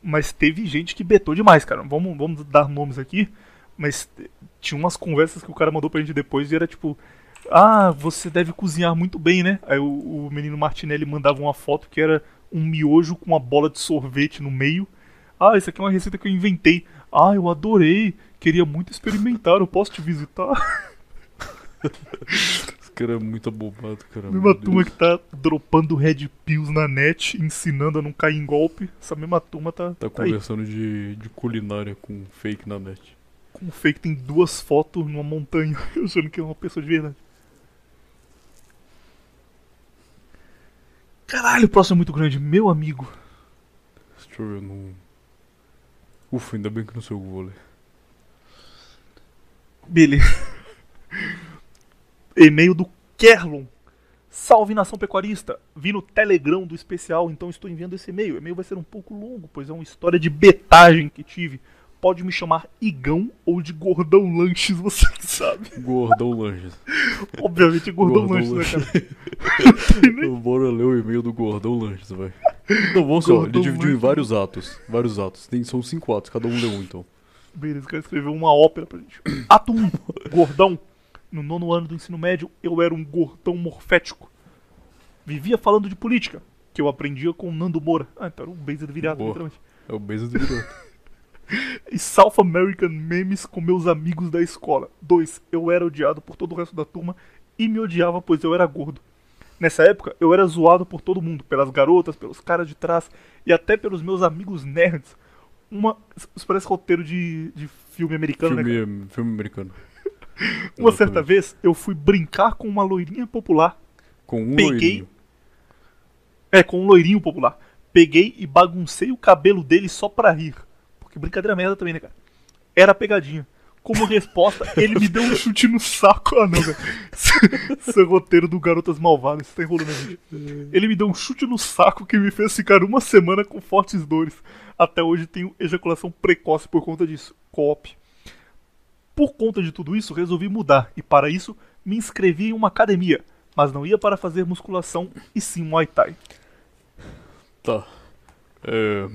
Mas teve gente que betou demais, cara. Vamos, vamos dar nomes aqui. Mas tinha umas conversas que o cara mandou pra gente depois e era tipo. Ah, você deve cozinhar muito bem, né? Aí o, o menino Martinelli mandava uma foto que era um miojo com uma bola de sorvete no meio. Ah, isso aqui é uma receita que eu inventei. Ah, eu adorei. Queria muito experimentar. Eu posso te visitar? Cara é muito abobado, cara. mesma turma Deus. que tá dropando red pills na net, ensinando a não cair em golpe. Essa mesma turma tá, Tá tá aí. conversando de, de culinária com fake na net. Com fake tem duas fotos numa montanha, achando que é uma pessoa de verdade. Caralho, o próximo é muito grande. Meu amigo. Deixa eu ver, não. Ufa, ainda bem que não sei o ler. Beleza. E-mail do Kerlon. Salve nação pecuarista! Vi no Telegram do especial, então estou enviando esse e-mail. O e-mail vai ser um pouco longo, pois é uma história de betagem que tive. Pode me chamar Igão ou de Gordão Lanches, você que sabe. Gordão Lanches. Obviamente Gordão, Gordão Lanches, né, cara? Bora ler o e-mail do Gordão Lanches, vai. Não, vamos só, ele dividiu em Lanches. vários atos. Vários atos. Tem, são cinco atos, cada um lê um então. Beleza, o cara escreveu uma ópera pra gente. Ato 1. gordão. No nono ano do ensino médio, eu era um gordão morfético. Vivia falando de política, que eu aprendia com o Nando Moura. Ah, então era um beijo de virada, Boa. literalmente. É o beijo do virado. E South American memes com meus amigos da escola. 2. Eu era odiado por todo o resto da turma e me odiava pois eu era gordo. Nessa época, eu era zoado por todo mundo, pelas garotas, pelos caras de trás e até pelos meus amigos nerds. Uma. Isso parece roteiro de, de filme americano, né? filme, filme americano. Uma certa vez, eu fui brincar com uma loirinha popular. Com um Peguei- loirinho. É, com um loirinho popular. Peguei e baguncei o cabelo dele só pra rir. Porque brincadeira merda também, né, cara? Era pegadinha. Como resposta, ele me deu um chute no saco. Ah, não. Esse é roteiro do Garotas Malvadas. Isso tá enrolando a gente. Ele me deu um chute no saco que me fez ficar uma semana com fortes dores. Até hoje tenho ejaculação precoce por conta disso. Coop. Por conta de tudo isso, resolvi mudar. E para isso, me inscrevi em uma academia. Mas não ia para fazer musculação e sim Muay Thai. Tá. É,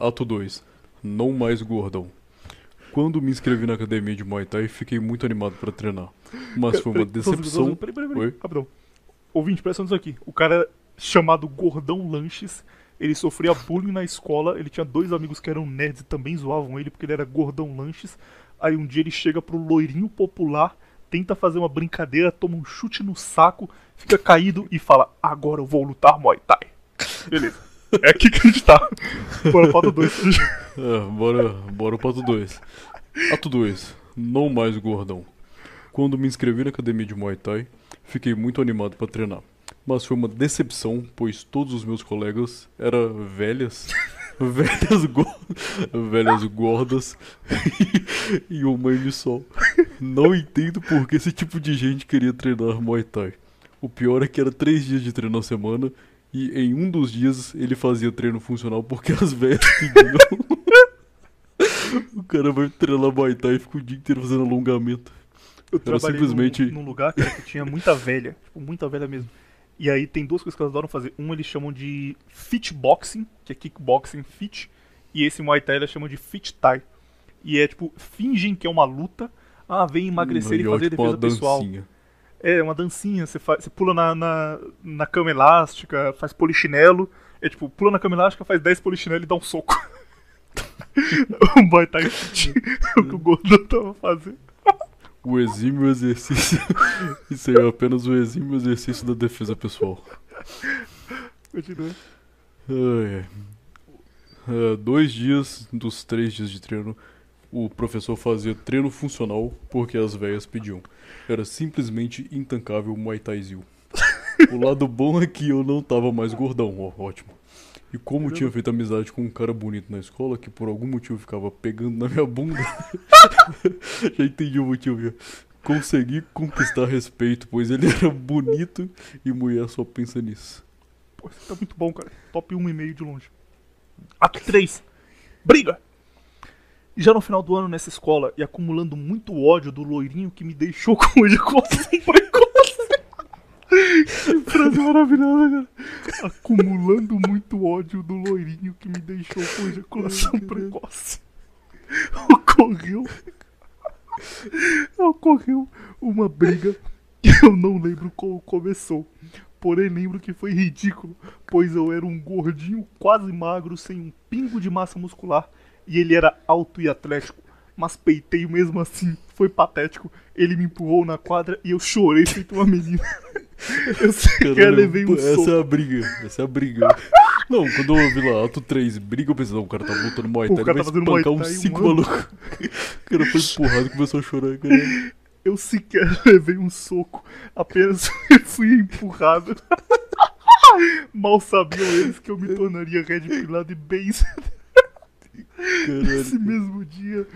ato 2. Não mais gordão. Quando me inscrevi na academia de Muay Thai, fiquei muito animado pra treinar. Mas foi uma um um decepção. Peraí, peraí, peraí. Rapidão. Ouvinte, presta atenção aqui. O cara chamado Gordão Lanches, ele sofria bullying na escola. Ele tinha dois amigos que eram nerds e também zoavam ele porque ele era Gordão Lanches. Aí um dia ele chega pro loirinho popular, tenta fazer uma brincadeira, toma um chute no saco, fica caído e fala: Agora eu vou lutar Muay Thai. Beleza. É aqui que a gente tá. Bora, falta dois. É, bora, bora pro ato 2. Ato 2. Não mais gordão. Quando me inscrevi na academia de Muay Thai, fiquei muito animado pra treinar. Mas foi uma decepção, pois todos os meus colegas eram velhas, velhas, go velhas gordas e uma de sol. Não entendo por que esse tipo de gente queria treinar Muay Thai. O pior é que era três dias de treino na semana e em um dos dias ele fazia treino funcional porque as velhas pediam. o cara vai treinar Muay Thai e fica o dia inteiro fazendo alongamento. Eu Era trabalhei simplesmente- num, num lugar cara, que tinha muita velha, tipo, muita velha mesmo. E aí tem duas coisas que elas adoram fazer. Um eles chamam de fit boxing, que é kickboxing fit, e esse Muay Thai elas chamam de fit Thai. E é tipo, fingem que é uma luta, ah, vem emagrecer E e fazer tipo uma defesa pessoal. dancinha. É, uma dancinha, você, faz, você pula na, na, na cama elástica, faz polichinelo, é tipo, pula na cama elástica, faz 10 polichinelo e dá um soco. o Muay Thai fit é o que o Gordon tava fazendo. O exímio exercício. Isso aí é apenas o exímio exercício da defesa pessoal. Continua. Ai. É, dois dias dos três dias de treino, o professor fazia treino funcional porque as velhas pediam. Era simplesmente intancável Muay Thaizil. O lado bom é que eu não tava mais gordão, ó, ótimo. E como tinha feito amizade com um cara bonito na escola, que por algum motivo ficava pegando na minha bunda, já entendi o motivo. Já. Consegui conquistar respeito, pois ele era bonito e mulher só pensa nisso. Pô, isso tá muito bom, cara. Top 1,5 de longe. Ato 3. Briga! Já no final do ano nessa escola, e acumulando muito ódio do loirinho que me deixou com ejaculação precoce. Que frase maravilhosa, cara. Acumulando muito ódio do loirinho que me deixou com ejaculação precoce. Ocorreu. Ocorreu uma briga que eu não lembro como começou. Porém, lembro que foi ridículo, pois eu era um gordinho quase magro, sem um pingo de massa muscular, e ele era alto e atlético. Mas peitei mesmo assim, foi patético. Ele me empurrou na quadra e eu chorei feito uma menina. Eu sequer Caralho, levei um essa soco. é a briga. Essa é a briga. Não, quando eu ouvi lá, ato 3, briga, eu pensei, não, o cara tá lutando Muay Thai, o cara ele vai espancar uns Thai, 5 mano. malucos. O cara foi empurrado e começou a chorar, cara. Eu sequer levei um soco, apenas fui empurrado. Mal sabiam eles que eu me tornaria red pilado e bem Nesse mesmo dia,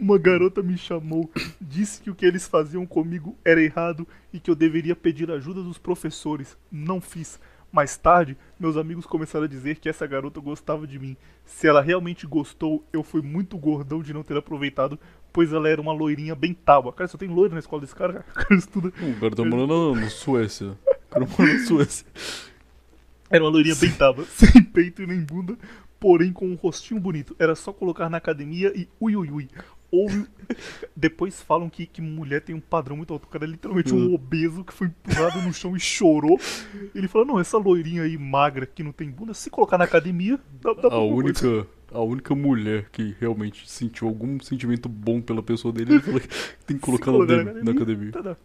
uma garota me chamou, disse que o que eles faziam comigo era errado e que eu deveria pedir ajuda dos professores. Não fiz. Mais tarde, meus amigos começaram a dizer que essa garota gostava de mim. Se ela realmente gostou, eu fui muito gordão de não ter aproveitado, pois ela era uma loirinha bem tábua. Cara, só tem loira na escola desse cara, cara. O cara estuda. O cara tá morando na, na Suécia. O cara mora na Suécia. Era uma loirinha bem tábua, sem peito e nem bunda, porém com um rostinho bonito. Era só colocar na academia e ui ui ui. Houve. Depois falam que, que mulher tem um padrão muito alto. O cara é literalmente um Hum. obeso que foi empurrado no chão e chorou. Ele fala: Não, essa loirinha aí magra que não tem bunda, se colocar na academia, dá, dá A alguma coisa." única, a única mulher que realmente sentiu algum sentimento bom pela pessoa dele, ele falou que tem que colocar Se na, na academia. Tá, tá.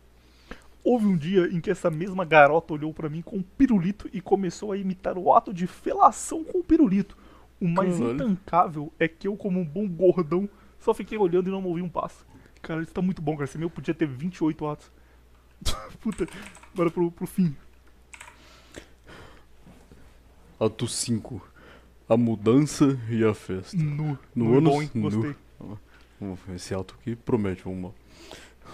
Houve um dia em que essa mesma garota olhou pra mim com um pirulito e começou a imitar o ato de felação com o pirulito. O mais Caralho. intancável é que eu, como um bom gordão, só fiquei olhando e não movi um passo. Cara, isso tá muito bom, cara. Esse meu podia ter 28 atos. Puta, bora pro, pro fim. Ato 5. A mudança e a festa. Nu. No Nu é ano- bom, hein? nu. Gostei. Ver, Esse ato aqui promete, vamos lá.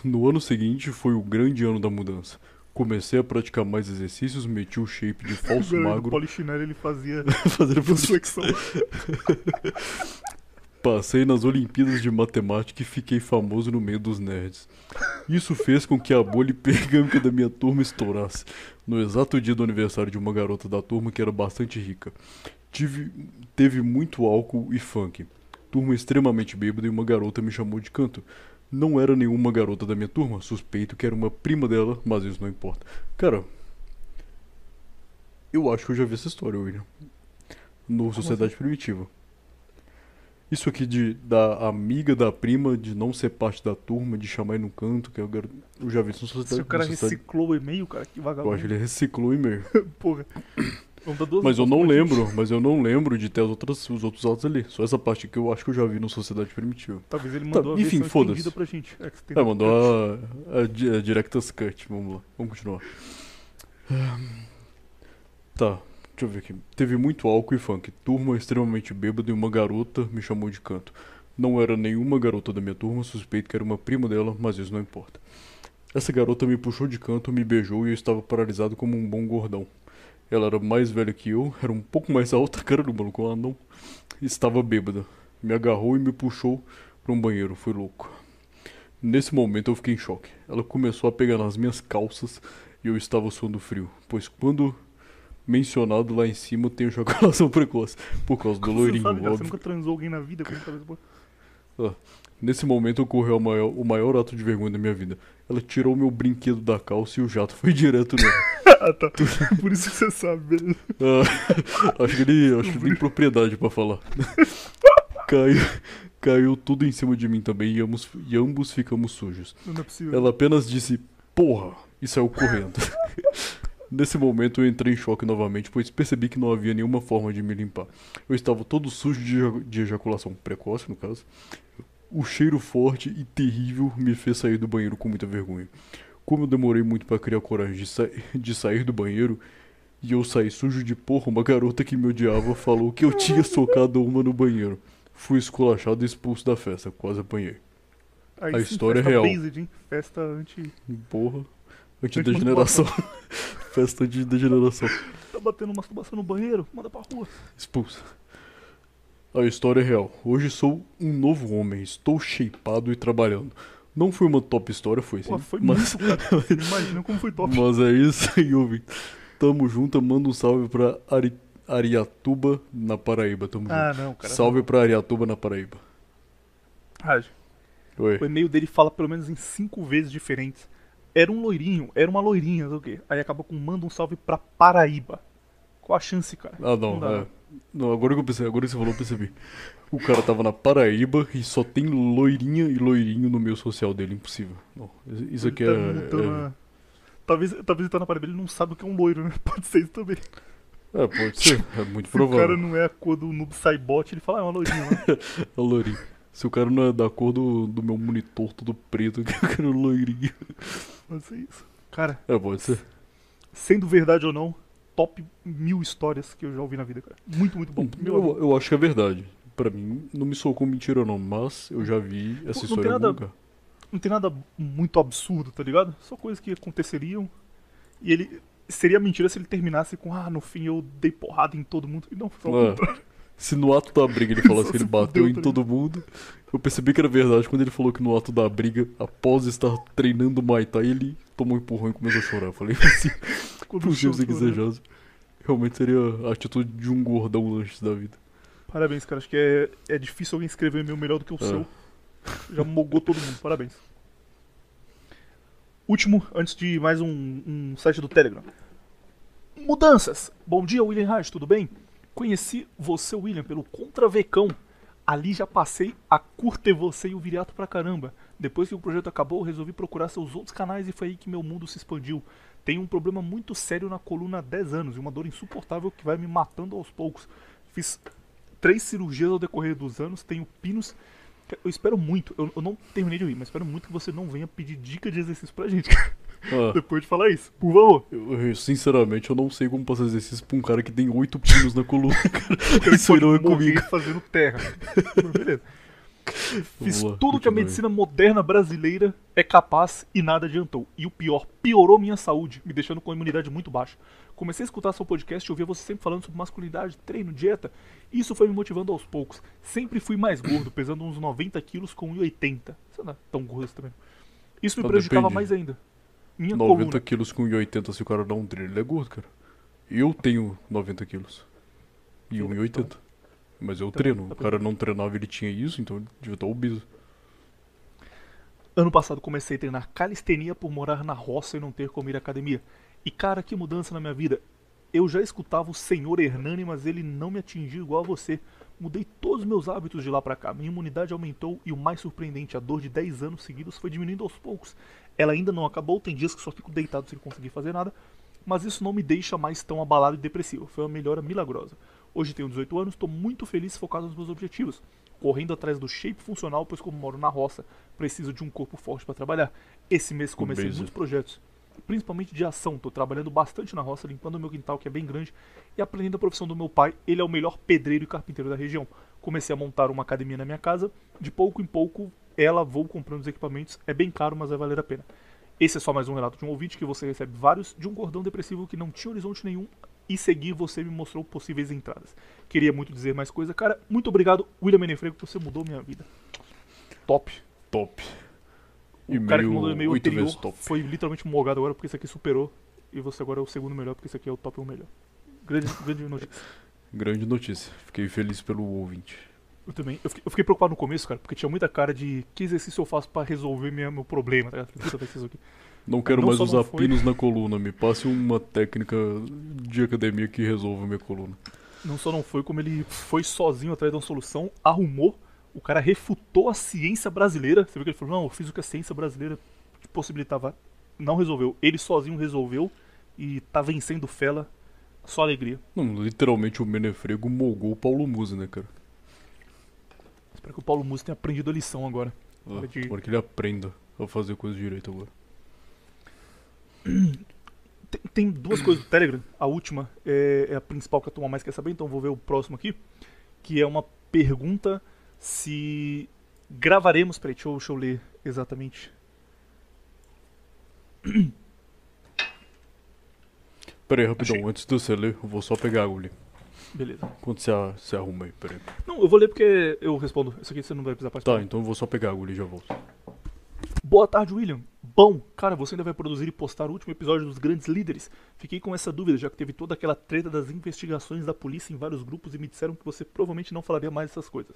No ano seguinte foi o grande ano da mudança. Comecei a praticar mais exercícios, meti o shape de falso No magro, polichinelo ele fazia fazendo flexão. Passei nas Olimpíadas de Matemática e fiquei famoso no meio dos nerds. Isso fez com que a bolha pergâmica da minha turma estourasse, no exato dia do aniversário de uma garota da turma que era bastante rica. Tive, teve muito álcool e funk. Turma extremamente bêbada e uma garota me chamou de canto. Não era nenhuma garota da minha turma, suspeito que era uma prima dela, mas isso não importa. Cara, eu acho que eu já vi essa história, William. No Sociedade Primitiva. Isso aqui de da amiga da prima de não ser parte da turma, de chamar ele no canto, que eu, eu já vi isso no Sociedade Se o cara no Sociedade- reciclou o e-mail, cara, que Eu vagabundo. acho que ele reciclou o e-mail. Porra. Mas eu não lembro, mas eu não lembro de ter as outras, os outros autos ali. Só essa parte que eu acho que eu já vi no Sociedade Primitiva. Talvez ele Tá, mandou a enfim, foda-se. estendida pra gente. É, É, mandou a, a, a Director's Cut. Vamos lá, vamos continuar. Tá, deixa eu ver aqui. Teve muito álcool e funk. Turma extremamente bêbada e uma garota me chamou de canto. Não era nenhuma garota da minha turma, suspeito que era uma prima dela, mas isso não importa. Essa garota me puxou de canto, me beijou e eu estava paralisado como um bom gordão. Ela era mais velha que eu, era um pouco mais alta, cara do maluco, ela não estava bêbada. Me agarrou e me puxou para um banheiro, foi louco. Nesse momento eu fiquei em choque. Ela começou a pegar nas minhas calças e eu estava suando frio, pois quando mencionado lá em cima tem ejaculação precoce, por causa do Você loirinho, sabe, cara, você nunca transou alguém na vida com cabeça boa. Nesse momento ocorreu o maior, o maior ato de vergonha da minha vida. Ela tirou meu brinquedo da calça e o jato foi direto nela. ah, tá. Por isso que você sabe. Ah, acho que ele, acho que ele tem propriedade pra falar. Caiu, caiu tudo em cima de mim também e ambos, e ambos ficamos sujos. Não é possível. Ela apenas disse, porra, e saiu correndo. Nesse momento eu entrei em choque novamente, pois percebi que não havia nenhuma forma de me limpar. Eu estava todo sujo de, de ejaculação precoce, no caso. O cheiro forte e terrível me fez sair do banheiro com muita vergonha. Como eu demorei muito para criar coragem de, sa- de sair do banheiro, e eu saí sujo de porra, uma garota que me odiava falou que eu tinha socado uma no banheiro. Fui esculachado e expulso da festa, quase apanhei. Aí a sim, história é real. Based, hein? Festa anti. Porra. Antidegeneração. Festa de degeneração. Tá batendo masturbação no banheiro? Manda pra rua. Expulsa. A história é real. Hoje sou um novo homem. Estou shapeado e trabalhando. Não foi uma top história, foi sim. Pô, foi mas, muito, cara. Imagina como foi top. mas é isso aí, ouvi. Tamo junto. Manda um salve pra Ari, Ariatuba, na Paraíba. Tamo Ah, junto. não, cara. Salve pra Ariatuba, na Paraíba. Ah, Oi. o e-mail dele fala pelo menos em cinco vezes diferentes. Era um loirinho, era uma loirinha, sabe o quê? Aí acaba com manda um salve pra Paraíba. Qual a chance, cara? Ah, não, Não dá, é. Não, agora que eu pensei, agora que você falou, eu percebi. O cara tava na Paraíba e só tem loirinha e loirinho no meio social dele, impossível. Não, isso aqui é. tá é- uma- Talvez, talvez ele tá na Paraíba, ele não sabe o que é um loiro, né? Pode ser isso também. É, pode ser, é muito Se o cara provável. não é a cor do Noob Saibot, ele fala, ah, é uma loirinha lá. É loirinho. Se o cara não é da cor do, do meu monitor todo preto, eu quero loirinho. Pode ser isso. Cara, É, pode ser. sendo verdade ou não, top mil histórias que eu já ouvi na vida, cara. Muito, muito bom. Meu Eu, eu acho que é verdade. Pra mim, não me soou como mentira, não, mas eu já vi essa Não tem história nada- lugar. Não tem nada muito absurdo, tá ligado? Só coisas que aconteceriam. E ele. Seria mentira se ele terminasse com, ah, no fim eu dei porrada em todo mundo. E não, foi só o É. contrário. Se no ato da briga ele falasse que ele bateu em tá todo mundo, eu percebi que era verdade quando ele falou que no ato da briga, após estar treinando Muay Thai, ele tomou um empurrão e começou a chorar. Eu falei assim, por ser estourou. desejoso. Realmente seria a atitude de um gordão antes da vida. Parabéns, cara. Acho que é, é difícil alguém escrever meu melhor do que o É. seu. Já mogou todo mundo, parabéns. Último, antes de mais um, um site do Telegram. Mudanças. Bom dia, William Reis, tudo bem? Conheci você, William, pelo Contravecão. Ali já passei a curter você e o Viriato pra caramba. Depois que o projeto acabou, resolvi procurar seus outros canais e foi aí que meu mundo se expandiu. Tenho um problema muito sério na coluna há 10 anos e uma dor insuportável que vai me matando aos poucos. Fiz três cirurgias ao decorrer dos anos, tenho pinos. Eu espero muito, eu, eu não terminei de ouvir, mas espero muito que você não venha pedir dica de exercício pra gente. Ah, Depois de falar isso, por favor. eu, eu, sinceramente, eu não sei como passar exercício pra um cara que tem oito pinos na coluna, cara. Isso não é comigo. fazendo terra. Beleza. Fiz lá, tudo que a medicina moderna brasileira é capaz e nada adiantou. E o pior, piorou minha saúde, me deixando com a imunidade muito baixa. Comecei a escutar seu podcast e ouvia você sempre falando sobre masculinidade, treino, dieta. Isso foi me motivando aos poucos. Sempre fui mais gordo, pesando uns 90 quilos com 1,80. Você não é tão gordo assim também. Isso me prejudicava depende. mais ainda. Minha 90 coluna. quilos com 1,80 se o cara dá um treino, ele é gordo, cara. Eu tenho 90 quilos. E Sim, 1,80. Mas eu Então, treino. tá O cara não treinava, ele tinha isso, então ele devia estar obeso. Ano passado comecei a treinar calistenia por morar na roça e não ter como ir à academia. E cara, que mudança na minha vida. Eu já escutava o senhor Hernani, mas ele não me atingiu igual a você. Mudei todos os meus hábitos de lá pra cá. Minha imunidade aumentou e o mais surpreendente, a dor de 10 anos seguidos foi diminuindo aos poucos. Ela ainda não acabou, tem dias que só fico deitado sem conseguir fazer nada, mas isso não me deixa mais tão abalado e depressivo. Foi uma melhora milagrosa. Hoje tenho 18 anos, estou muito feliz focado nos meus objetivos. Correndo atrás do shape funcional, pois como moro na roça, preciso de um corpo forte para trabalhar. Esse mês comecei Beleza. muitos projetos, principalmente de ação. Estou trabalhando bastante na roça, limpando o meu quintal, que é bem grande, e aprendendo a profissão do meu pai. Ele é o melhor pedreiro e carpinteiro da região. Comecei a montar uma academia na minha casa. De pouco em pouco, ela vou comprando os equipamentos. É bem caro, mas vai valer a pena. Esse é só mais um relato de um ouvinte que você recebe vários de um cordão depressivo que não tinha horizonte nenhum e seguir você me mostrou possíveis entradas. Queria muito dizer mais coisa, cara. Muito obrigado, William Menefrego, você mudou minha vida. Top. Top. O cara que mandou o e-mail 8 anterior vezes top. foi literalmente mogado agora porque esse aqui superou e você agora é o segundo melhor porque esse aqui é o top 1 melhor. Grande, grande notícia. Grande notícia. Fiquei feliz pelo ouvinte. Eu também. Eu fiquei, eu fiquei preocupado no começo, cara, porque tinha muita cara de que exercício eu faço pra resolver minha, meu problema, tá ligado? Puta, isso aqui. Não quero Não mais usar pinos na coluna. Me passe uma técnica de academia que resolva minha coluna. Não só não foi, como ele foi sozinho atrás de uma solução, arrumou, o cara refutou a ciência brasileira. Você viu que ele falou, não, eu fiz o que a ciência brasileira possibilitava. Não resolveu. Ele sozinho resolveu e tá vencendo Fela. Só alegria. Não, literalmente o Menefrego molgou o Paulo Musi, né, cara? Espero que o Paulo Musi tenha aprendido a lição agora. Ah, de- que ele aprenda a fazer coisa direito agora. Tem, tem duas coisas do Telegram. A última é, é a principal que a turma mais quer saber, então vou ver o próximo aqui. Que é uma pergunta se gravaremos. Peraí, deixa eu, deixa eu ler exatamente. Pera aí, rapidão. Achei. Antes de você ler, eu vou só pegar água ali. Beleza. Quando você, a- você arruma aí, pera aí. Não, eu vou ler porque eu respondo. Isso aqui você não vai precisar participar. Tá, então eu vou só pegar água ali e já volto. Boa tarde, William. Bom, cara, você ainda vai produzir e postar o último episódio dos Grandes Líderes? Fiquei com essa dúvida, já que teve toda aquela treta das investigações da polícia em vários grupos e me disseram que você provavelmente não falaria mais dessas coisas.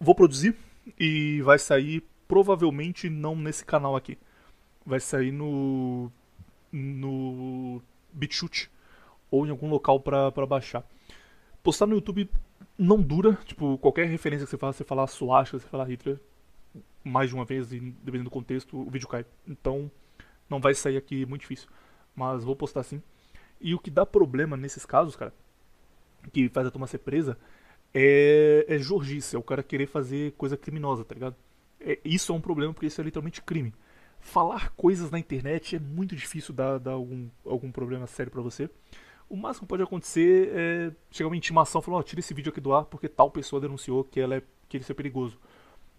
Vou produzir e vai sair provavelmente não nesse canal aqui. Vai sair no no BitChute ou em algum local pra, pra baixar. Postar no YouTube não dura, tipo, qualquer referência que você faça, você falar Suasha, você falar Hitler, mais de uma vez e dependendo do contexto, o vídeo cai. Então, não vai sair aqui muito difícil. Mas vou postar sim. E o que dá problema nesses casos, cara, que faz a turma ser presa, é, é jorgice, é o cara querer fazer coisa criminosa, tá ligado? É, isso é um problema porque isso é literalmente crime. Falar coisas na internet é muito difícil dar, dar algum, algum problema sério pra você. O máximo que pode acontecer é chegar uma intimação falando, ó, tira esse vídeo aqui do ar porque tal pessoa denunciou que, ela é, que ele é perigoso.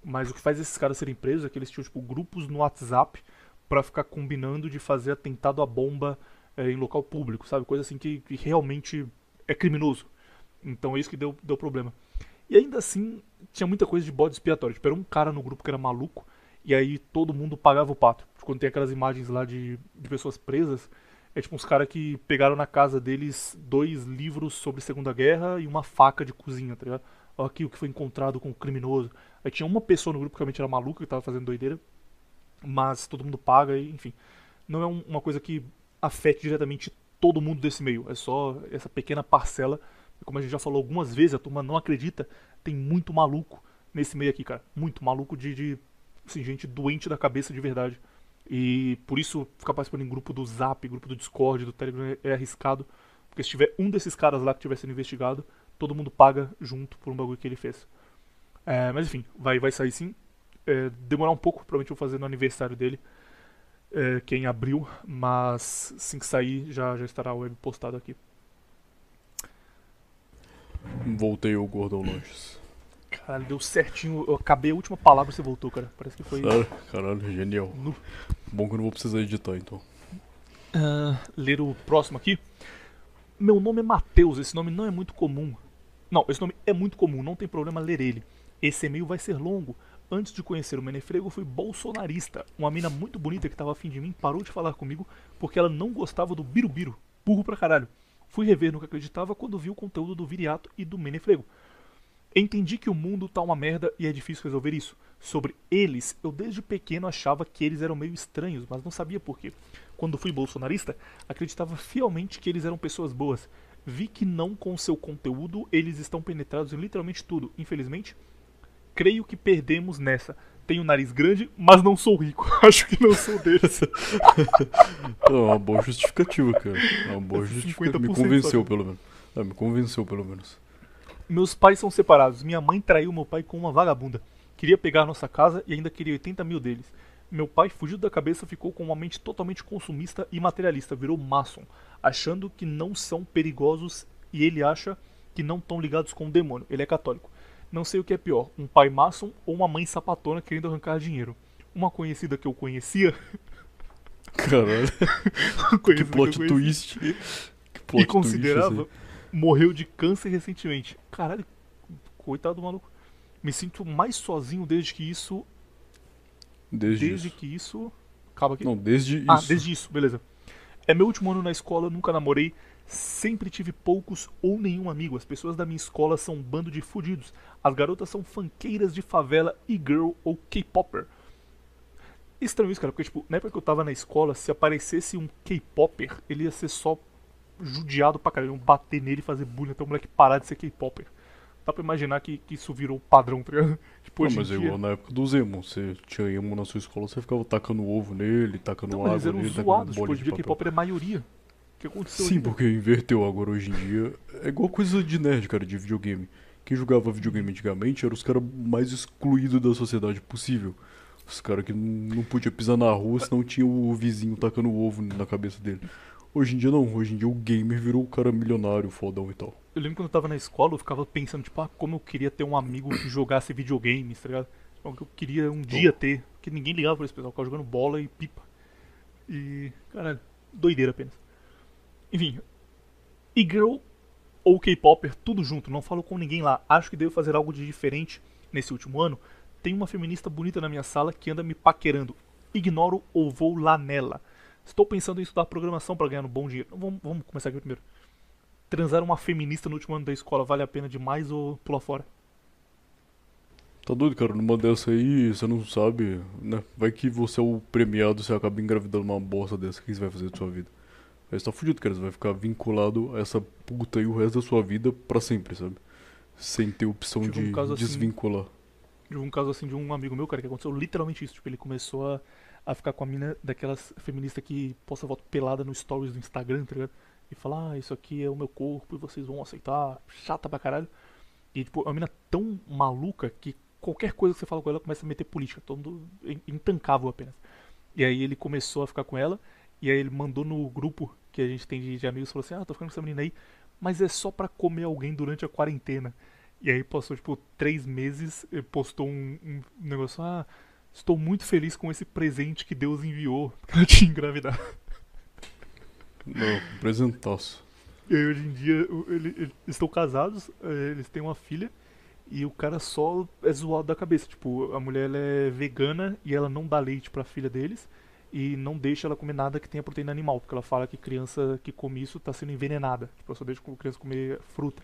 Mas o que faz esses caras serem presos é que eles tinham tipo, grupos no WhatsApp pra ficar combinando de fazer atentado à bomba é, em local público, sabe? Coisa assim que, que realmente é criminoso. Então é isso que deu, deu problema. E ainda assim, tinha muita coisa de bode expiatório. Tipo, era um cara no grupo que era maluco, e aí todo mundo pagava o pato. Tipo, Quando tem aquelas imagens lá de, de pessoas presas, é tipo uns caras que pegaram na casa deles dois livros sobre Segunda Guerra e uma faca de cozinha, tá ligado? Ó, aqui o que foi encontrado com o criminoso. Aí tinha uma pessoa no grupo que realmente era maluca, que tava fazendo doideira, mas todo mundo paga, enfim. Não é um- uma coisa que afete diretamente todo mundo desse meio, é só essa pequena parcela. Como a gente já falou algumas vezes, a turma não acredita, tem muito maluco nesse meio aqui, cara. Muito maluco de, de assim, gente doente da cabeça de verdade. E por isso ficar participando em grupo do Zap, grupo do Discord, do Telegram é- é arriscado. Porque se tiver um desses caras lá que estiver sendo investigado, todo mundo paga junto por um bagulho que ele fez. É, mas enfim, vai, vai sair sim. É, demorar um pouco, provavelmente vou fazer no aniversário dele, é, que é em abril, mas assim que sair já, já estará a web postado aqui. Voltei ao Gordon Lanches. Caralho, deu certinho. Eu acabei a última palavra e você voltou, cara. Parece que foi. Sério? Caralho, genial. No- Bom que eu não vou precisar editar então. Ah, ler o próximo aqui. Meu nome é Matheus, esse nome não é muito comum. Não, esse nome é muito comum, não tem problema ler ele. Esse e-mail vai ser longo. Antes de conhecer o Menefrego, fui bolsonarista. Uma mina muito bonita que tava afim de mim parou de falar comigo porque ela não gostava do Birubiru. Burro pra caralho. Fui rever no que acreditava quando vi o conteúdo do Viriato e do Menefrego. Entendi que o mundo tá uma merda e é difícil resolver isso. Sobre eles, eu desde pequeno achava que eles eram meio estranhos, mas não sabia por quê. Quando fui bolsonarista, acreditava fielmente que eles eram pessoas boas. Vi que não com seu conteúdo eles estão penetrados em literalmente tudo. Infelizmente, creio que perdemos nessa. Tenho nariz grande, mas não sou rico. Acho que não sou deles. É uma boa justificativa, cara. É uma boa justificativa. Me 50% convenceu, só. pelo menos. É, me convenceu, pelo menos. Meus pais são separados. Minha mãe traiu meu pai com uma vagabunda. Queria pegar nossa casa e ainda queria 80 mil deles. Meu pai, fugido da cabeça, ficou com uma mente totalmente consumista e materialista, virou maçom, achando que não são perigosos e ele acha que não estão ligados com o demônio. Ele é católico. Não sei o que é pior, um pai maçom ou uma mãe sapatona querendo arrancar dinheiro. Uma conhecida que eu conhecia. Caralho, que plot conhecia, twist. Que plot e considerava, twist morreu de câncer recentemente. Caralho, coitado do maluco. Me sinto mais sozinho desde que isso. Desde, Desde isso. que isso. Acaba aqui. Não, desde ah, isso. desde isso, beleza. É meu último ano na escola, nunca namorei, sempre tive poucos ou nenhum amigo. As pessoas da minha escola são um bando de fudidos. As garotas são funkeiras de favela, e-girl ou K-popper. Estranho isso, cara, porque tipo, na época que eu tava na escola, se aparecesse um K-popper, ele ia ser só judiado pra caralho, iam bater nele e fazer bullying até o moleque parar de ser K-popper. Dá pra imaginar que, que isso virou padrão, tá ligado? Tipo, Não, mas é igual na época dos emo. Você tinha emo na sua escola, você ficava tacando ovo nele, tacando Não, água mas eles eram nele, zoados, tipo, hoje em dia. K-popper é maioria. O que aconteceu Sim, porque inverteu agora hoje em dia. É igual coisa de nerd, cara, de videogame. Quem jogava videogame antigamente eram os caras mais excluídos da sociedade possível. Os caras que não podia pisar na rua, senão tinha o vizinho tacando ovo na cabeça dele. Hoje em dia não, hoje em dia o gamer virou o cara milionário, fodão e tal. Eu lembro quando eu tava na escola, eu ficava pensando, tipo, ah, como eu queria ter um amigo que jogasse videogames, tá ligado? Algo que eu queria um dia ter. Porque ninguém ligava pra esse pessoal, ficava jogando bola e pipa. E, caralho, doideira apenas. Enfim, e-girl ou K-popper, tudo junto, não falo com ninguém lá. Acho que devo fazer algo de diferente nesse último ano. Tem uma feminista bonita na minha sala que anda me paquerando. Ignoro ou vou lá nela. Estou pensando em estudar programação para ganhar um bom dinheiro. Vamos, vamos começar aqui primeiro. Transar uma feminista no último ano da escola vale a pena demais ou pula fora? Tá doido, cara? Numa dessa aí, você não sabe, né? Vai que você é o premiado, você acaba engravidando uma bosta dessa, o que você vai fazer da sua vida? Aí você tá fudido, cara. Você vai ficar vinculado a essa puta aí o resto da sua vida pra sempre, sabe? Sem ter opção um de caso assim- desvincular. Tive um caso assim de um amigo meu, cara, que aconteceu literalmente isso. Tipo, ele começou a, a ficar com a mina daquelas feministas que posta foto pelada no stories do Instagram, tá ligado? E fala, ah, isso aqui é o meu corpo e vocês vão aceitar. Chata pra caralho. E, tipo, é uma mina tão maluca que qualquer coisa que você fala com ela começa a meter política. Todo mundo in- intancável apenas. E aí ele começou a ficar com ela. E aí ele mandou no grupo que a gente tem de, de amigos, falou assim, ah, tô ficando com essa menina aí. Mas é só pra comer alguém durante a quarentena. E aí passou, tipo, três meses, e postou um, um negócio, ah, estou muito feliz com esse presente que Deus enviou, porque ela tinha engravidado. Não, presentaço. E aí hoje em dia ele- ele- eles estão casados, eh, eles têm uma filha, e o cara só é zoado da cabeça. Tipo, a mulher é vegana e ela não dá leite pra filha deles, e não deixa ela comer nada que tenha proteína animal, porque ela fala que criança que come isso tá sendo envenenada. Tipo, só deixa a criança comer fruta.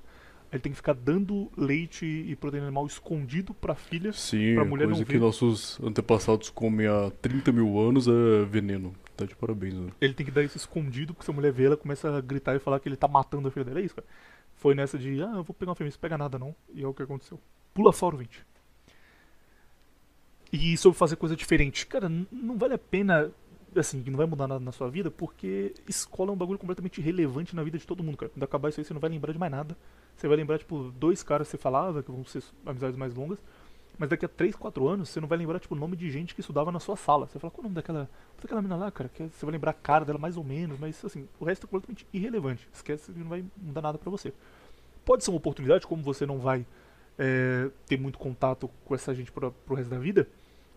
Ele tem que ficar dando leite e proteína animal escondido pra filha. Sim, Pra a mulher não coisa que ver. nossos antepassados comem há 30 mil anos é veneno. Tá de parabéns, né? Ele tem que dar isso escondido, porque se a mulher vê, ela começa a gritar e falar que ele tá matando a filha dela. É isso, cara. Foi nessa de, ah, eu vou pegar uma fêmea, isso pega nada não. E é o que aconteceu. Pula fora o 20. E sobre fazer coisa diferente. Cara, não vale a pena, assim, não vai mudar nada na sua vida, porque escola é um bagulho completamente irrelevante na vida de todo mundo, cara. Quando acabar isso aí, você não vai lembrar de mais nada. Você vai lembrar, tipo, dois caras que você falava, que vão ser amizades mais longas. Mas daqui a 3, 4 anos, você não vai lembrar, tipo, o nome de gente que estudava na sua sala. Você vai falar, qual o nome daquela, daquela mina lá, cara? Que você vai lembrar a cara dela mais ou menos, mas, assim, o resto é completamente irrelevante. Esquece que não vai mudar nada pra você. Pode ser uma oportunidade, como você não vai é, ter muito contato com essa gente pro, pro resto da vida,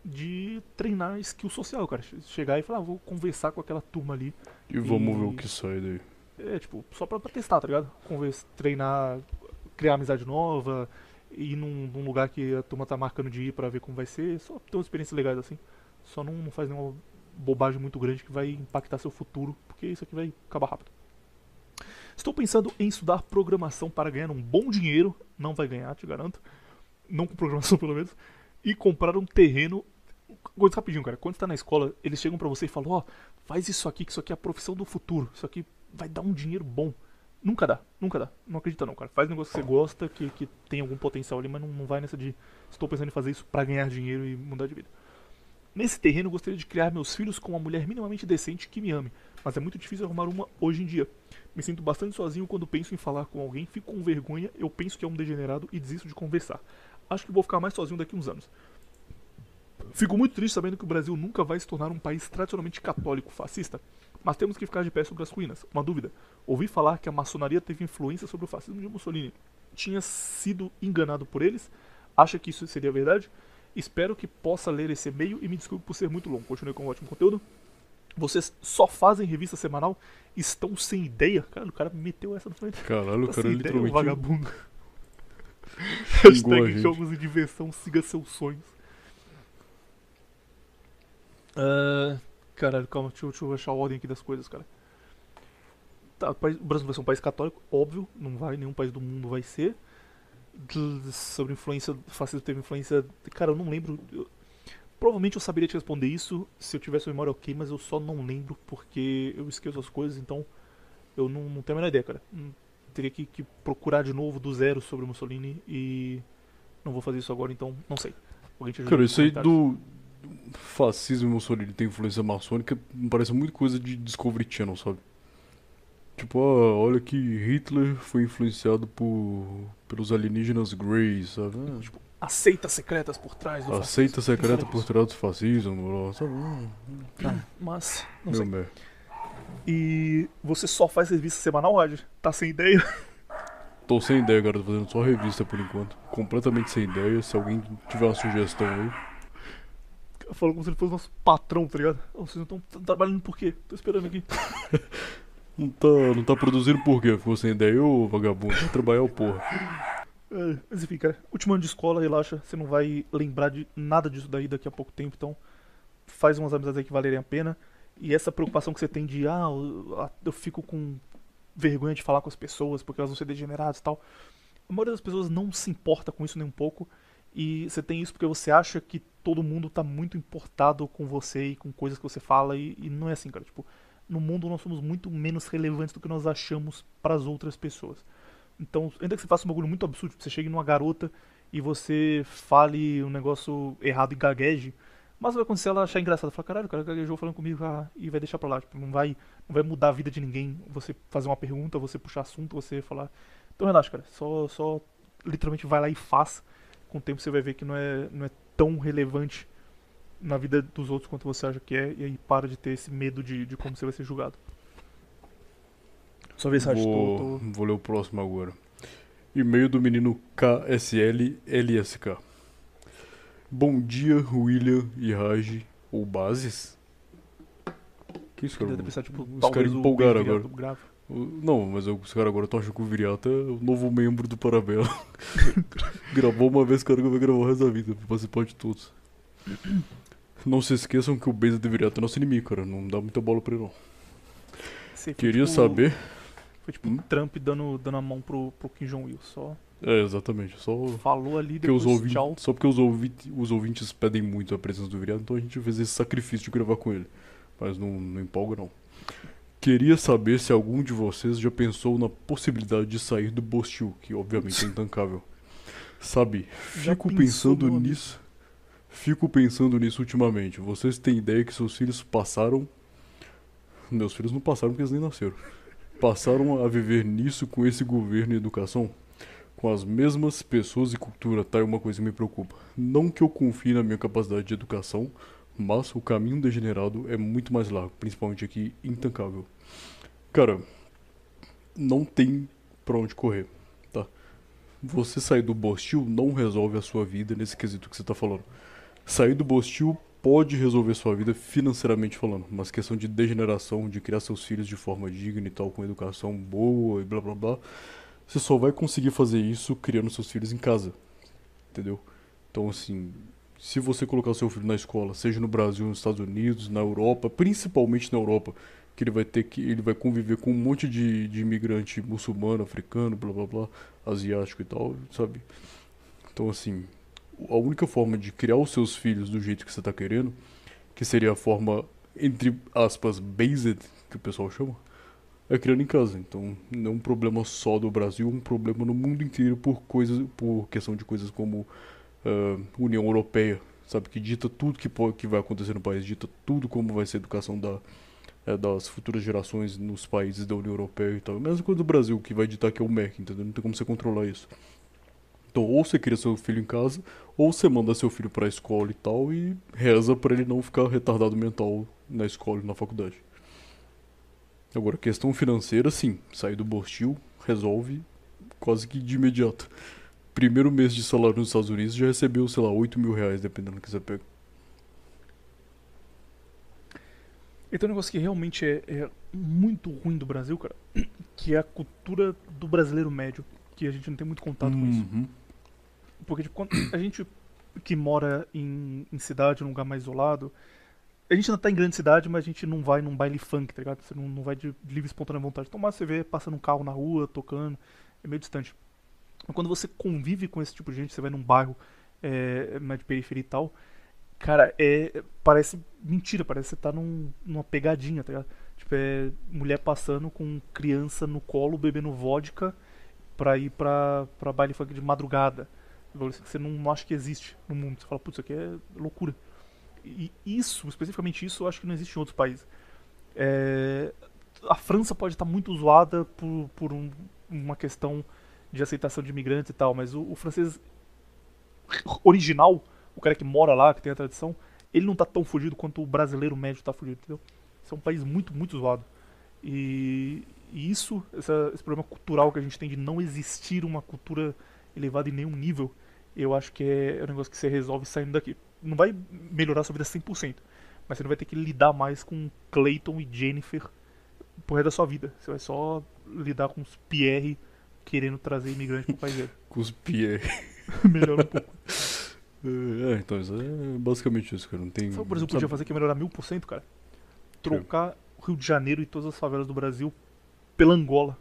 de treinar skill social, cara. Chegar e falar, ah, vou conversar com aquela turma ali. E vamos E- ver o que sai daí. É, tipo, só pra, pra testar, tá ligado? Conversa, treinar, criar amizade nova, ir num, num lugar que a turma tá marcando de ir pra ver como vai ser. Só ter uma experiência legais assim. Só não, não faz nenhuma bobagem muito grande que vai impactar seu futuro, porque isso aqui vai acabar rápido. Estou pensando em estudar programação para ganhar um bom dinheiro. Não vai ganhar, te garanto. Não com programação, pelo menos. E comprar um terreno. Coisa rapidinho, cara. Quando você tá na escola, eles chegam pra você e falam: Ó, faz isso aqui, que isso aqui é a profissão do futuro. Isso aqui vai dar um dinheiro bom. Nunca dá, nunca dá. Não acredita não, cara. Faz um negócio que você gosta, que, que tem algum potencial ali, mas não, não vai nessa de estou pensando em fazer isso pra ganhar dinheiro e mudar de vida. Nesse terreno, gostaria de criar meus filhos com uma mulher minimamente decente que me ame, mas é muito difícil arrumar uma hoje em dia. Me sinto bastante sozinho quando penso em falar com alguém, fico com vergonha, eu penso que é um degenerado e desisto de conversar. Acho que vou ficar mais sozinho daqui uns anos. Fico muito triste sabendo que o Brasil nunca vai se tornar um país tradicionalmente católico fascista, mas temos que ficar de pé sobre as ruínas. Uma dúvida: ouvi falar que a maçonaria teve influência sobre o fascismo de Mussolini. Tinha sido enganado por eles? Acha que isso seria verdade? Espero que possa ler esse e-mail e me desculpe por ser muito longo. Continue com um ótimo conteúdo. Vocês só fazem revista semanal? Estão sem ideia? Cara, o cara meteu essa no frente. Caralho, o Tá cara literalmente vagabundo. xingou a Hashtag jogos e diversão, siga seus sonhos. Ah, caralho, calma, deixa deixa eu achar a ordem aqui das coisas, cara. Tá, o, Brasil vai ser um país católico, óbvio, não vai, nenhum país do mundo vai ser. Sobre influência, fascismo teve influência. Cara, eu não lembro. eu- provavelmente eu saberia te responder isso se eu tivesse memória ok, mas eu só não lembro porque eu esqueço as coisas, então eu não, não tenho a menor ideia, cara. Hum, Teria que, que procurar de novo do zero sobre Mussolini e não vou fazer isso agora, então não sei. Cara, isso aí do fascismo e Mussolini tem influência maçônica parece muito coisa de Discovery Channel, sabe? Tipo, ah, olha que Hitler foi influenciado por pelos alienígenas Greys, sabe? Ah, Tipo, aceitas secretas por trás do Aceita fascismo. secreta Não por trás do fascismo, sabe? Hum, isso. Mas, não Meu sei. E você só faz revista semanal, Roger? Tá sem ideia? Tô sem ideia, cara, tô fazendo só revista por enquanto. Completamente sem ideia. Se alguém tiver uma sugestão aí. Falou como se ele fosse nosso patrão, tá ligado? Oh, vocês não estão trabalhando por quê? Tô esperando aqui. Não tá, não tá produzindo por quê? Ficou sem ideia, ô vagabundo. Vai trabalhar o porra. É, mas enfim, cara, último ano de escola, relaxa, você não vai lembrar de nada disso daí daqui a pouco tempo, então faz umas amizades aí que valerem a pena. E essa preocupação que você tem de, ah, eu, ah, eu fico com vergonha de falar com as pessoas porque elas vão ser degeneradas e tal. A maioria das pessoas não se importa com isso nem um pouco. E você tem isso porque você acha que todo mundo tá muito importado com você e com coisas que você fala. E, e não é assim, cara. Tipo, no mundo nós somos muito menos relevantes do que nós achamos para as outras pessoas. Então, ainda que você faça um bagulho muito absurdo, tipo, você chegue numa garota e você fale um negócio errado e gagueje, mas vai acontecer ela achar engraçado, falar, caralho, o cara gaguejou falando comigo ah, e vai deixar pra lá, tipo, não vai, não vai mudar a vida de ninguém, você fazer uma pergunta, você puxar assunto, você falar. Então relaxa, cara, só, só literalmente vai lá e faz. Com o tempo você vai ver que não é, não é tão relevante na vida dos outros quanto você acha que é, e aí para de ter esse medo de, de como você vai ser julgado. Só ver se acho Vou, tô, vou ler o próximo agora. E-mail do menino KSLLSK. Bom dia, William e Raj, ou Bases? Que isso, cara? Pensar, tipo, Os caras empolgaram agora. Não, mas eu- os caras agora estão achando que o Viriato é o novo membro do Parabela. Gravou uma vez, cara, que vai gravar o resto da vida, pra participar de todos. Não se esqueçam que o Beza de Viriato é nosso inimigo, cara. Não dá muita bola pra ele, não. Queria tipo- saber. Foi tipo Hum? Trump dando, dando a mão pro, pro Kim Jong-il. Só É, exatamente. Só Falou ali, depois os ouvintes, tchau. só porque os, ouvi- os ouvintes pedem muito a presença do Viriato, então a gente fez esse sacrifício de gravar com ele. Mas não, não empolga, não. Queria saber se algum de vocês já pensou na possibilidade de sair do Bostil, que obviamente é intancável. Sabe, fico pensou, pensando nisso. Fico pensando nisso ultimamente. Vocês têm ideia que seus filhos passaram. Meus filhos não passaram porque eles nem nasceram. Passaram a viver nisso com esse governo e educação? Com as mesmas pessoas e cultura, tá? É uma coisa que me preocupa. Não que eu confie na minha capacidade de educação, mas o caminho degenerado é muito mais largo, principalmente aqui, intancável. Cara, não tem pra onde correr, tá? Você sair do Bostil não resolve a sua vida nesse quesito que você tá falando. Sair do Bostil pode resolver sua vida financeiramente falando, mas questão de degeneração, de criar seus filhos de forma digna e tal, com educação boa e blá blá blá, você só vai conseguir fazer isso criando seus filhos em casa, entendeu? Então, assim, se você colocar seu filho na escola, seja no Brasil, nos Estados Unidos, na Europa, principalmente na Europa, que ele vai ter que, ele vai conviver com um monte de, de imigrante muçulmano, africano, blá blá blá, asiático e tal, sabe? Então, assim, a única forma de criar os seus filhos do jeito que você está querendo, que seria a forma, entre aspas, based, que o pessoal chama, é criando em casa. Então, não é um problema só do Brasil, é um problema no mundo inteiro por coisas, por questão de coisas como ah, União Europeia, sabe, que dita tudo que, pode, que vai acontecer no país, dita tudo como vai ser a educação da, eh, das futuras gerações nos países da União Europeia e tal. A mesma coisa do Brasil, que vai ditar que é o MEC, entendeu? Não tem como você controlar isso. Então, ou você cria seu filho em casa, ou você manda seu filho pra escola e tal e reza pra ele não ficar retardado mental na escola e na faculdade. Agora, questão financeira, sim, sair do Bostil resolve quase que de imediato. Primeiro mês de salário nos Estados Unidos já recebeu, sei lá, 8 mil reais, dependendo do que você pega. E tem um negócio que realmente é, é muito ruim do Brasil, cara, que é a cultura do brasileiro médio, que a gente não tem muito contato com isso. Uhum. Porque, tipo, a gente que mora em, em cidade, num lugar mais isolado, a gente ainda tá em grande cidade, mas a gente não vai num baile funk, tá ligado? Você não, não vai de livre espontânea vontade. Então, mas você vê passando um carro na rua, tocando, é meio distante. Quando você convive com esse tipo de gente, você vai num bairro é, mais de periferia e tal, cara, é, parece mentira, parece que você tá num, numa pegadinha, tá ligado? Tipo, é mulher passando com criança no colo, bebendo vodka pra ir pra, pra baile funk de madrugada. Bagulho que Você não, não acha que existe no mundo. Você fala, putz, isso aqui é loucura. E isso, especificamente isso, eu acho que não existe em outros países. É, a França pode estar muito zoada por, por um- uma questão de aceitação de imigrantes e tal, mas o, o francês original, o cara que mora lá, que tem a tradição, ele não tá tão fugido quanto o brasileiro médio tá fugido, entendeu? Esse é um país muito, muito zoado. E, e isso, essa- esse problema cultural que a gente tem de não existir uma cultura elevada em nenhum nível, eu acho que é, é um negócio que você resolve saindo daqui. Não vai melhorar a sua vida 100%, mas você não vai ter que lidar mais com Clayton e Jennifer pro resto da sua vida. Você vai só lidar com os Pierre querendo trazer imigrante pro país dele. Pies. Melhora um pouco. É, então isso é basicamente isso, cara. Não tem. Sabe o Brasil podia fazer que ia melhorar mil por cento, cara? Trocar o Rio de Janeiro e todas as favelas do Brasil pela Angola.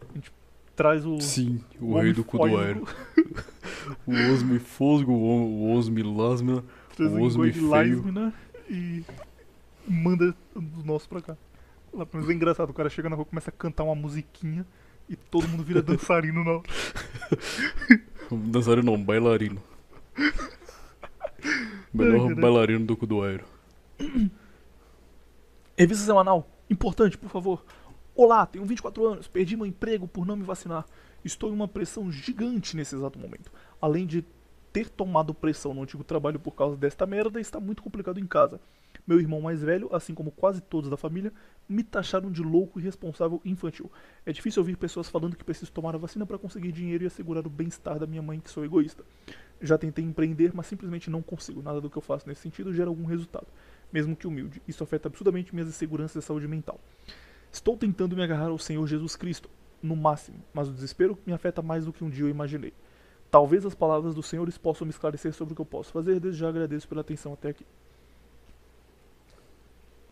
A gente traz o. Sim, o, o rei do Cudoairo. O Osmi Fosgo, o Osmi Lasmina, o Osmi feio. Leismina e manda os nossos pra cá. Lá, pelo menos é engraçado, o cara chega na rua, começa a cantar uma musiquinha e todo mundo vira dançarino hora. Dançarino não, bailarino. Melhor caralho. bailarino do Cudoairo. Revista semanal. Importante, por favor. Olá, tenho 24 anos, perdi meu emprego por não me vacinar. Estou em uma pressão gigante nesse exato momento. Além de ter tomado pressão no antigo trabalho por causa desta merda, está muito complicado em casa. Meu irmão mais velho, assim como quase todos da família, me taxaram de louco e responsável infantil. É difícil ouvir pessoas falando que preciso tomar a vacina para conseguir dinheiro e assegurar o bem-estar da minha mãe, que sou egoísta. Já tentei empreender, mas simplesmente não consigo. Nada do que eu faço nesse sentido gera algum resultado, mesmo que humilde. Isso afeta absurdamente minhas inseguranças de saúde mental. Estou tentando me agarrar ao Senhor Jesus Cristo, no máximo, mas o desespero me afeta mais do que um dia eu imaginei. Talvez as palavras dos senhores possam me esclarecer sobre o que eu posso fazer, desde já agradeço pela atenção até aqui.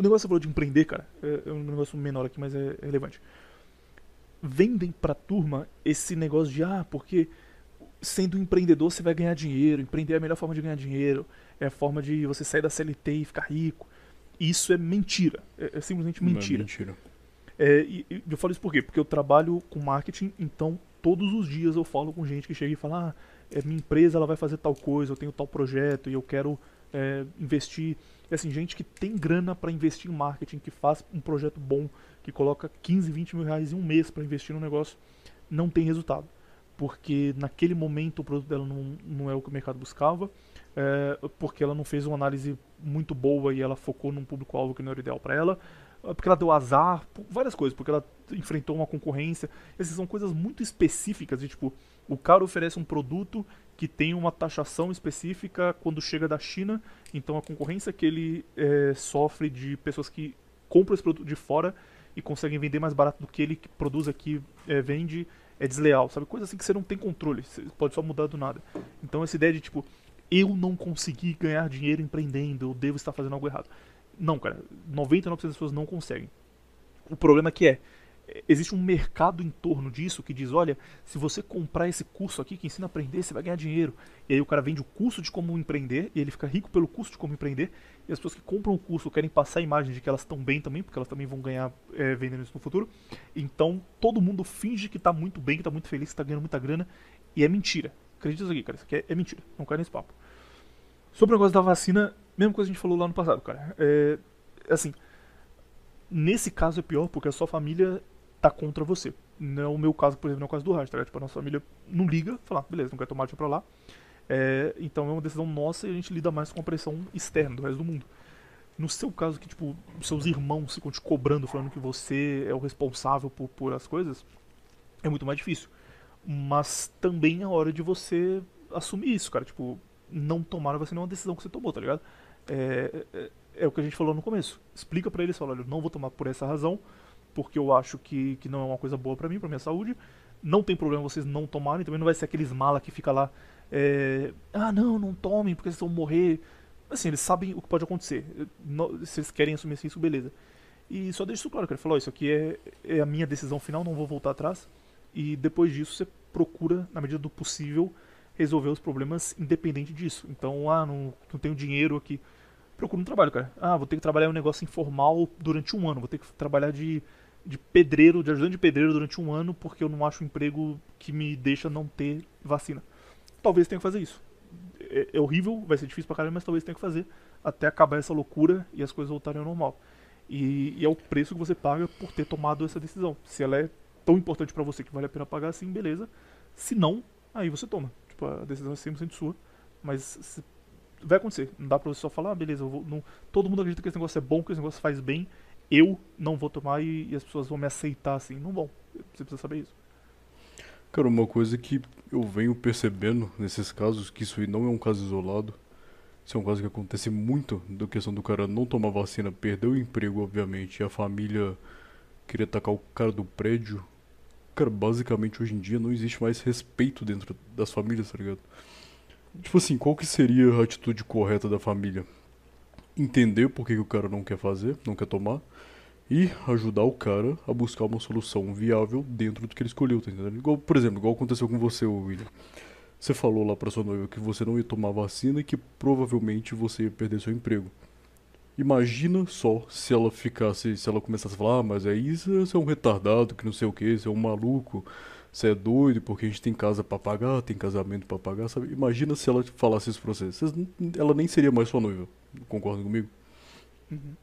O negócio que você falou de empreender, cara, é é um negócio menor aqui, mas é relevante. vendem pra turma esse negócio de, ah, porque sendo um empreendedor você vai ganhar dinheiro, empreender é a melhor forma de ganhar dinheiro, é a forma de você sair da CLT e ficar rico. Isso é mentira. É, é simplesmente mentira. Não é mentira. É, e, e eu falo isso por quê? Porque eu trabalho com marketing, então todos os dias eu falo com gente que chega e fala: ah, é, minha empresa ela vai fazer tal coisa, eu tenho tal projeto e eu quero é, investir. E assim, gente que tem grana para investir em marketing, que faz um projeto bom, que coloca 15, 20 mil reais em um mês para investir no negócio, não tem resultado. Porque naquele momento o produto dela não, não é o que o mercado buscava, é, porque ela não fez uma análise muito boa e ela focou num público-alvo que não era ideal para ela, é, porque ela deu azar, várias coisas, porque ela enfrentou uma concorrência. Essas são coisas muito específicas, de tipo, o cara oferece um produto que tem uma taxação específica quando chega da China, então a concorrência que ele é, sofre de pessoas que compram esse produto de fora e conseguem vender mais barato do que ele que produz aqui é, vende é desleal, sabe? Coisa assim que você não tem controle, você pode só mudar do nada. Então essa ideia de tipo, eu não consegui ganhar dinheiro empreendendo, eu devo estar fazendo algo errado. Não, cara, 99% das pessoas não conseguem. O problema que é, existe um mercado em torno disso que diz, olha, se você comprar esse curso aqui que ensina a aprender, você vai ganhar dinheiro. E aí o cara vende o curso de como empreender e ele fica rico pelo curso de como empreender. E as pessoas que compram o curso querem passar a imagem de que elas estão bem também, porque elas também vão ganhar é, vendendo isso no futuro. Então todo mundo finge que está muito bem, que está muito feliz, que está ganhando muita grana. E é mentira. Acredita isso aqui, cara. Isso aqui é, é mentira. Não cai nesse papo. Sobre o negócio da vacina, mesma coisa que a gente falou lá no passado, cara. É, assim, nesse caso é pior porque a sua família tá contra você. Não é o meu caso, por exemplo, não é o caso do Raj, tá? Tipo, a nossa família não liga, fala, beleza, não quer tomar, deixa pra lá. É, então é uma decisão nossa e a gente lida mais com a pressão externa do resto do mundo. No seu caso, que tipo, seus irmãos ficam te cobrando, falando que você é o responsável por, por as coisas, é muito mais difícil. Mas também é hora de você assumir isso, cara. Tipo, não tomar a vacina é uma decisão que você tomou, tá ligado? É, é, é o que a gente falou no começo. Explica para eles, fala, olha, eu não vou tomar por essa razão, porque eu acho que, que não é uma coisa boa para mim, para minha saúde. Não tem problema vocês não tomarem, também não vai ser aqueles mala que fica lá, é, ah não, não tomem porque vocês vão morrer. Assim, eles sabem o que pode acontecer. se eles querem assumir isso, beleza. E só deixa isso claro, ele falou, isso aqui é, é a minha decisão final, não vou voltar atrás. E depois disso você procura, na medida do possível, resolver os problemas independente disso. Então, ah, não, não tenho dinheiro aqui. Procura um trabalho, cara. Ah, vou ter que trabalhar um negócio informal durante um ano. Vou ter que trabalhar de de pedreiro, de ajudante de pedreiro durante um ano porque eu não acho um emprego que me deixa não ter vacina. Talvez tenha que fazer isso. É, é horrível, vai ser difícil pra caramba, mas talvez tenha que fazer até acabar essa loucura e as coisas voltarem ao normal. E, e é o preço que você paga por ter tomado essa decisão. Se ela é tão importante para você que vale a pena pagar, sim, beleza. Se não, aí você toma. Tipo, a decisão é 100% sua. Mas se, vai acontecer. Não dá pra você só falar, ah, beleza, vou, não, todo mundo acredita que esse negócio é bom, que esse negócio faz bem eu não vou tomar e, e, as pessoas vão me aceitar assim. Não vão. Você precisa saber isso. Cara, uma coisa que eu venho percebendo nesses casos, que isso não é um caso isolado, isso é um caso que acontece muito, da questão do cara não tomar vacina, perder o emprego, obviamente, e a família querer atacar o cara do prédio. Cara, basicamente hoje em dia não existe mais respeito dentro das famílias, tá ligado? Tipo assim, qual que seria a atitude correta da família? entender por que, que o cara não quer fazer, não quer tomar, e ajudar o cara a buscar uma solução viável dentro do que ele escolheu, tá entendendo? Igual, por exemplo, igual aconteceu com você, William. Você falou lá pra sua noiva que você não ia tomar vacina e que provavelmente você ia perder seu emprego. Imagina só se ela ficasse, se ela começasse a falar, ah, mas é isso, você é um retardado, que não sei o que, você é um maluco, você é doido porque a gente tem casa para pagar, tem casamento para pagar, sabe? Imagina se ela falasse isso pra você. Vocês, ela nem seria mais sua noiva. Concordam comigo? Uhum.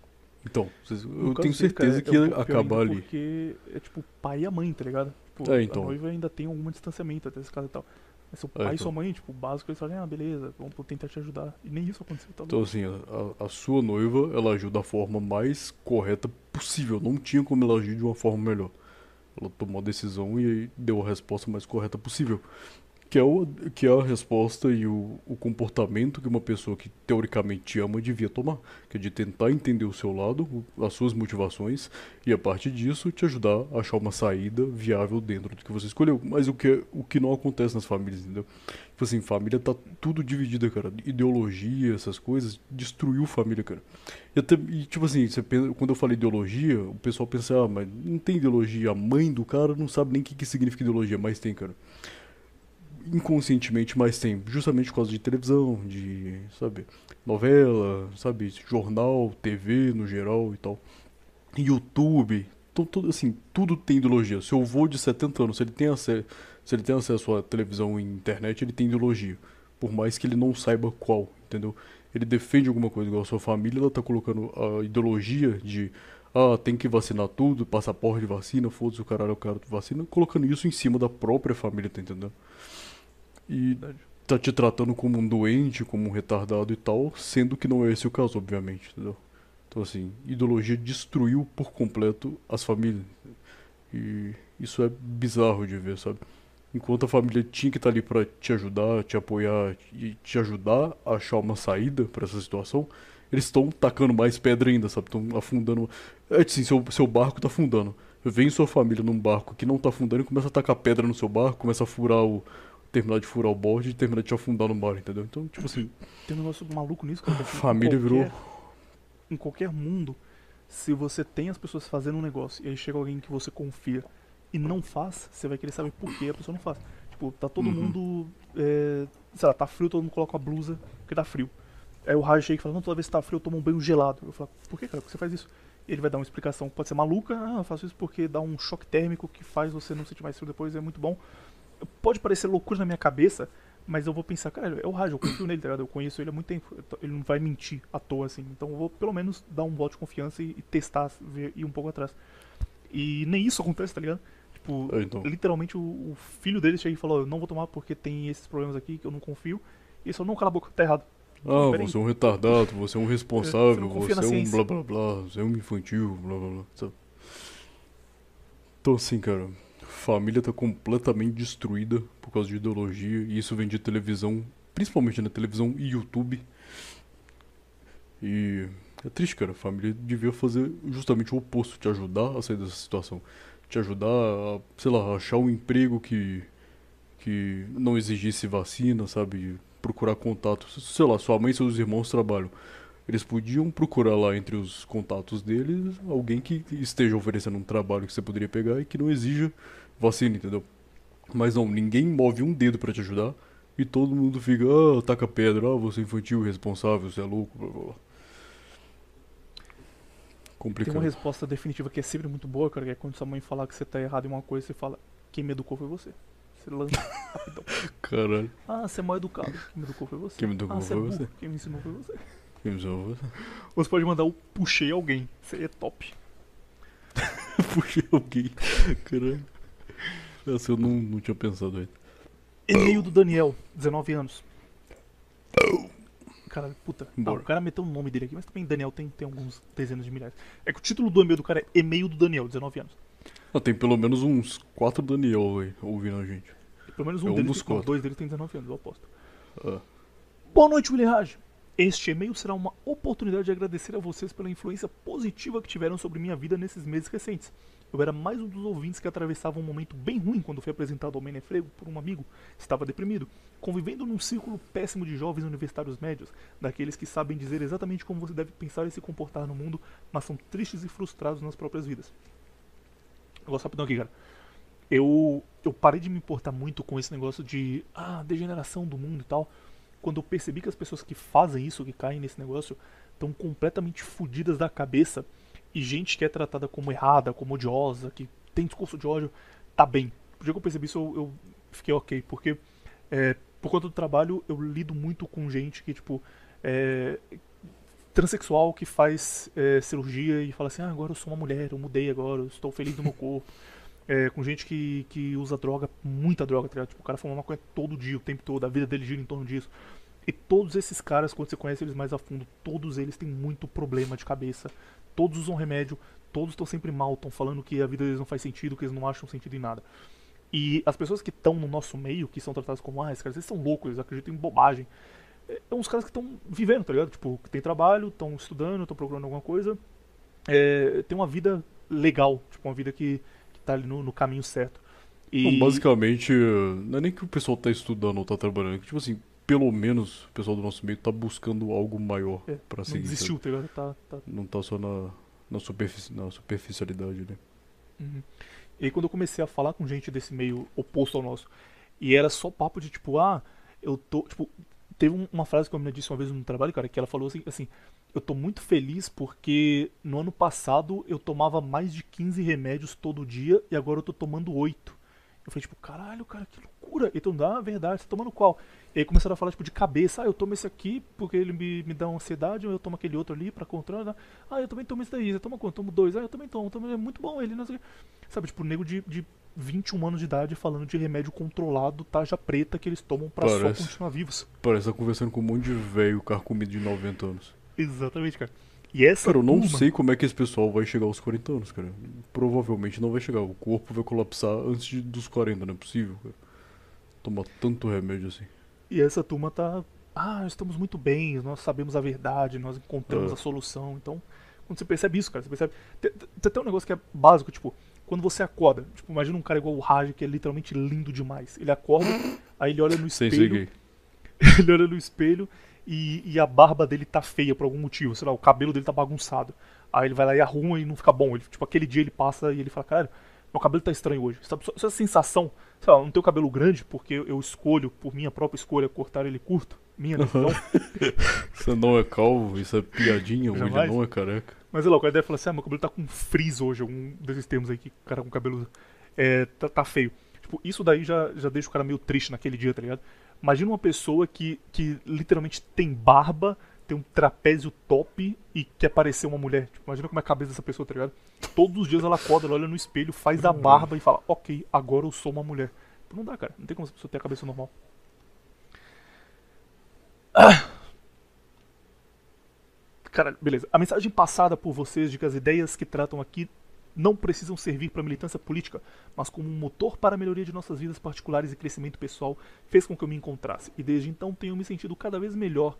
Então, eu tenho certeza que ia acabar ali. Porque é tipo pai e a mãe, tá ligado? Tipo, é, então. A noiva ainda tem algum distanciamento até esse caso e tal. Mas seu é, pai é, então. e sua mãe, tipo, o básico, eles falam, ah, beleza, vamos tentar te ajudar. E nem isso aconteceu. Tá então, assim, a, a, sua noiva, ela agiu da forma mais correta possível. Não tinha como ela agir de uma forma melhor. Ela tomou a decisão e deu a resposta mais correta possível. Que é, o, que é a resposta e o, o comportamento que uma pessoa que teoricamente te ama devia tomar. Que é de tentar entender o seu lado, as suas motivações, e a partir disso te ajudar a achar uma saída viável dentro do que você escolheu. Mas o que, o que não acontece nas famílias, entendeu? Tipo assim, família tá tudo dividida, cara. Ideologia, essas coisas, destruiu família, cara. E, até, e, tipo assim, você pensa- quando eu falei ideologia, o pessoal pensa, ah, mas não tem ideologia. A mãe do cara não sabe nem o que, que significa ideologia, mas tem, cara inconscientemente mais tempo, justamente por causa de televisão, de, sabe, novela, sabe, jornal, TV no geral e tal. YouTube, então, tudo assim, tudo tem ideologia. Seu avô de 70 anos, se ele tem acesso, se ele tem acesso à televisão e internet, ele tem ideologia, por mais que ele não saiba qual, entendeu? Ele defende alguma coisa, igual a sua família, ela tá colocando a ideologia de ah, tem que vacinar tudo, passaporte de vacina, foda-se o caralho, o cara vacina, colocando isso em cima da própria família, tá entendendo? E tá te tratando como um doente, como um retardado e tal, sendo que não é esse o caso, obviamente, entendeu? Então, assim, ideologia destruiu por completo as famílias. E isso é bizarro de ver, sabe? Enquanto a família tinha que estar ali pra te ajudar, te apoiar e te ajudar a achar uma saída pra essa situação, eles estão tacando mais pedra ainda, sabe? Estão afundando. É assim, seu, seu barco tá afundando. Vem sua família num barco que não tá afundando e começa a tacar pedra no seu barco, começa a furar o. terminar de furar o borde e terminar de te afundar no mar, entendeu? Então, tipo assim, Tem um negócio maluco nisso, cara. que, família em virou. qualquer- Em qualquer mundo, se você tem as pessoas fazendo um negócio e aí chega alguém que você confia e não faz, você vai querer saber por que a pessoa não faz. Tipo, tá todo Uhum. mundo. É, sei lá, tá frio, todo mundo coloca a blusa porque tá frio. Aí o Raj chega e fala, não, toda vez que tá frio eu tomo um banho gelado. Eu falo, por que, cara? Por que você faz isso? Ele vai dar uma explicação, pode ser maluca, ah, eu faço isso porque dá um choque térmico que faz você não sentir mais frio depois, é muito bom. Pode parecer loucura na minha cabeça, mas eu vou pensar, cara, é o Raj, eu confio nele, tá ligado? Eu conheço ele há muito tempo, ele não vai mentir à toa, assim. Então eu vou pelo menos dar um voto de confiança e, e testar, ver, ir um pouco atrás. E nem isso acontece, tá ligado? Tipo, É, então. literalmente o, o filho dele chega e falou, eu não vou tomar porque tem esses problemas aqui que eu não confio. E ele falou, não, cala a boca, tá errado. Ah, Peraí. você é um retardado, você é um responsável, Você é um blá blá blá, você é um infantil, blá blá blá. Então assim, cara, família tá completamente destruída por causa de ideologia e isso vem de televisão, principalmente na televisão e YouTube. E é triste, cara, a família devia fazer justamente o oposto, te ajudar a sair dessa situação. Te ajudar a, sei lá, achar um emprego que que não exigisse vacina, sabe? Procurar contatos. Sei lá, sua mãe e seus irmãos trabalham. Eles podiam procurar lá entre os contatos deles alguém que esteja oferecendo um trabalho que você poderia pegar e que não exija vacina, entendeu? Mas não, ninguém move um dedo pra te ajudar e todo mundo fica, ah, taca pedra, ah, você é infantil, irresponsável, você é louco, blá blá blá. Tem Complicado. uma resposta definitiva que é sempre muito boa, cara, que é quando sua mãe falar que você tá errado em uma coisa, você fala, quem me educou foi você. Você lança rapidão. Caralho, Ah, você é mal educado. Quem me educou foi você. Quem me educou ah, você foi é você. Quem me ensinou foi você. quem me salvou? Ou você pode mandar o puxei alguém. Seria top. Puxei alguém. Caralho. Essa eu não, não tinha pensado ainda. E-mail do Daniel, 19 anos. Caralho, puta. Ah, Bora. o cara meteu o nome dele aqui, mas também Daniel tem, tem alguns dezenas de milhares. É que o título do e-mail do cara é E-mail do Daniel, 19 anos. Ah, tem pelo menos uns quatro Daniel aí ouvindo a gente. Pelo menos É um um deles, dos tem, não, dois deles tem 19 anos, eu aposto. Ah, Boa noite, William Raj. Este e-mail será uma oportunidade de agradecer a vocês pela influência positiva que tiveram sobre minha vida nesses meses recentes. Eu era mais um dos ouvintes que atravessava um momento bem ruim quando fui apresentado ao Menefrego por um amigo. Estava deprimido, convivendo num círculo péssimo de jovens universitários médios, daqueles que sabem dizer exatamente como você deve pensar e se comportar no mundo, mas são tristes e frustrados nas próprias vidas. Negócio rapidão aqui, cara. Eu, eu parei de me importar muito com esse negócio de ah, degeneração do mundo e tal quando eu percebi que as pessoas que fazem isso, que caem nesse negócio, estão completamente fodidas da cabeça e gente que é tratada como errada, como odiosa, que tem discurso de ódio, tá bem. O dia que eu percebi isso, eu, eu fiquei ok, porque é, por conta do trabalho eu lido muito com gente que, tipo, é, transexual que faz é, cirurgia e fala assim: ah, agora eu sou uma mulher, eu mudei agora, eu estou feliz no meu corpo. É, com gente que, que usa droga, muita droga, tá? Tipo, o cara fuma maconha todo dia, o tempo todo, a vida dele gira em torno disso. E todos esses caras, quando você conhece eles mais a fundo, todos eles têm muito problema de cabeça. Todos usam remédio, todos estão sempre mal, estão falando que a vida deles não faz sentido, que eles não acham sentido em nada. E as pessoas que estão no nosso meio, que são tratadas como, ah, esses caras são loucos, eles acreditam em bobagem. É, é uns caras que estão vivendo, tá ligado? Tipo, que tem trabalho, estão estudando, estão procurando alguma coisa. É, tem uma vida legal, tipo, uma vida que, que tá ali no, no caminho certo. E... Bom, basicamente, não é nem que o pessoal tá estudando ou tá trabalhando, é que, tipo assim, pelo menos o pessoal do nosso meio tá buscando algo maior É, pra não seguir. desistiu, sabe? tá? Tá, tá Não tá só na, na, superfici na superficialidade, né? Uhum. E aí quando eu comecei a falar com gente desse meio oposto ao nosso, e era só papo de tipo, ah, eu tô. Tipo, teve um- uma frase que a menina disse uma vez no trabalho, cara, que ela falou assim, assim, eu tô muito feliz porque no ano passado eu tomava mais de 15 remédios todo dia e agora eu tô tomando 8. Eu falei, tipo, caralho, cara, que loucura. E todo mundo, ah, verdade, você tá tomando qual? E aí começaram a falar, tipo, de cabeça. Ah, eu tomo esse aqui porque ele me, me dá ansiedade, ou eu tomo aquele outro ali pra controlar. Ah, eu também tomo esse daí. Você toma quanto? Tomo dois. Ah, eu também tomo. tomo é muito bom ele, não sei o quê. Sabe, tipo, nego de, de 21 anos de idade falando de remédio controlado, tarja preta, que eles tomam pra só Parece. continuar vivos. Parece que tá conversando com um monte de velho carcomido de 90 anos. Exatamente, cara. E essa Cara, eu não turma- sei como é que esse pessoal vai chegar aos 40 anos, cara. Provavelmente não vai chegar. O corpo vai colapsar antes de- dos 40, não é possível, cara. Tomar tanto remédio assim. E essa turma tá. Ah, estamos muito bem, nós sabemos a verdade, nós encontramos É. a solução. Então, quando você percebe isso, cara, você percebe. Tem, tem até um negócio que é básico, tipo, quando você acorda, tipo, imagina um cara igual o Raj, que é literalmente lindo demais. Ele acorda, aí ele olha no espelho. ele olha no espelho e, e a barba dele tá feia por algum motivo, sei lá, o cabelo dele tá bagunçado. Aí ele vai lá e arruma e não fica bom. Ele, tipo, aquele dia ele passa e ele fala, cara, meu cabelo tá estranho hoje. Sabe, essa sensação, sei lá, não tenho cabelo grande porque eu escolho, por minha própria escolha, cortar ele curto. Minha decisão. Você não é calvo, isso é piadinha, Jamais. não é careca. Mas sei lá, o cara deve falar assim, ah, meu cabelo tá com frizz hoje, algum desses termos aí que o cara com cabelo. É, tá, tá feio. Tipo, isso daí já, já deixa o cara meio triste naquele dia, tá ligado? Imagina uma pessoa que, que literalmente tem barba, tem um trapézio top e quer parecer uma mulher. Tipo, imagina como é a cabeça dessa pessoa, tá ligado? Todos os dias ela acorda, ela olha no espelho, faz a barba e fala, ok, agora eu sou uma mulher. Não dá, cara. Não tem como essa pessoa ter a cabeça normal. Cara, beleza. A mensagem passada por vocês de que as ideias que tratam aqui não precisam servir para militância política, mas como um motor para a melhoria de nossas vidas particulares e crescimento pessoal, fez com que eu me encontrasse. E desde então tenho me sentido cada vez melhor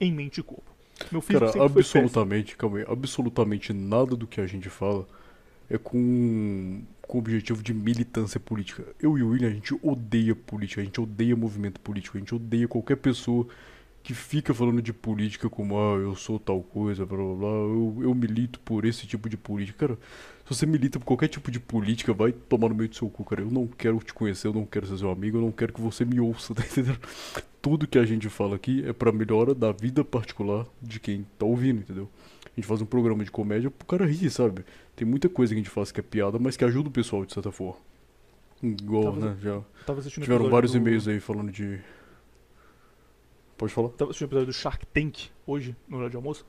em mente e corpo. Meu físico Cara, absolutamente, calma aí, absolutamente nada do que a gente fala é com, com o objetivo de militância política. Eu e o William, a gente odeia política, a gente odeia movimento político, a gente odeia qualquer pessoa que fica falando de política como, ah, eu sou tal coisa, blá blá blá, eu, eu milito por esse tipo de política. Cara, se você milita por qualquer tipo de política, vai tomar no meio do seu cu, cara. Eu não quero te conhecer, eu não quero ser seu amigo, eu não quero que você me ouça, tá entendendo? Tudo que a gente fala aqui é pra melhora da vida particular de quem tá ouvindo, entendeu? A gente faz um programa de comédia pro cara rir, sabe? Tem muita coisa que a gente faz que é piada, mas que ajuda o pessoal de certa forma. Igual, Tava- né? Já tiveram vários do- e-mails aí falando de. Pode falar? Tava assistindo o episódio do Shark Tank hoje, no horário de almoço.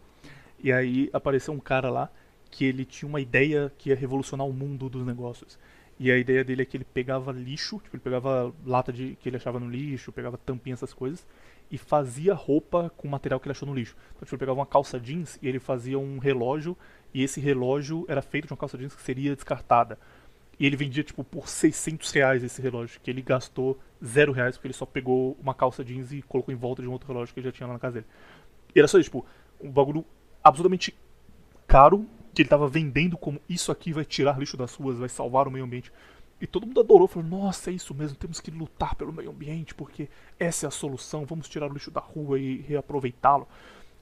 E aí apareceu um cara lá que ele tinha uma ideia que ia revolucionar o mundo dos negócios. E a ideia dele é que ele pegava lixo, tipo, ele pegava lata de que ele achava no lixo, pegava tampinha, essas coisas, e fazia roupa com material que ele achou no lixo. Então, tipo, ele pegava uma calça jeans e ele fazia um relógio, e esse relógio era feito de uma calça jeans que seria descartada. E ele vendia, tipo, por 600 reais esse relógio, que ele gastou zero reais porque ele só pegou uma calça jeans e colocou em volta de um outro relógio que ele já tinha lá na casa dele. E era só isso, tipo, um bagulho absolutamente caro que ele tava vendendo como isso aqui vai tirar lixo das ruas, vai salvar o meio ambiente. E todo mundo adorou, falou: Nossa, é isso mesmo, temos que lutar pelo meio ambiente porque essa é a solução, vamos tirar o lixo da rua e reaproveitá-lo.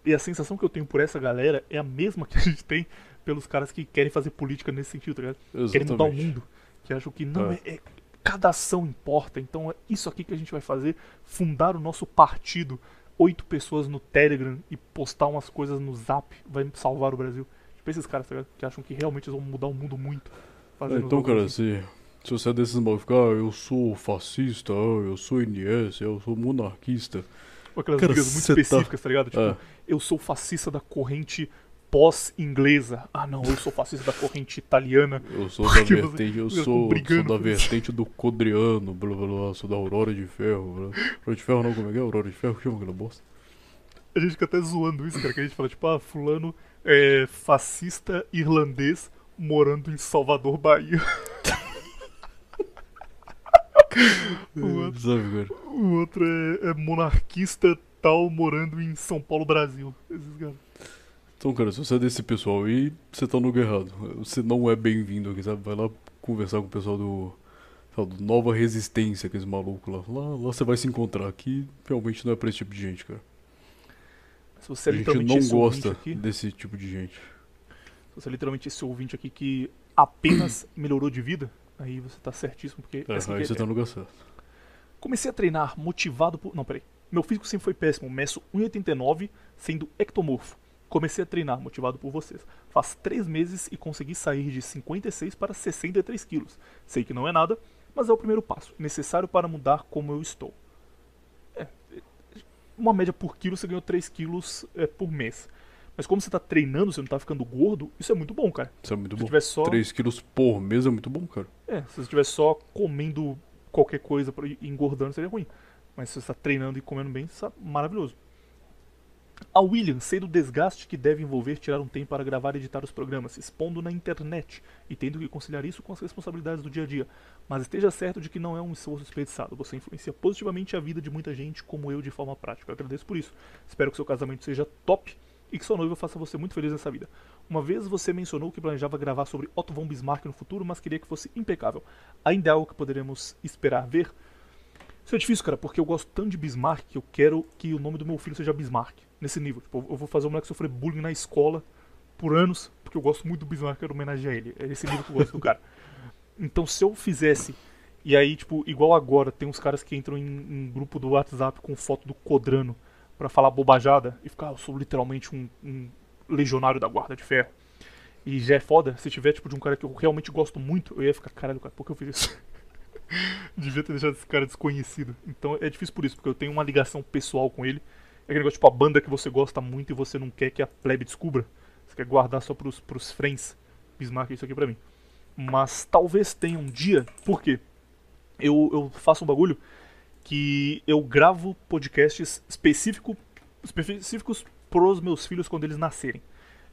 E a sensação que eu tenho por essa galera é a mesma que a gente tem pelos caras que querem fazer política nesse sentido, tá ligado? Querem mudar o Exatamente. mundo. Que acham que não, É. é, é- cada ação importa. Então é isso aqui que a gente vai fazer: fundar o nosso partido. Oito pessoas no Telegram e postar umas coisas no Zap vai salvar o Brasil. Tipo esses caras tá ligado? que acham que realmente eles vão mudar o mundo muito. É, então, cara, assim. se, se você é desses malucos, ah, eu sou fascista, ah, eu sou NS, eu sou monarquista. Aquelas cara, brigas muito tá- específicas, tá ligado? Tipo, É. eu sou fascista da corrente pós-inglesa. Ah, não, eu sou fascista da corrente italiana. Eu sou da vertente, eu sou, sou da vertente do Codriano, blá blá blá, sou da Aurora de Ferro, blá. Aurora de Ferro não, como é que é? Aurora de Ferro, chama aquela bosta. A gente fica até zoando isso, cara, que a gente fala, tipo, ah, fulano é fascista irlandês morando em Salvador, Bahia. O outro, o outro é, é monarquista tal morando em São Paulo, Brasil. Esses caras. Então, cara, se você é desse pessoal aí, você tá no lugar errado. Você não é bem-vindo aqui, sabe? Vai lá conversar com o pessoal do, do Nova Resistência, aqueles malucos lá. lá. Lá você vai se encontrar. Aqui realmente não é pra esse tipo de gente, cara. Se você é a gente não gosta aqui, desse tipo de gente. se você é literalmente esse ouvinte aqui que apenas melhorou de vida, aí você tá certíssimo, porque É, aí é você tá no lugar certo. Comecei a treinar motivado por. Não, peraí. Meu físico sempre foi péssimo. Meço 1,89, sendo ectomorfo. Comecei a treinar motivado por vocês. Faz 3 meses e consegui sair de 56 para 63 quilos. Sei que não é nada, mas é o primeiro passo. Necessário para mudar como eu estou. É, uma média por quilo, você ganhou 3 quilos é, por mês. Mas como você tá treinando, você não tá ficando gordo, isso é muito bom, cara. Isso é muito Se bom. tiver só. 3 quilos por mês é muito bom, cara. É, se você estiver só comendo qualquer coisa ir engordando, seria ruim. Mas se você está treinando e comendo bem, isso é maravilhoso. A William, sei do desgaste que deve envolver tirar um tempo para gravar e editar os programas, expondo na internet e tendo que conciliar isso com as responsabilidades do dia a dia. Mas esteja certo de que não é um esforço desperdiçado. Você influencia positivamente a vida de muita gente, como eu, de forma prática. Eu agradeço por isso. Espero que seu casamento seja top e que sua noiva faça você muito feliz nessa vida. Uma vez você mencionou que planejava gravar sobre Otto von Bismarck no futuro, mas queria que fosse impecável. Ainda é algo que poderemos esperar ver? Isso é difícil, cara, porque eu gosto tanto de Bismarck que eu quero que o nome do meu filho seja Bismarck. Nesse nível. Tipo, eu vou fazer o moleque sofrer bullying na escola por anos, porque eu gosto muito do Bismarck, quero homenagear ele. É esse nível que eu gosto do cara. Então, se eu fizesse, e aí, tipo, igual agora, tem uns caras que entram em, em grupo do WhatsApp com foto do Codrano pra falar bobajada e ficar, ah, eu sou literalmente um, um legionário da Guarda de Ferro. E já é foda, se tiver, tipo, de um cara que eu realmente gosto muito, eu ia ficar, caralho, cara, por que eu fiz isso? Devia ter deixado esse cara desconhecido. Então é difícil por isso, porque eu tenho uma ligação pessoal com ele. É aquele negócio, tipo, a banda que você gosta muito e você não quer que a plebe descubra. Você quer guardar só pros, pros friends. Bismarck isso aqui pra mim. Mas talvez tenha um dia, por quê? Eu, eu faço um bagulho que eu gravo podcasts específico, específicos pros meus filhos quando eles nascerem.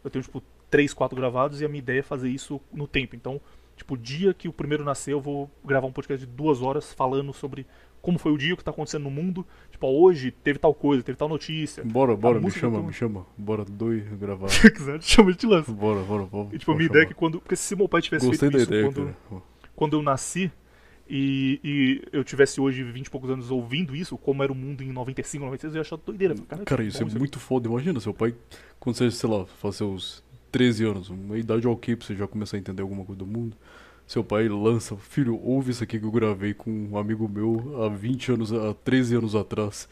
Eu tenho, tipo, três, quatro gravados e a minha ideia é fazer isso no tempo. Então, tipo, o dia que o primeiro nascer, eu vou gravar um podcast de duas horas falando sobre como foi o dia, o que tá acontecendo no mundo. Tipo, ó, hoje teve tal coisa, teve tal notícia. Bora, bora, me chama, me chama. Bora, dois gravar. Se quiser, chama de lança. Bora, bora, vamos. E, tipo, a minha ideia é que quando. Porque se meu pai tivesse Gostei feito da isso ideia, quando, cara. quando eu nasci e, e eu tivesse hoje 20 e poucos anos ouvindo isso, como era o mundo em 95, 96, eu ia achar doideira. Cara, Cara, que isso bom é muito foda. Imagina, seu pai, quando você, sei lá, faz seus 13 anos, uma idade ok pra você já começar a entender alguma coisa do mundo. Seu pai lança, filho, ouve isso aqui que eu gravei com um amigo meu há 20 anos, há 13 anos atrás.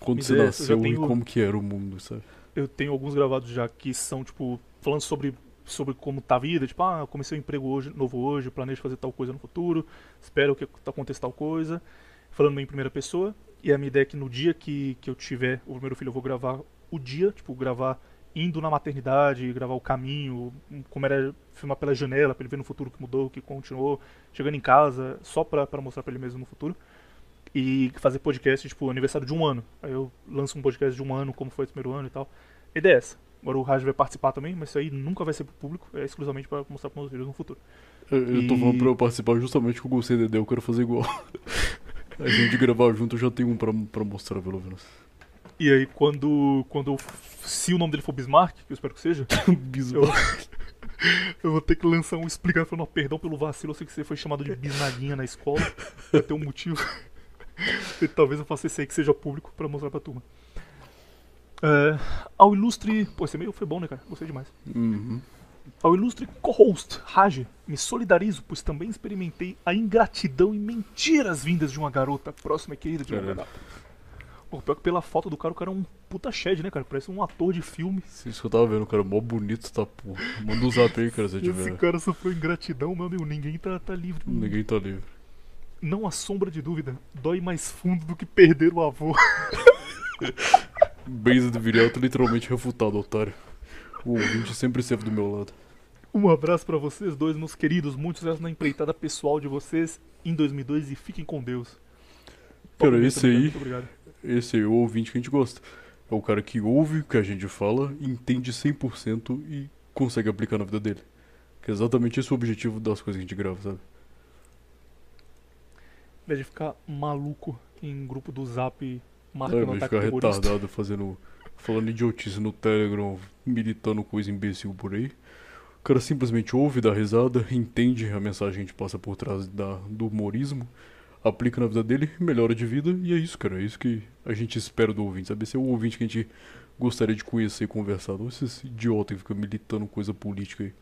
Quando Mas você é, nasceu tenho- e como que era o mundo, sabe? Eu tenho alguns gravados já que são, tipo, falando sobre, sobre como tá a vida. Tipo, ah, comecei um emprego hoje, novo hoje, planejo fazer tal coisa no futuro, espero que aconteça tal coisa. Falando em primeira pessoa. E a minha ideia é que no dia que, que eu tiver o primeiro filho, eu vou gravar o dia, tipo, gravar indo na maternidade, gravar o caminho, como era filmar pela janela, pra ele ver no futuro que mudou, que continuou, chegando em casa, só pra, pra mostrar pra ele mesmo no futuro. E fazer podcast, tipo, aniversário de um ano. Aí eu lanço um podcast de um ano, como foi o primeiro ano e tal. A ideia é essa. Agora o Raj vai participar também, mas isso aí nunca vai ser pro público, é exclusivamente pra mostrar pros meus filhos no futuro. Eu, eu tô E- falando pra eu participar justamente com o Dedé, eu quero fazer igual. A gente gravar junto, eu já tenho um pra, pra mostrar, pelo menos. E aí quando. quando eu, se o nome dele for Bismarck, que eu espero que seja, Bizarro. eu vou ter que lançar um explicando falando, perdão pelo vacilo, eu sei que você foi chamado de bisnaguinha na escola, vai ter um motivo. e talvez eu faça esse aí que seja público pra mostrar pra turma. É, ao ilustre. Pô, esse e-mail foi bom, né, cara? Gostei demais. Uhum. Ao ilustre co-host, Raj, me solidarizo, pois também experimentei a ingratidão e mentiras vindas de uma garota próxima e querida de Caralho. data. Pô, pior que pela foto do cara, o cara é um puta shed, né, cara? Parece um ator de filme. Isso que eu tava vendo, cara, mó bonito, tá, porra. Manda um zap aí, cara, se Esse tiver. cara sofreu ingratidão, meu amigo. Ninguém tá, tá livre. Ninguém tá livre. Não há sombra de dúvida. Dói mais fundo do que perder o avô. Base do Viriato literalmente refutado, otário. O ouvinte sempre esteve do meu lado. Um abraço pra vocês dois, meus queridos. Muito sucesso na empreitada pessoal de vocês em 2002 e fiquem com Deus. Cara, Muito esse aí- Muito obrigado. Esse é o ouvinte que a gente gosta. É o cara que ouve o que a gente fala, entende 100% e consegue aplicar na vida dele. Que é exatamente esse o objetivo das coisas que a gente grava, sabe? vez de ficar maluco em grupo do zap marcando de ataque ficar retardado fazendo. falando idiotice no Telegram, militando coisa imbecil por aí. O cara simplesmente ouve, dá risada, entende a mensagem que a gente passa por trás da, do humorismo, aplica na vida dele, melhora de vida, e é isso, cara. É isso que a gente espera do ouvinte. Sabe? Esse é o ouvinte que a gente gostaria de conhecer e conversar. Não esses idiota que fica militando coisa política aí.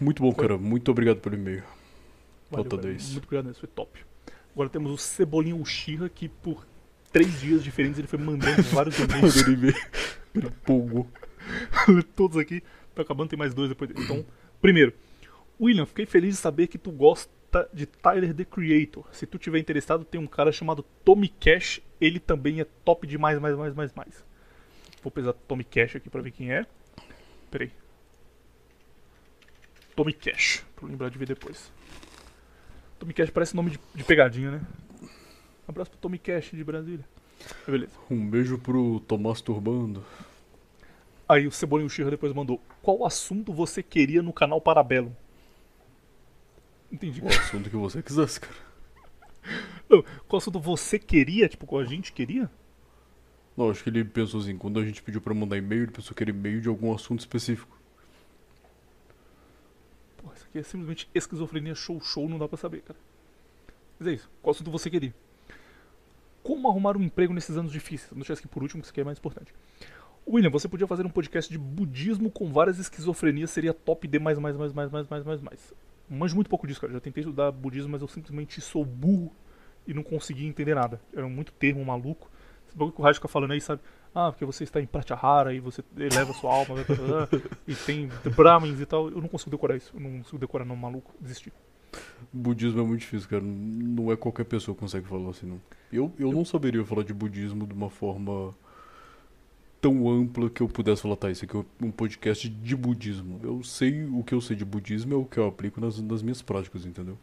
Muito bom, cara. Muito obrigado pelo e-mail. Valeu, Nota velho. 10. Muito obrigado, isso foi top. Agora temos o Cebolinha Uchiha, que por três dias diferentes ele foi mandando vários e-mails. Ele empolgou. todos aqui. Tô acabando, tem mais dois depois. Então, primeiro, William, fiquei feliz de saber que tu gosta de Tyler the Creator. Se tu tiver interessado, tem um cara chamado Tommy Cash. Ele também é top demais, mais, mais, mais, mais. Vou pesar Tommy Cash aqui pra ver quem é. Peraí. Tommy Cash, pra lembrar de ver depois. Tommy Cash parece nome de, de pegadinha, né? Abraço pro Tommy Cash de Brasília. Beleza. Um beijo pro Tomás Turbando. Aí o Cebolinha Xirra depois mandou: Qual assunto você queria no canal Parabelo? Entendi. O assunto que você quisesse, cara. Não, qual assunto você queria? Tipo, qual a gente queria? Não, acho que ele pensou assim, quando a gente pediu pra mandar e-mail, ele pensou que era e-mail de algum assunto específico. Porra, isso aqui é simplesmente esquizofrenia show show, não dá pra saber, cara. Mas é isso. Qual assunto você queria? Como arrumar um emprego nesses anos difíceis? Vamos deixar isso aqui por último, que isso aqui é mais importante. William, você podia fazer um podcast de budismo com várias esquizofrenias, seria top D mais, mais, mais, mais, mais, mais, mais, mais. Manjo muito pouco disso, cara. Já tentei estudar budismo, mas eu simplesmente sou burro e não consegui entender nada. Era muito termo maluco. Esse bagulho que o Raj fica falando aí, sabe? Ah, porque você está em Pratyahara e você eleva sua alma, e tem Brahmins e tal. Eu não consigo decorar isso. Eu não consigo decorar não, maluco. Desisti. Budismo é muito difícil, cara. Não é qualquer pessoa que consegue falar assim, não. Eu, eu não saberia falar de budismo de uma forma tão ampla que eu pudesse falar, tá, isso aqui é um podcast de budismo. Eu sei o que eu sei de budismo é o que eu aplico nas, nas minhas práticas, entendeu?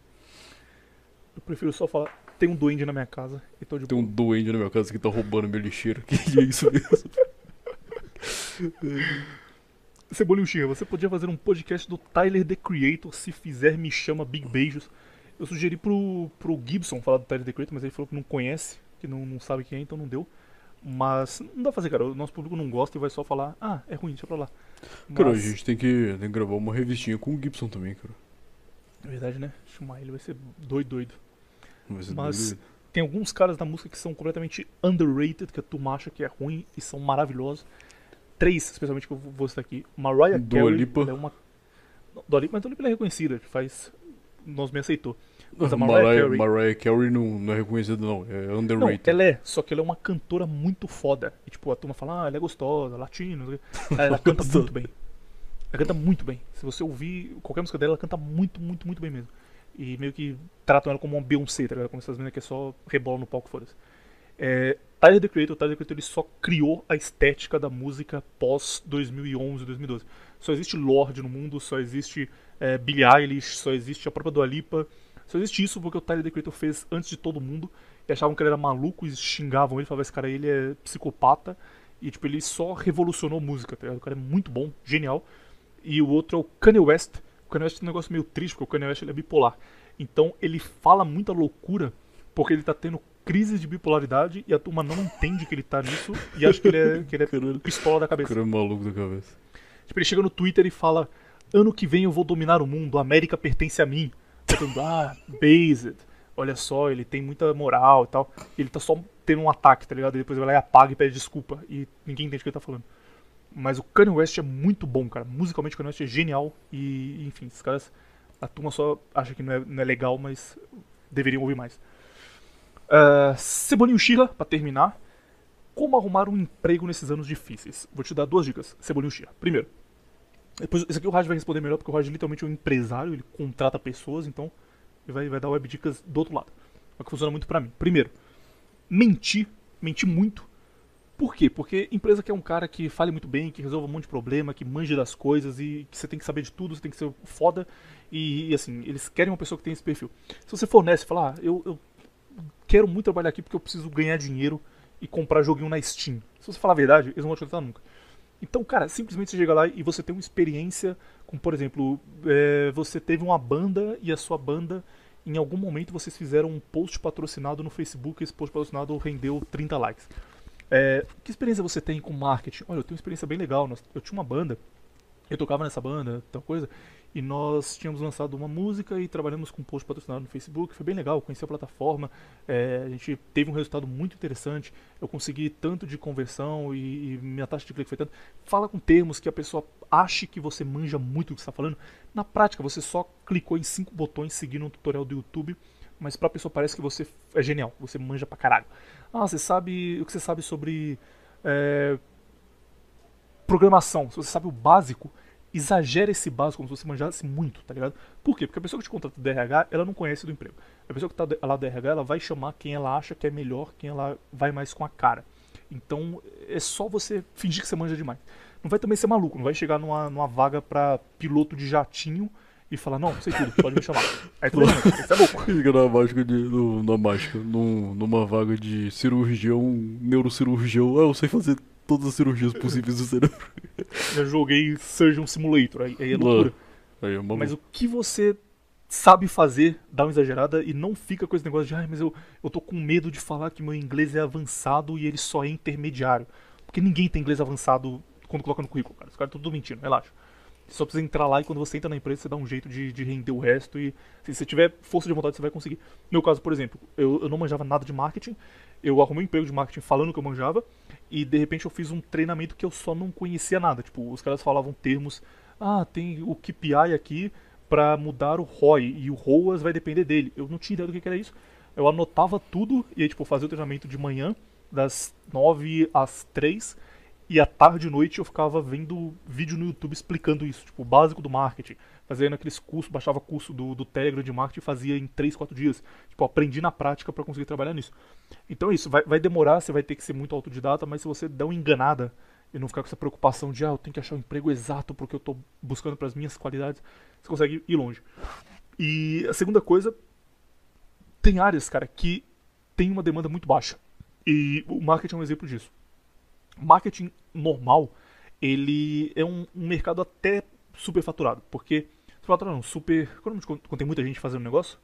Eu prefiro só falar, tem um duende na minha casa e tô de Tem um doente na minha casa que tá roubando minha lixeira. E é isso mesmo. Cebolinho Xirra, você podia fazer um podcast do Tyler The Creator, se fizer me chama Big Beijos. Eu sugeri pro, pro Gibson falar do Tyler The Creator, mas ele falou que não conhece, que não, não sabe quem é, então não deu. Mas não dá pra fazer, cara. O nosso público não gosta e vai só falar, ah, é ruim, deixa pra lá. Cara, a Mas- gente tem que, tem que gravar uma revistinha com o Gibson também, cara. É verdade, né? Chamar ele vai ser doido, doido. Vai ser Mas- doido. Tem alguns caras da música que são completamente underrated, que a turma acha que é ruim e são maravilhosos. Três, especialmente, que eu vou citar aqui. Mariah Dua Carey. Lipa. ela é uma... Dua Lipa, mas Dua Lipa é reconhecida, faz... Nós me aceitou. A Mariah, Mariah Mariah, Carey- não, não é reconhecida, não. É Não, underrated. ela é, só que ela é uma cantora muito foda. E tipo, a turma fala, ah, ela é gostosa, latina, não. Ela canta muito bem. Ela canta muito bem. Se você ouvir qualquer música dela, ela canta muito, muito, muito bem mesmo. E meio que tratam ela como uma Beyoncé, tá ligado? Como essas meninas que é só rebola no palco, foda-se. É, Tyler The Creator, Tyler The Creator, ele só criou a estética da música pós 2011, 2012. Só existe Lorde no mundo, só existe é, Billie Eilish, só existe a própria Dua Lipa. Só existe isso porque o Tyler The Creator fez antes de todo mundo e achavam que ele era maluco e xingavam ele, falavam esse cara ele é psicopata. E tipo, ele só revolucionou a música, tá ligado? O cara é muito bom, genial. E o outro é o Kanye West. O Kanye West tem um negócio meio triste, porque o Kanye West ele é bipolar. Então ele fala muita loucura porque ele tá tendo crises de bipolaridade e a turma não entende que ele tá nisso e acha que ele é, que ele é Caralho. pistola da cabeça. cara é maluco da cabeça. Tipo, ele chega no Twitter e fala: Ano que vem eu vou dominar o mundo, a América pertence a mim. Mundo, ah, based. Olha só, ele tem muita moral e tal. Ele tá só tendo um ataque, tá ligado? E depois vai lá e apaga e pede desculpa. E ninguém entende o que ele tá falando. Mas o Kanye West é muito bom, cara. Musicalmente o Kanye West é genial. E, enfim, esses caras. A turma só acha que não é, não é legal, mas deveriam ouvir mais. Uh, Cebolinho Shira, pra terminar. Como arrumar um emprego nesses anos difíceis? Vou te dar duas dicas, Cebolinho Shira. Primeiro, depois, esse aqui o Raj vai responder melhor, porque o Raj literalmente é um empresário, ele contrata pessoas, então ele vai, vai dar web dicas do outro lado. É o que funciona muito pra mim. Primeiro, mentir, mentir muito. Por quê? Porque empresa que é um cara que fale muito bem, que resolva um monte de problema, que manje das coisas e que você tem que saber de tudo, você tem que ser foda. E, e, assim, eles querem uma pessoa que tem esse perfil. Se você fornece falar, ah, eu, eu quero muito trabalhar aqui porque eu preciso ganhar dinheiro e comprar joguinho na Steam. Se você falar a verdade, eles não vão te contratar nunca. Então, cara, simplesmente você chega lá e você tem uma experiência com, por exemplo, é, você teve uma banda e a sua banda em algum momento vocês fizeram um post patrocinado no Facebook e esse post patrocinado rendeu 30 likes. É, que experiência você tem com marketing? Olha, eu tenho uma experiência bem legal. Eu tinha uma banda, eu tocava nessa banda, tal coisa, e nós tínhamos lançado uma música e trabalhamos com um post patrocinado no Facebook. Foi bem legal, conheci a plataforma. É, a gente teve um resultado muito interessante. Eu consegui tanto de conversão e, e, minha taxa de clique foi tanto. Fala com termos que a pessoa ache que você manja muito o que está falando. Na prática, você só clicou em cinco botões seguindo um tutorial do YouTube, mas para a pessoa parece que você é genial, você manja pra caralho. Ah, você sabe o que você sabe sobre é, programação. Se você sabe o básico, exagera esse básico como se você manjasse muito, tá ligado? Por quê? Porque a pessoa que te contrata do RH, ela não conhece do emprego. A pessoa que tá lá do RH, ela vai chamar quem ela acha que é melhor, quem ela vai mais com a cara. Então, é só você fingir que você manja demais. Não vai também ser maluco, não vai chegar numa, numa vaga pra piloto de jatinho e falar, não, sei tudo, pode me chamar. Aí tu vai, isso é louco. Fica na mágica, de, no, na mágica num, numa vaga de cirurgião, neurocirurgião, ah, eu sei fazer todas as cirurgias possíveis do cérebro. Já joguei Surgeon Simulator, aí, aí é loucura. Aí é Mas o que você sabe fazer, dá uma exagerada e não fica com esse negócio de, ai, mas eu, eu tô com medo de falar que meu inglês é avançado e ele só é intermediário. Porque ninguém tem inglês avançado quando coloca no currículo, cara. Os caras estão tudo mentindo, relaxa. Você só precisa entrar lá e quando você entra na empresa, você dá um jeito de, de render o resto e se você tiver força de vontade, você vai conseguir. No meu caso, por exemplo, eu, eu não manjava nada de marketing, eu arrumei um emprego de marketing falando que eu manjava e de repente eu fiz um treinamento que eu só não conhecia nada. Tipo, os caras falavam termos, ah, tem o KPI aqui para mudar o ROI e o ROAS vai depender dele. Eu não tinha ideia do que era isso. Eu anotava tudo e aí, tipo, fazia o treinamento de manhã, das 9 às 3 e à tarde e noite eu ficava vendo vídeo no YouTube explicando isso, tipo, o básico do marketing. Fazendo aqueles cursos, baixava curso do, do Telegram de marketing e fazia em 3, 4 dias. Tipo, aprendi na prática para conseguir trabalhar nisso. Então é isso, vai, vai demorar, você vai ter que ser muito autodidata, mas se você der uma enganada e não ficar com essa preocupação de, ah, eu tenho que achar o um emprego exato porque eu estou buscando para as minhas qualidades, você consegue ir longe. E a segunda coisa, tem áreas, cara, que tem uma demanda muito baixa. E o marketing é um exemplo disso marketing normal, ele é um, um mercado até superfaturado, porque superfaturado não, super, quando, quando tem muita gente fazendo negócio?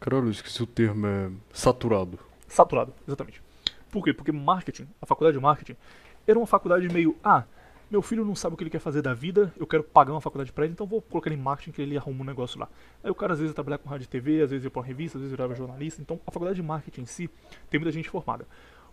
Caralho, eu esqueci o termo, é saturado. Saturado, exatamente. Por quê? Porque marketing, a faculdade de marketing, era uma faculdade meio, ah, meu filho não sabe o que ele quer fazer da vida, eu quero pagar uma faculdade para ele, então vou colocar ele em marketing que ele arruma um negócio lá. Aí o cara às vezes ia trabalhar com rádio e TV, às vezes ia para uma revista, às vezes virava jornalista, então a faculdade de marketing em si tem muita gente formada.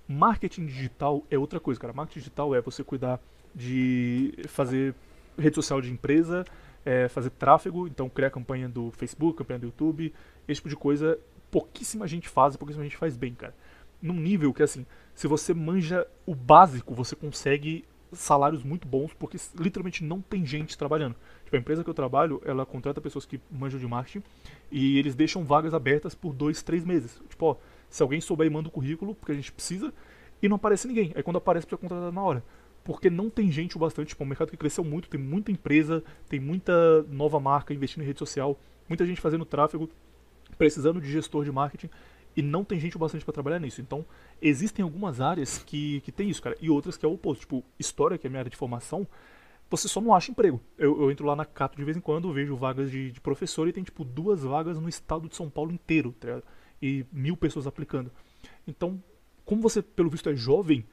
Marketing digital é outra coisa, cara. Marketing digital é você cuidar de fazer rede social de empresa, é fazer tráfego, então criar campanha do Facebook, campanha do YouTube, esse tipo de coisa. Pouquíssima gente faz, pouquíssima gente faz bem, cara. Num nível que, assim, se você manja o básico, você consegue salários muito bons, porque literalmente não tem gente trabalhando. Tipo, a empresa que eu trabalho, ela contrata pessoas que manjam de marketing e eles deixam vagas abertas por dois, três meses. Tipo, ó, se alguém souber, manda o currículo, porque a gente precisa, e não aparece ninguém. Aí quando aparece, precisa contratar na hora. Porque não tem gente o bastante, tipo, é um mercado que cresceu muito, tem muita empresa, tem muita nova marca investindo em rede social, muita gente fazendo tráfego, precisando de gestor de marketing, e não tem gente o bastante para trabalhar nisso. Então, existem algumas áreas que, que tem isso, cara, e outras que é o oposto. Tipo, história, que é a minha área de formação, você só não acha emprego. Eu, eu entro lá na Cato de vez em quando, vejo vagas de, de professor e tem, tipo, duas vagas no estado de São Paulo inteiro, tá ligado? E mil pessoas aplicando. Então, como você, pelo visto, é jovem,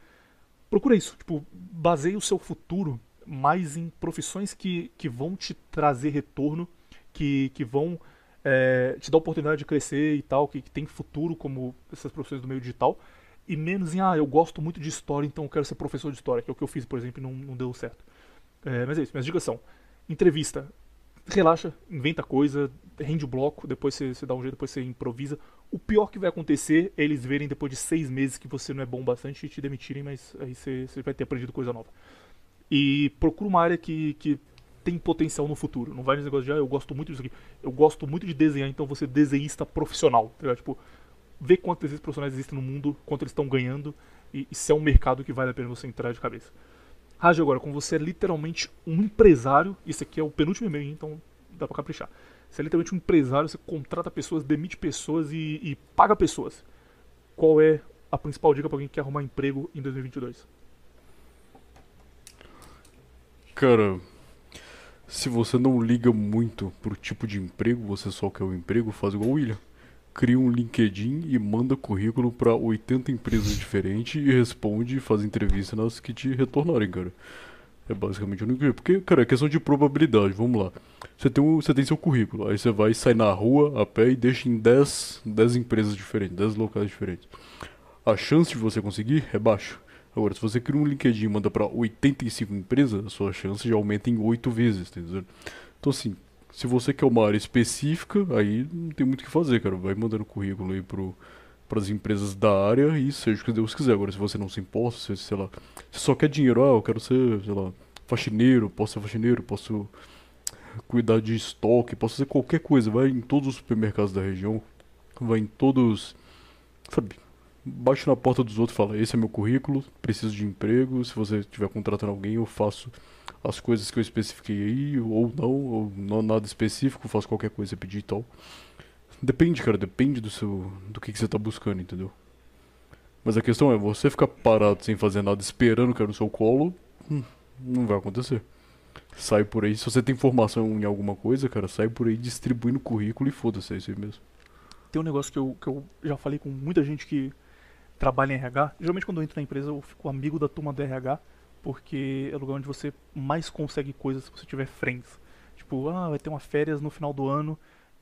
procura isso. Tipo, baseie o seu futuro mais em profissões que, que vão te trazer retorno, que, que vão é, te dar oportunidade de crescer e tal, que, que tem futuro, como essas profissões do meio digital, e menos em, ah, eu gosto muito de história, então eu quero ser professor de história, que é o que eu fiz, por exemplo, e não, não deu certo. É, mas é isso, minhas dicas são: entrevista, relaxa, inventa coisa, rende o bloco, depois você, você dá um jeito, depois você improvisa. O pior que vai acontecer é eles verem depois de seis meses que você não é bom bastante e te demitirem, mas aí você, vai ter aprendido coisa nova. E procura uma área que, que tem potencial no futuro. Não vai nesse negócio de, ah, eu gosto muito disso aqui. Eu gosto muito de desenhar, então você é desenhista profissional. Tá tipo, vê quantos desenhos profissionais existem no mundo, quanto eles estão ganhando e, e se é um mercado que vale a pena você entrar de cabeça. Raj, agora, como você é literalmente um empresário, isso aqui é o penúltimo e-mail, então dá pra caprichar. Você é literalmente um empresário, você contrata pessoas, demite pessoas e, e paga pessoas. Qual é a principal dica para alguém que quer arrumar emprego em 2022? Cara, Se você não liga muito pro tipo de emprego, você só quer o emprego, faz igual o William. Cria um LinkedIn e manda currículo pra 80 empresas diferentes e responde e faz entrevista nas que te retornarem, cara. É basicamente o único jeito. Porque, cara, é questão de probabilidade, vamos lá. Você tem, você tem seu currículo, aí você vai sair na rua a pé e deixa em 10, 10 empresas diferentes, 10 locais diferentes. A chance de você conseguir é baixa. Agora, se você cria um LinkedIn e manda para 85 empresas, a sua chance já aumenta em 8 vezes, tá entendeu? Então, assim, se você quer uma área específica, aí não tem muito o que fazer, cara. Vai mandando currículo aí pro, pras empresas da área e seja o que Deus quiser. Agora, se você não se importa, se, sei lá, você só quer dinheiro, ah, eu quero ser, sei lá, faxineiro, posso ser faxineiro, posso cuidar de estoque, posso fazer qualquer coisa. Vai em todos os supermercados da região, vai em todos, sabe, bate na porta dos outros e fala: Esse é meu currículo, preciso de emprego. Se você estiver contratando alguém, eu faço as coisas que eu especifiquei aí, ou não, ou não nada específico, faço qualquer coisa pedir e tal. Depende, cara, depende do seu do que, que você tá buscando, entendeu? Mas a questão é, você ficar parado sem fazer nada, esperando cair no seu colo, hum, não vai acontecer. Sai por aí, se você tem formação em alguma coisa, cara, sai por aí distribuindo currículo e foda-se, é isso aí mesmo. Tem um negócio que eu, que eu já falei com muita gente que trabalha em RH. Geralmente quando eu entro na empresa eu fico amigo da turma do RH, porque é o lugar onde você mais consegue coisas se você tiver friends. Tipo, ah, vai ter uma férias no final do ano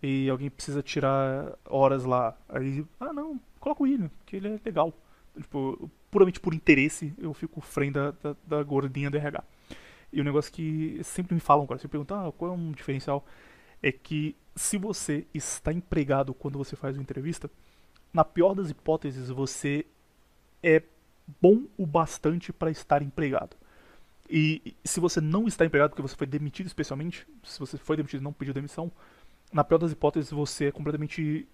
e alguém precisa tirar horas lá. Aí, ah não, coloca o William, que ele é legal. Tipo, puramente por interesse, eu fico friend da, da, da gordinha do RH. E o negócio que sempre me falam, cara, você pergunta, ah, qual é um diferencial? É que se você está empregado quando você faz uma entrevista, na pior das hipóteses, você é bom o bastante para estar empregado. E se você não está empregado porque você foi demitido especialmente, se você foi demitido e não pediu demissão, na pior das hipóteses você é completamente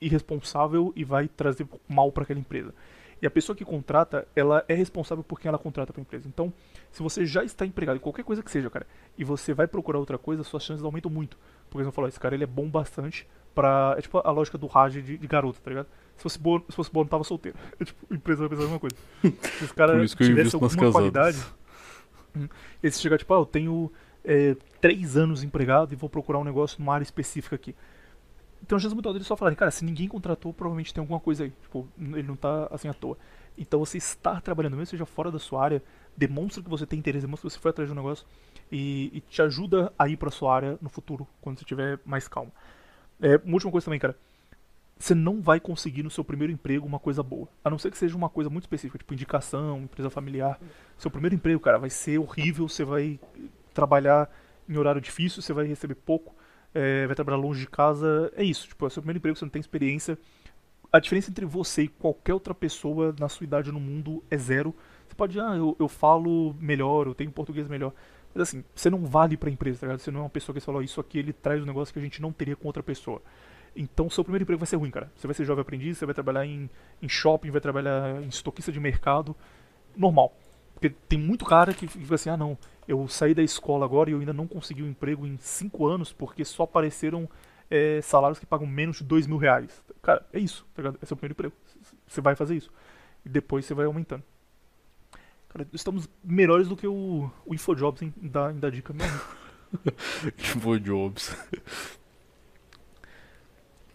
irresponsável e vai trazer mal para aquela empresa. E a pessoa que contrata, ela é responsável por quem ela contrata para a empresa. Então, se você já está empregado em qualquer coisa que seja, cara, e você vai procurar outra coisa, suas chances aumentam muito. Porque você falou, esse cara ele é bom bastante pra. É tipo a lógica do Raj de, de garoto, tá ligado? Se fosse bom, se fosse bom não tava solteiro. É, tipo, a empresa vai pensar a mesma coisa. Se esse cara tivesse alguma qualidade. Hum, esse chegar, tipo, ah, eu tenho é, três anos empregado e vou procurar um negócio numa área específica aqui. Então, às vezes, muito eles só falarem, cara, se ninguém contratou, provavelmente tem alguma coisa aí. Tipo, ele não tá assim à toa. Então, você estar trabalhando, mesmo seja fora da sua área, demonstra que você tem interesse, demonstra que você foi atrás de um negócio e, e te ajuda a ir pra sua área no futuro, quando você estiver mais calmo. É, uma última coisa também, cara. Você não vai conseguir no seu primeiro emprego uma coisa boa. A não ser que seja uma coisa muito específica, tipo indicação, empresa familiar. Seu primeiro emprego, cara, vai ser horrível, você vai trabalhar em horário difícil, você vai receber pouco, é, vai trabalhar longe de casa. É isso, tipo, é o seu primeiro emprego, você não tem experiência. A diferença entre você e qualquer outra pessoa na sua idade no mundo é zero. Você pode, ah, eu, eu falo melhor, eu tenho português melhor. Mas assim, você não vale pra empresa, tá ligado? Você não é uma pessoa que falou, isso aqui ele traz um negócio que a gente não teria com outra pessoa. Então, seu primeiro emprego vai ser ruim, cara. Você vai ser jovem aprendiz, você vai trabalhar em, em shopping, vai trabalhar em estoquista de mercado. Normal. Porque tem muito cara que fica assim, ah não, eu saí da escola agora e eu ainda não consegui um emprego em 5 anos porque só apareceram é, salários que pagam menos de 2 mil reais. Cara, é isso, tá ligado? Esse é o primeiro emprego. Você vai fazer isso. E depois você vai aumentando. Cara, estamos melhores do que o, o InfoJobs, hein? Da, da dica mesmo. InfoJobs.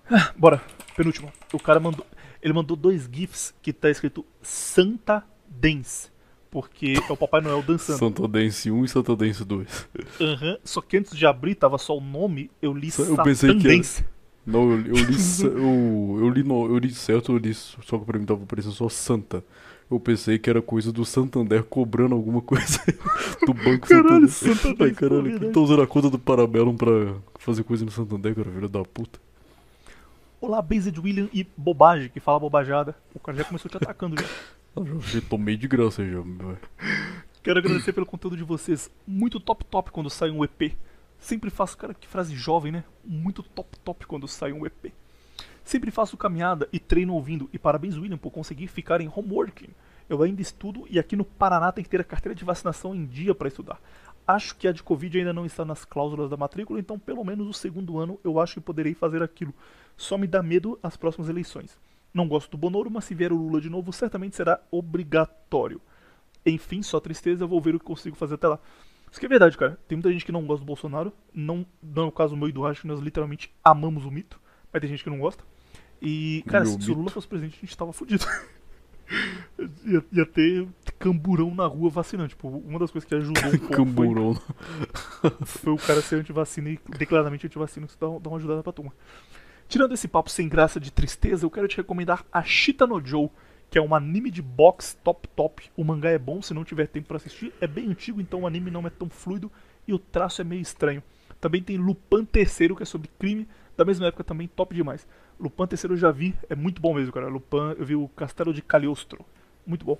Ah, bora, penúltimo. O cara mandou. Ele mandou dois GIFs que tá escrito Santa Dance. Porque é o Papai Noel dançando. Santa Dance 1 e Santa Dance 2. Uhum. Só que antes de abrir, tava só o nome, eu li Eu pensei que. Era... Não, eu, eu li, eu, eu, li no, eu li certo, eu li, só que pra mim tava parecendo só Santa. Eu pensei que era coisa do Santander cobrando alguma coisa do Banco caralho, Santander. Santander. Ai, caralho, quem tá usando a conta do Parabellum pra fazer coisa no Santander, cara, filho da puta. Olá, Based William e bobagem, que fala bobajada. O cara já começou te atacando já. Eu tomei de graça já. Quero agradecer pelo conteúdo de vocês. Muito top top quando sai um EP. Sempre faço, cara, que frase jovem, né? Muito top top quando sai um EP. Sempre faço caminhada e treino ouvindo. E parabéns, William, por conseguir ficar em homeworking. Eu ainda estudo e aqui no Paraná tem que ter a carteira de vacinação em dia para estudar. Acho que a de Covid ainda não está nas cláusulas da matrícula, então pelo menos o segundo ano eu acho que poderei fazer aquilo. Só me dá medo as próximas eleições. Não gosto do Bonoro, mas se vier o Lula de novo, certamente será obrigatório. Enfim, só tristeza, vou ver o que consigo fazer até lá. Isso que é verdade, cara. Tem muita gente que não gosta do Bolsonaro. Não, não é o caso meu e do Racho, que nós literalmente amamos o mito. Mas tem gente que não gosta. E, cara, Meu se o Lula fosse presidente, a gente tava fudido. ia, ia ter camburão na rua vacinando. Tipo, uma das coisas que ajudou um pouco foi, Camburão. foi o cara ser antivacina e declaradamente antivacina, que isso dá, dá uma ajudada pra turma. Tirando esse papo sem graça de tristeza, eu quero te recomendar a Shita no Joe, que é um anime de boxe top top. O mangá é bom, se não tiver tempo pra assistir. É bem antigo, então o anime não é tão fluido e o traço é meio estranho. Também tem Lupin III, que é sobre crime, da mesma época também, top demais. Lupin III eu já vi, é muito bom mesmo, cara. Lupin, eu vi o Castelo de Cagliostro, muito bom.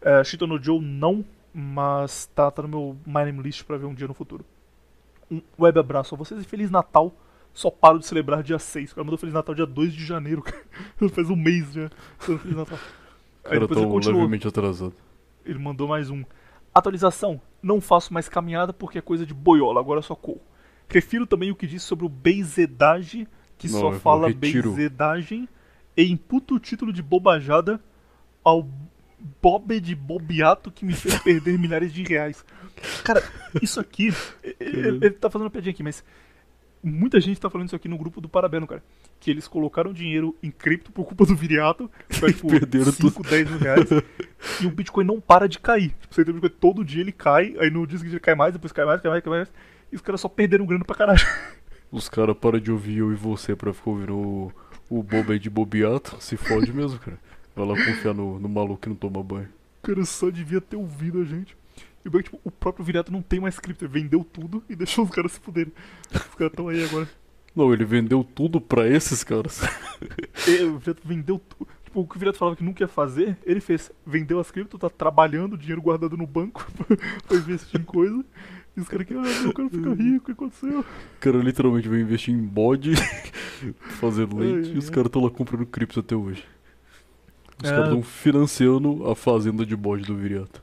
É, Shita no Joe não, mas tá, tá no meu My Name List pra ver um dia no futuro. Um web abraço a vocês e Feliz Natal. Só paro de celebrar dia 6. O cara mandou Feliz Natal dia 2 de janeiro, cara. Faz um mês já. Dando Feliz Natal. O Aí cara depois tá ele continuou. levemente atrasado. Ele mandou mais um. Atualização. Não faço mais caminhada porque é coisa de boiola, agora só corro. Refiro também o que disse sobre o beizedage, que Não, só eu fala retiro. beizedagem, e imputa o título de bobajada ao Bobe de Bobiato que me fez perder milhares de reais. Cara, isso aqui. ele, ele tá fazendo uma piadinha aqui, mas. Muita gente tá falando isso aqui no grupo do Parabeno, cara. Que eles colocaram dinheiro em cripto por culpa do Viriato. Foi tipo Perderam 5, 10 mil reais. e o Bitcoin não para de cair. Tipo, você tem o Bitcoin todo dia ele cai, aí no dia seguinte ele cai mais, depois cai mais, cai mais, cai mais. E os caras só perderam grana pra caralho. Os caras param de ouvir eu e você pra ficar ouvindo o, o Bob de bobeato. Se fode mesmo, cara. Vai lá confiar no, no maluco que não toma banho. O cara só devia ter ouvido a gente. E é tipo, o próprio Viriato não tem mais cripto, ele vendeu tudo e deixou os caras se fuderem. Os caras estão aí agora. Não, ele vendeu tudo pra esses caras. E o Viriato vendeu tudo. Tipo, o que o Viriato falava que nunca ia fazer, ele fez. Vendeu as cripto, tá trabalhando, dinheiro guardado no banco pra investir em coisa. E os caras aqui, ah, eu quero ficar rico, o que aconteceu? O cara literalmente vai investir em bode, fazer leite, Ai, e os caras estão lá comprando criptos até hoje. Os É. caras estão financiando a fazenda de bode do Viriato.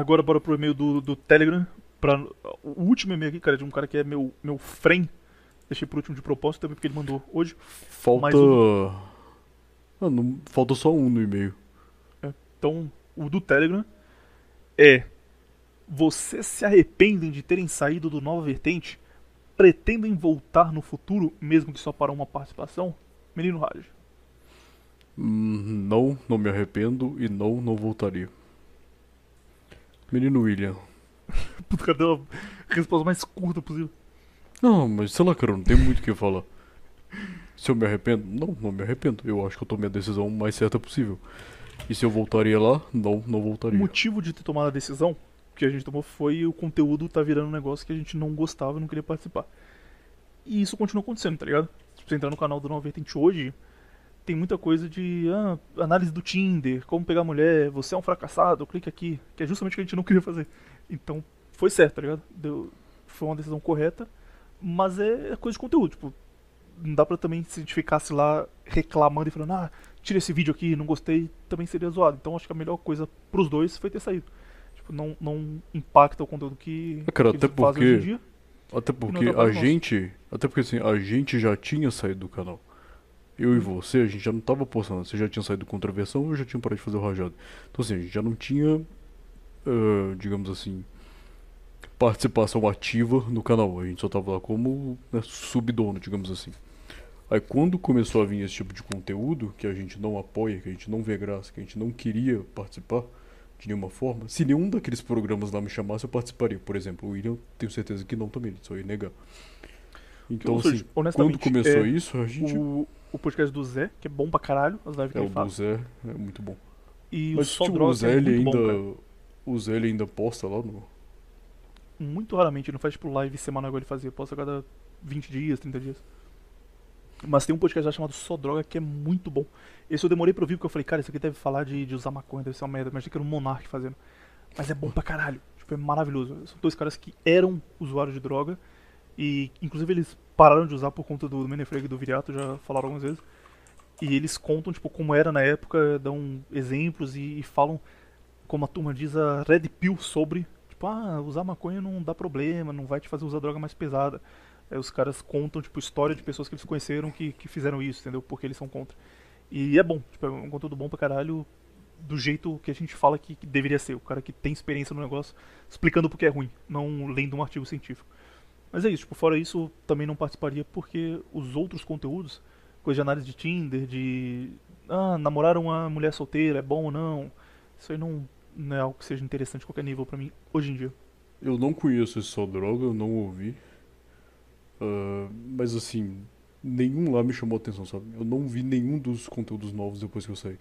Agora bora pro e-mail do, do Telegram. Pra, o último e-mail aqui, cara, é de um cara que é meu, meu friend. Deixei por último de propósito também porque ele mandou hoje. Falta. Um. Ah, não... Falta só um no e-mail. Então, o do Telegram é: Vocês se arrependem de terem saído do Nova Vertente? Pretendem voltar no futuro, mesmo que só para uma participação? Menino Raj. Hum, Não, não me arrependo e não, não voltaria. Menino William. Puta, cadê a resposta mais curta possível? Não, mas sei lá, cara, não tem muito o que falar. Se eu me arrependo? Não, não me arrependo. Eu acho que eu tomei a decisão mais certa possível. E se eu voltaria lá? Não, não O voltaria. motivo de ter tomado a decisão que a gente tomou foi o conteúdo tá virando um negócio que a gente não gostava e não queria participar. E isso continua acontecendo, tá ligado? Se você entrar no canal do Nova Vertente hoje, tem muita coisa de ah, análise do Tinder, como pegar mulher, você é um fracassado, clique aqui, que é justamente o que a gente não queria fazer. Então, foi certo, tá ligado? Deu, foi uma decisão correta, mas é coisa de conteúdo, tipo, não dá pra também se a gente ficasse lá reclamando e falando, ah, tira esse vídeo aqui, não gostei, também seria zoado. Então acho que a melhor coisa pros dois foi ter saído. Tipo, não, não impacta o conteúdo que, É, cara, que até porque- hoje em dia. Até porque a gente. Até porque assim, a gente já tinha saído do canal. Eu e você, a gente já não tava postando. Você já tinha saído do Contraversão, eu já tinha parado de fazer o rajado. Então assim, a gente já não tinha. ah, digamos assim. Participação ativa no canal. A gente só tava lá como né, subdono, digamos assim. Aí quando começou a vir esse tipo de conteúdo, que a gente não apoia, que a gente não vê graça, que a gente não queria participar de nenhuma forma, se nenhum daqueles programas lá me chamasse, eu participaria. Por exemplo, o William, tenho certeza que não também, ele só ia negar. Então, Ou seja, assim, quando começou é, isso, a gente. O, o podcast do Zé, que é bom pra caralho, as lives que É, ele o do faz. Zé é muito bom. E Mas o Só tipo, o Zé, é ele ainda. bom. O Zé ele ainda posta lá no. Muito raramente, ele não faz tipo live semanal igual ele fazia, posta a cada 20 dias, 30 dias. Mas tem um podcast lá chamado Só Droga que é muito bom. Esse eu demorei pra ouvir porque eu falei, cara, isso aqui deve falar de, de usar maconha, deve ser uma merda, mas achei que era um Monark fazendo. Mas é bom pra caralho. Tipo, é maravilhoso. São dois caras que eram usuários de droga e, inclusive, eles pararam de usar por conta do Menefreg e do Viriato, já falaram algumas vezes. E eles contam, tipo, como era na época, dão exemplos e, e falam, como a turma diz, a Red Pill sobre. Tipo, ah, usar maconha não dá problema, não vai te fazer usar droga mais pesada. Aí os caras contam, tipo, história de pessoas que eles conheceram que, que fizeram isso, entendeu? Porque eles são contra. E é bom, tipo, é um conteúdo bom pra caralho. do jeito que a gente fala que, que deveria ser. O cara que tem experiência no negócio, explicando porque é ruim, não lendo um artigo científico. Mas é isso, tipo, fora isso, também não participaria porque os outros conteúdos, coisa de análise de Tinder, de. Ah, namorar uma mulher solteira, é bom ou não. Isso aí não, não é algo que seja interessante a qualquer nível pra mim hoje em dia. Eu não conheço esse Só Droga, eu não ouvi. Ah, mas assim, nenhum lá me chamou atenção, sabe? Eu não vi nenhum dos conteúdos novos depois que eu saí.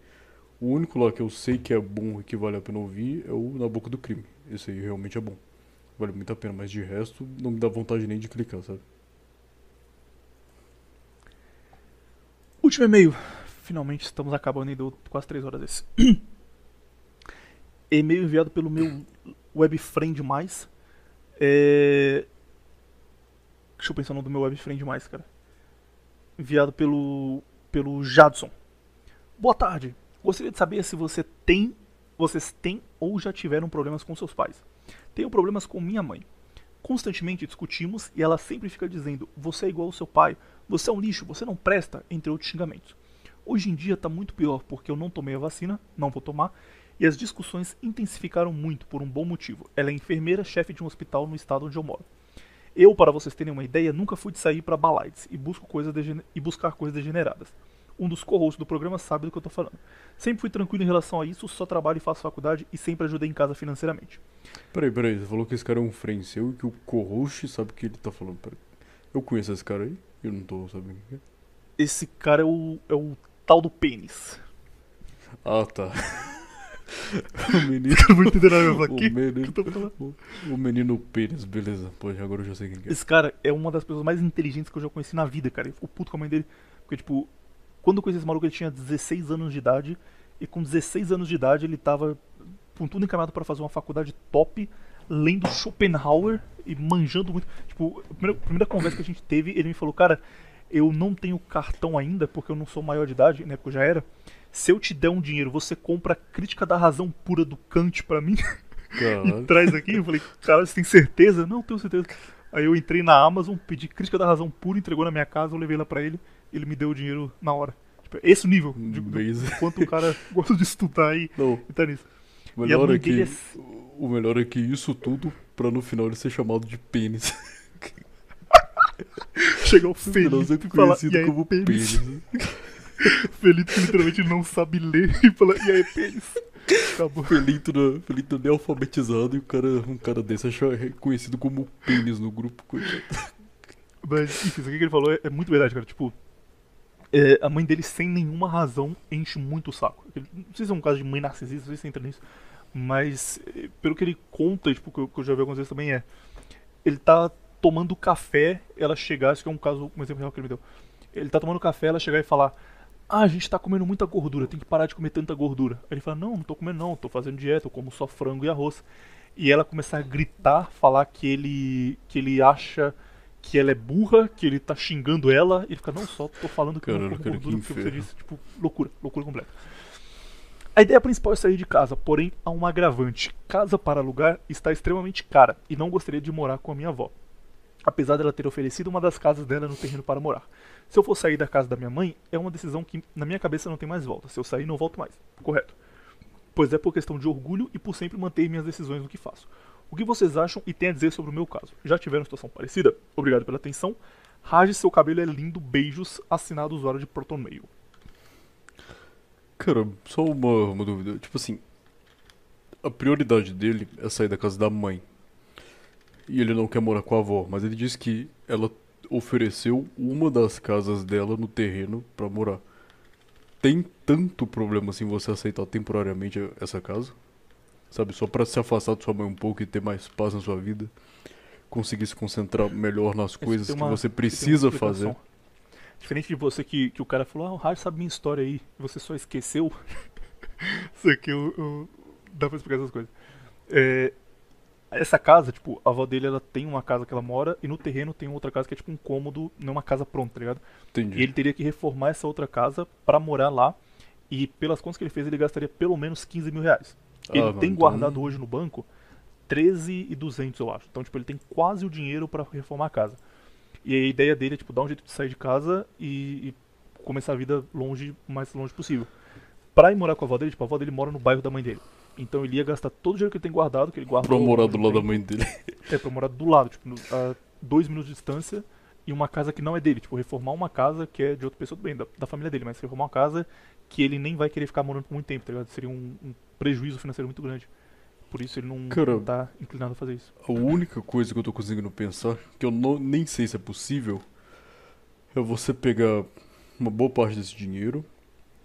O único lá que eu sei que é bom e que vale a pena ouvir é o Na Boca do Crime. Esse aí realmente é bom. Vale muito a pena, mas de resto não me dá vontade nem de clicar, sabe? Último e-mail. Finalmente estamos acabando e deu quase 3 horas esse. e-mail enviado pelo meu webfriend mais. É... Deixa eu pensar no do meu webfriend mais, cara. Enviado pelo pelo Jadson. Boa tarde. Gostaria de saber se você tem, vocês têm ou já tiveram problemas com seus pais. Tenho problemas com minha mãe. Constantemente discutimos e ela sempre fica dizendo: "Você é igual ao seu pai, você é um lixo, você não presta", entre outros xingamentos. Hoje em dia está muito pior porque eu não tomei a vacina, não vou tomar, e as discussões intensificaram muito por um bom motivo. Ela é enfermeira, chefe de um hospital no estado onde eu moro. Eu, para vocês terem uma ideia, nunca fui de sair para balades e, busco coisas e buscar coisas degeneradas. Um dos co-hosts do programa sabe do que eu tô falando. Sempre fui tranquilo em relação a isso, só trabalho e faço faculdade e sempre ajudei em casa financeiramente. Peraí, peraí, você falou que esse cara é um friend seu e que o co-host sabe o que ele tá falando. Peraí. Eu conheço esse cara aí? Eu não tô sabendo quem é. Esse cara é o, é o tal do pênis. Ah, tá. o menino. Eu não vou entender nada O aqui. menino, o, o menino pênis, beleza. Pô, agora eu já sei quem que é. Esse cara é uma das pessoas mais inteligentes que eu já conheci na vida, cara. Ele ficou puto com a mãe dele. Porque, tipo, quando eu conheci esse maluco, ele tinha 16 anos de idade. E com 16 anos de idade, ele tava com tudo encaminhado para fazer uma faculdade top, lendo Schopenhauer e manjando muito. Tipo, a primeira, a primeira conversa que a gente teve, ele me falou, cara, eu não tenho cartão ainda, porque eu não sou maior de idade, né? Porque eu já era. Se eu te der um dinheiro, você compra a crítica da razão pura do Kant pra mim? e traz aqui. Eu falei, cara, você tem certeza? Não, tenho certeza. Aí eu entrei na Amazon, pedi crítica da razão pura, entregou na minha casa, eu levei lá pra ele, ele me deu o dinheiro na hora. Tipo, esse o nível de, Base. quanto o cara gosta de estudar e, Não, e tá nisso. o melhor é que. é- O melhor é que isso tudo pra no final ele ser chamado de pênis. Chegar o No final e falar, conhecido aí, como pênis? pênis. Que literalmente não sabe ler e fala, e aí, pênis? Acabou. Felito, na, Felito nem alfabetizado e o cara, um cara desse é reconhecido como pênis no grupo. coitado. Mas, enfim, isso aqui que ele falou é, é muito verdade, cara. Tipo, é, a mãe dele, sem nenhuma razão, enche muito o saco. Ele- Não sei se é um caso de mãe narcisista, não sei se entra nisso. Mas, é, pelo que ele conta, tipo, que eu, que eu já vi algumas vezes também, é. Ele tá tomando café, ela chegar, isso que é um caso, um exemplo real que ele me deu. Ele tá tomando café, ela chegar e falar: Ah, a gente tá comendo muita gordura, tem que parar de comer tanta gordura. Aí ele fala: Não, não tô comendo, não, tô fazendo dieta, eu como só frango e arroz. E ela começar a gritar, falar que ele, que ele acha que ela é burra, que ele tá xingando ela, e ele fica, não, só tô falando que eu não como que gordura porque você disse, tipo, loucura, loucura completa. A ideia principal é sair de casa, porém há um agravante. Casa para alugar está extremamente cara e não gostaria de morar com a minha avó. Apesar dela ter oferecido uma das casas dela no terreno para morar. Se eu for sair da casa da minha mãe, é uma decisão que na minha cabeça não tem mais volta. Se eu sair, não volto mais. Correto. Pois é por questão de orgulho e por sempre manter minhas decisões no que faço. O que vocês acham e têm a dizer sobre o meu caso? Já tiveram situação parecida? Obrigado pela atenção. Rage, seu cabelo é lindo, beijos, assinado usuário de Protonmail. Cara, só uma, uma dúvida. Tipo assim, a prioridade dele é sair da casa da mãe. E ele não quer morar com a avó, mas ele disse que ela ofereceu uma das casas dela no terreno pra morar. Tem tanto problema assim você aceitar temporariamente essa casa? Sabe, só pra se afastar de sua mãe um pouco e ter mais paz na sua vida? Conseguir se concentrar melhor nas coisas tem que uma- você uma precisa fazer. Diferente de você que, que o cara falou, ah, o Raj sabe minha história aí, você só esqueceu. Isso aqui eu, eu- dá pra explicar essas coisas. É, essa casa, tipo, a avó dele ela tem uma casa que ela mora e no terreno tem outra casa que é tipo um cômodo, não uma casa pronta, tá ligado? Entendi. E ele teria que reformar essa outra casa pra morar lá. E pelas contas que ele fez, ele gastaria pelo menos 15 mil reais. Ele Ah, tem então- guardado hoje no banco 13,200, eu acho. Então, tipo, ele tem quase o dinheiro pra reformar a casa. E a ideia dele é, tipo, dar um jeito de sair de casa e, e começar a vida longe, o mais longe possível. pra ir morar com a avó dele, tipo, a avó dele mora no bairro da mãe dele. Então ele ia gastar todo o dinheiro que ele tem guardado, que ele guardou. Pra morar do lado da tempo. mãe dele. É, pra morar do lado, tipo, a dois minutos de distância e uma casa que não é dele. Tipo, reformar uma casa que é de outra pessoa, tudo bem, da, da família dele, mas reformar uma casa que ele nem vai querer ficar morando por muito tempo, tá ligado? Seria um, um prejuízo financeiro muito grande. Por isso ele não, Cara, não tá inclinado a fazer isso. A única coisa que eu tô conseguindo pensar, que eu não, nem sei se é possível, é você pegar uma boa parte desse dinheiro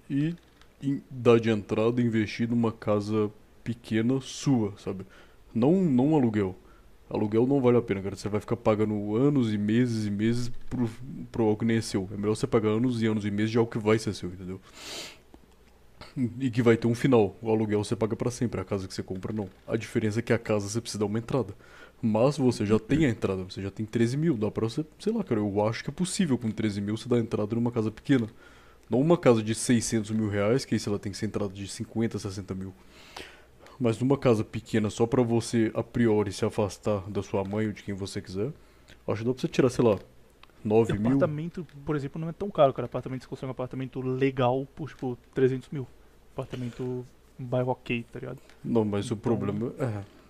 e em- dar de entrada e investir numa casa pequena sua, sabe? Não, não aluguel. Aluguel não vale a pena, cara. Você vai ficar pagando anos e meses e meses pro, pro algo que nem é seu. É melhor você pagar anos e anos e meses de algo que vai ser seu, entendeu? E que vai ter um final. O aluguel você paga pra sempre, a casa que você compra não. A diferença é que a casa você precisa dar uma entrada. Mas você já tem a entrada, você já tem 13 mil. Dá pra você, sei lá, cara, eu acho que é possível com 13 mil você dar entrada numa casa pequena. Não uma casa de 600 mil reais, que aí sei lá tem que ser entrada de 50, 60 mil. Mas numa casa pequena só pra você, a priori, se afastar da sua mãe ou de quem você quiser, acho que dá pra você tirar, sei lá, 9 E mil. apartamento, por exemplo, não é tão caro, cara. Apartamento, você consegue um apartamento legal por, tipo, 300 mil. Apartamento, um bairro ok, tá ligado? Não, mas o Então- problema é.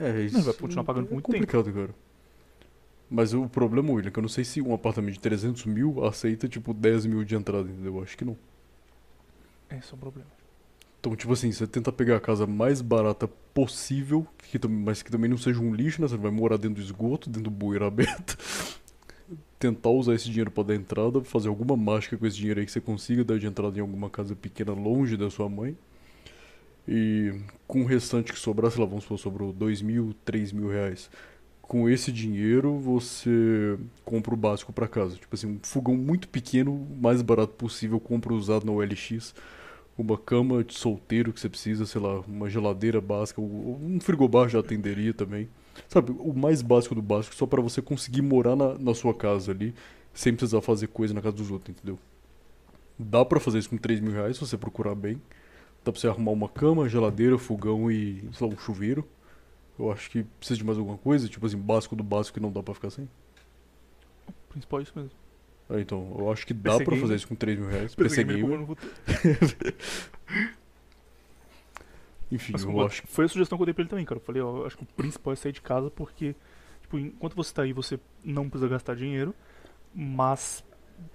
É isso. Não, vai continuar pagando é muito complicado, cara. Mas o problema, William, é que eu não sei se um apartamento de 300 mil aceita, tipo, 10 mil de entrada, entendeu? Eu acho que não. Esse é o problema. Então, tipo assim, você tenta pegar a casa mais barata possível, que, mas que também não seja um lixo, né? Você vai morar dentro do esgoto, dentro do bueiro aberto. Tentar usar esse dinheiro pra dar entrada, fazer alguma mágica com esse dinheiro aí que você consiga dar de entrada em alguma casa pequena longe da sua mãe. E com o restante que sobrar, sei lá, vamos supor, sobrou 2 mil, 3 mil reais. Com esse dinheiro, você compra o básico pra casa. Tipo assim, um fogão muito pequeno, mais barato possível, compra usado na OLX uma cama de solteiro que você precisa, sei lá, uma geladeira básica, um frigobar já atenderia também. Sabe, o mais básico do básico, só pra você conseguir morar na, na sua casa ali, sem precisar fazer coisa na casa dos outros, entendeu? Dá pra fazer isso com 3 mil reais, se você procurar bem. Dá pra você arrumar uma cama, geladeira, fogão e, sei lá, um chuveiro. Eu acho que precisa de mais alguma coisa, tipo assim, básico do básico que não dá pra ficar sem. O principal é isso mesmo. Ah, então, eu acho que dá PC pra fazer gamer. isso com 3 mil reais. PC PC gamer gamer. Enfim, Mas eu acho Foi a sugestão que eu dei pra ele também, cara. Eu falei, ó, eu acho que o principal é sair de casa porque, tipo, enquanto você tá aí, você não precisa gastar dinheiro, mas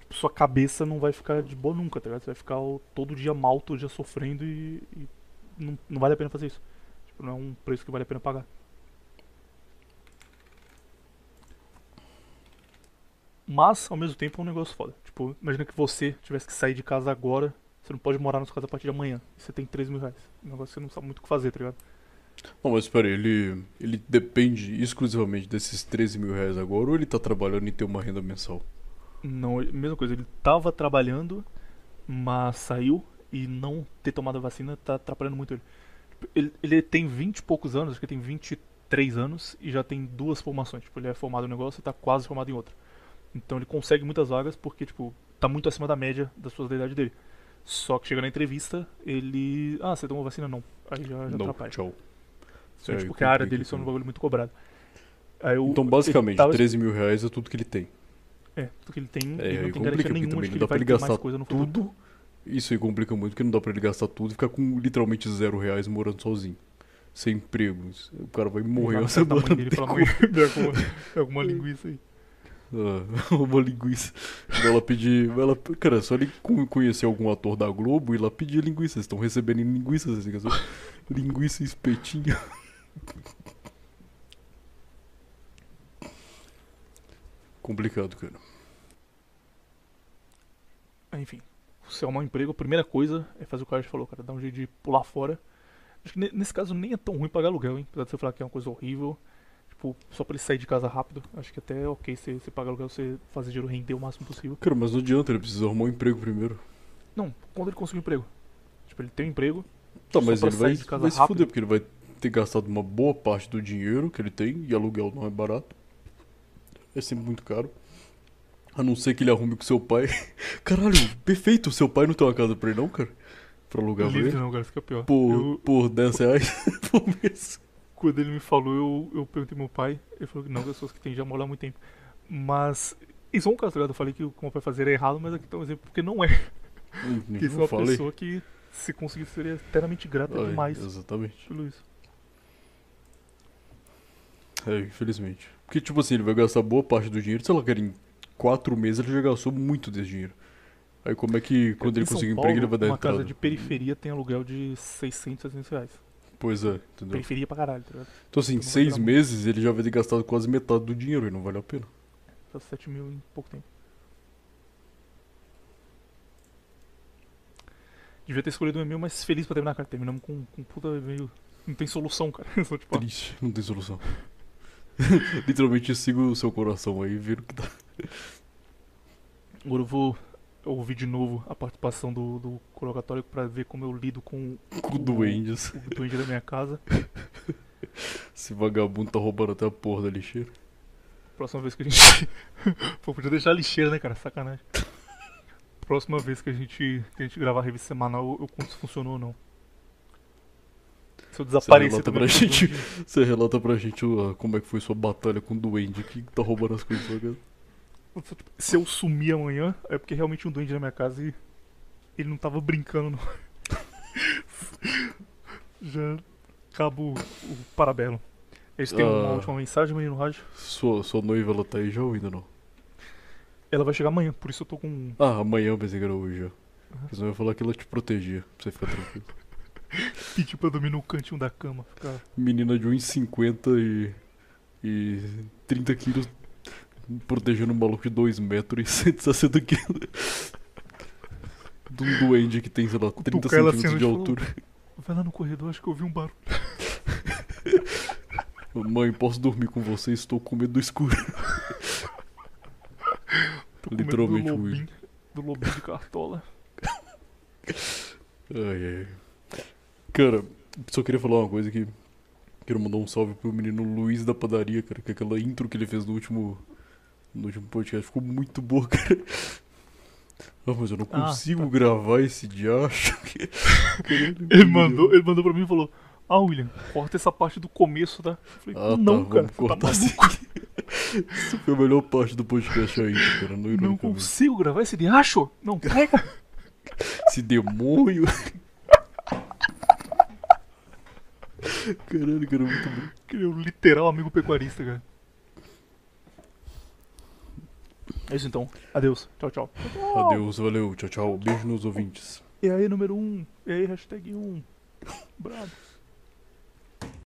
sua cabeça não vai ficar de boa nunca, tá ligado? Você vai ficar ó, todo dia mal, todo dia sofrendo e, e não, não vale a pena fazer isso. Tipo, não é um preço que vale a pena pagar. Mas, ao mesmo tempo, é um negócio foda. Tipo, imagina que você tivesse que sair de casa agora, você não pode morar na sua casa a partir de amanhã. E você tem 3 mil reais. Um negócio que você não sabe muito o que fazer, tá ligado? Não, mas espera aí, ele, ele depende exclusivamente desses 13 mil reais agora ou ele tá trabalhando em ter uma renda mensal? Não, mesma coisa, ele tava trabalhando, mas saiu e não ter tomado a vacina tá atrapalhando muito ele. Tipo, Ele, ele tem 20 e poucos anos, acho que ele tem 23 anos e já tem duas formações. Tipo, ele é formado em um negócio e tá quase formado em outro. Então ele consegue muitas vagas porque, tipo, tá muito acima da média das pessoas da idade dele. Só que chega na entrevista, ele. Ah, você tomou vacina? Não. Aí já, já não, atrapalha. tchau. Então, É, tipo, porque a área dele só um bagulho muito cobrado. Eu- Então, ele basicamente, tava- 13 mil reais é tudo que ele tem. É, porque ele tem, É, ele não tem garantia nenhuma de que não ele dá pra vai ele gastar mais coisa no futuro. Tudo. Isso aí complica muito, porque não dá pra ele gastar tudo e ficar com literalmente zero reais morando sozinho. Sem emprego. O cara vai morrer da semana. mãe dele fala, mãe, me arruma- me arruma uma linguiça aí. Ah, uma linguiça. Lá pedir. Lá, cara, só ele con- conhecer algum ator da Globo e lá pedir linguiça. Vocês estão recebendo linguiças, assim, é linguiça espetinho. Complicado, cara. Ah, Enfim, se arrumar um emprego, a primeira coisa é fazer o que o cara falou, cara, dar um jeito de pular fora. Acho que ne- nesse caso nem é tão ruim pagar aluguel, hein? Apesar de você falar que é uma coisa horrível. Tipo, só pra ele sair de casa rápido. Acho que até é ok você, você pagar aluguel, você fazer dinheiro render o máximo possível. Cara, mas não adianta, ele precisa arrumar um emprego primeiro. Não, quando ele conseguir um emprego. Tipo, ele tem um emprego, Tá, mas ele vai, vai se rápido. fuder, porque ele vai ter gastado uma boa parte do dinheiro que ele tem, e aluguel não é barato. É sempre muito caro. A não ser que ele arrume com seu pai. Caralho, perfeito, seu pai não tem uma casa pra ele não, cara? Pra alugar pra ele? não, cara, fica pior. Por, Eu- por 10 reais por mês. Quando ele me falou, eu, eu perguntei meu pai, ele falou que não, pessoas que tem já moram há muito tempo. Mas, isso é um caso, tá? Eu falei que o que meu pai fazia era errado, mas aqui tá um exemplo porque não é. Porque isso é uma falei. pessoa que Se conseguir, seria eternamente grato Ai, demais Exatamente. pelo isso. É, infelizmente. Porque, tipo assim, ele vai gastar boa parte do dinheiro. Sei lá, cara, em quatro meses ele já gastou muito desse dinheiro. Aí como é que, quando ele conseguir Paulo, emprego, ele vai dar Uma entrada? casa de periferia tem aluguel de 600, 700 reais. Pois é, entendeu? Periferia pra caralho, tá ligado? Então assim, em vai seis durar muito. meses ele já vai ter gastado quase metade do dinheiro e não vale a pena. Tá 7 mil em pouco tempo. Devia ter escolhido um e-mail mais feliz pra terminar, cara. Terminamos com, com puta e-mail. Não tem solução, cara. Só tipo, ah, Triste, não tem solução. Literalmente siga o seu coração aí e vira o que dá. agora eu vou ouvir de novo a participação do, do Coro Católico pra ver como eu lido com Com duendes. o duende da minha casa. Esse vagabundo tá roubando até a porra da lixeira. Próxima vez que a gente. Pô, podia deixar a lixeira, né, cara? Sacanagem. Próxima vez que a gente, que a gente gravar a revista semanal, eu, conto se funcionou ou não. Se eu desaparecer relata também. pra o gente. duende, Você relata pra gente uh, como é que foi sua batalha com o duende que tá roubando as coisas da sua casa. Se eu sumir amanhã, é porque realmente um duende na minha casa e ele não tava brincando, não. Já acabo o parabelo. Eles têm uma Ah. última mensagem, menino rádio. Sua, sua noiva, ela tá aí já ou ainda não? Ela vai chegar amanhã, por isso eu tô com. Ah, amanhã eu pensei que era hoje já. Mas eu ia falar que ela te protegia, pra você ficar tranquilo. Pedir pra dormir no cantinho da cama. Ficar... Menina de 1,50 e. e 30 quilos protegendo um maluco de 2 metros e 160 quilos. De um duende que tem, sei lá, 30 Cutucar ela centímetros assim, de altura. Vai lá no corredor, acho que eu ouvi um barulho. Mãe, posso dormir com você? Estou com medo do escuro. Literalmente medo do lobinho, do lobinho de cartola. Ai, ai. Cara, só queria falar uma coisa que. Quero mandar um salve pro menino Luiz da padaria, cara, que aquela intro que ele fez no último. No último podcast ficou muito boa, cara. Ah, mas eu não Ah, consigo tá. gravar esse diacho. Ele mandou, ele mandou pra mim e falou: Ah, William, corta essa parte do começo, tá? Eu falei, Ah, tá, não, cara, vamos você cortar tá assim. Essa foi a melhor parte do podcast aí, cara. Não, Não consigo gravar esse diacho? Não, pega! Esse demônio. Caralho, cara, muito bom. Que é o literal amigo pecuarista, cara. É isso então. Adeus. Tchau, tchau. Adeus, valeu, tchau, tchau. Beijo nos ouvintes. E aí, número 1. Um. E aí, hashtag 1. Um. Brabo.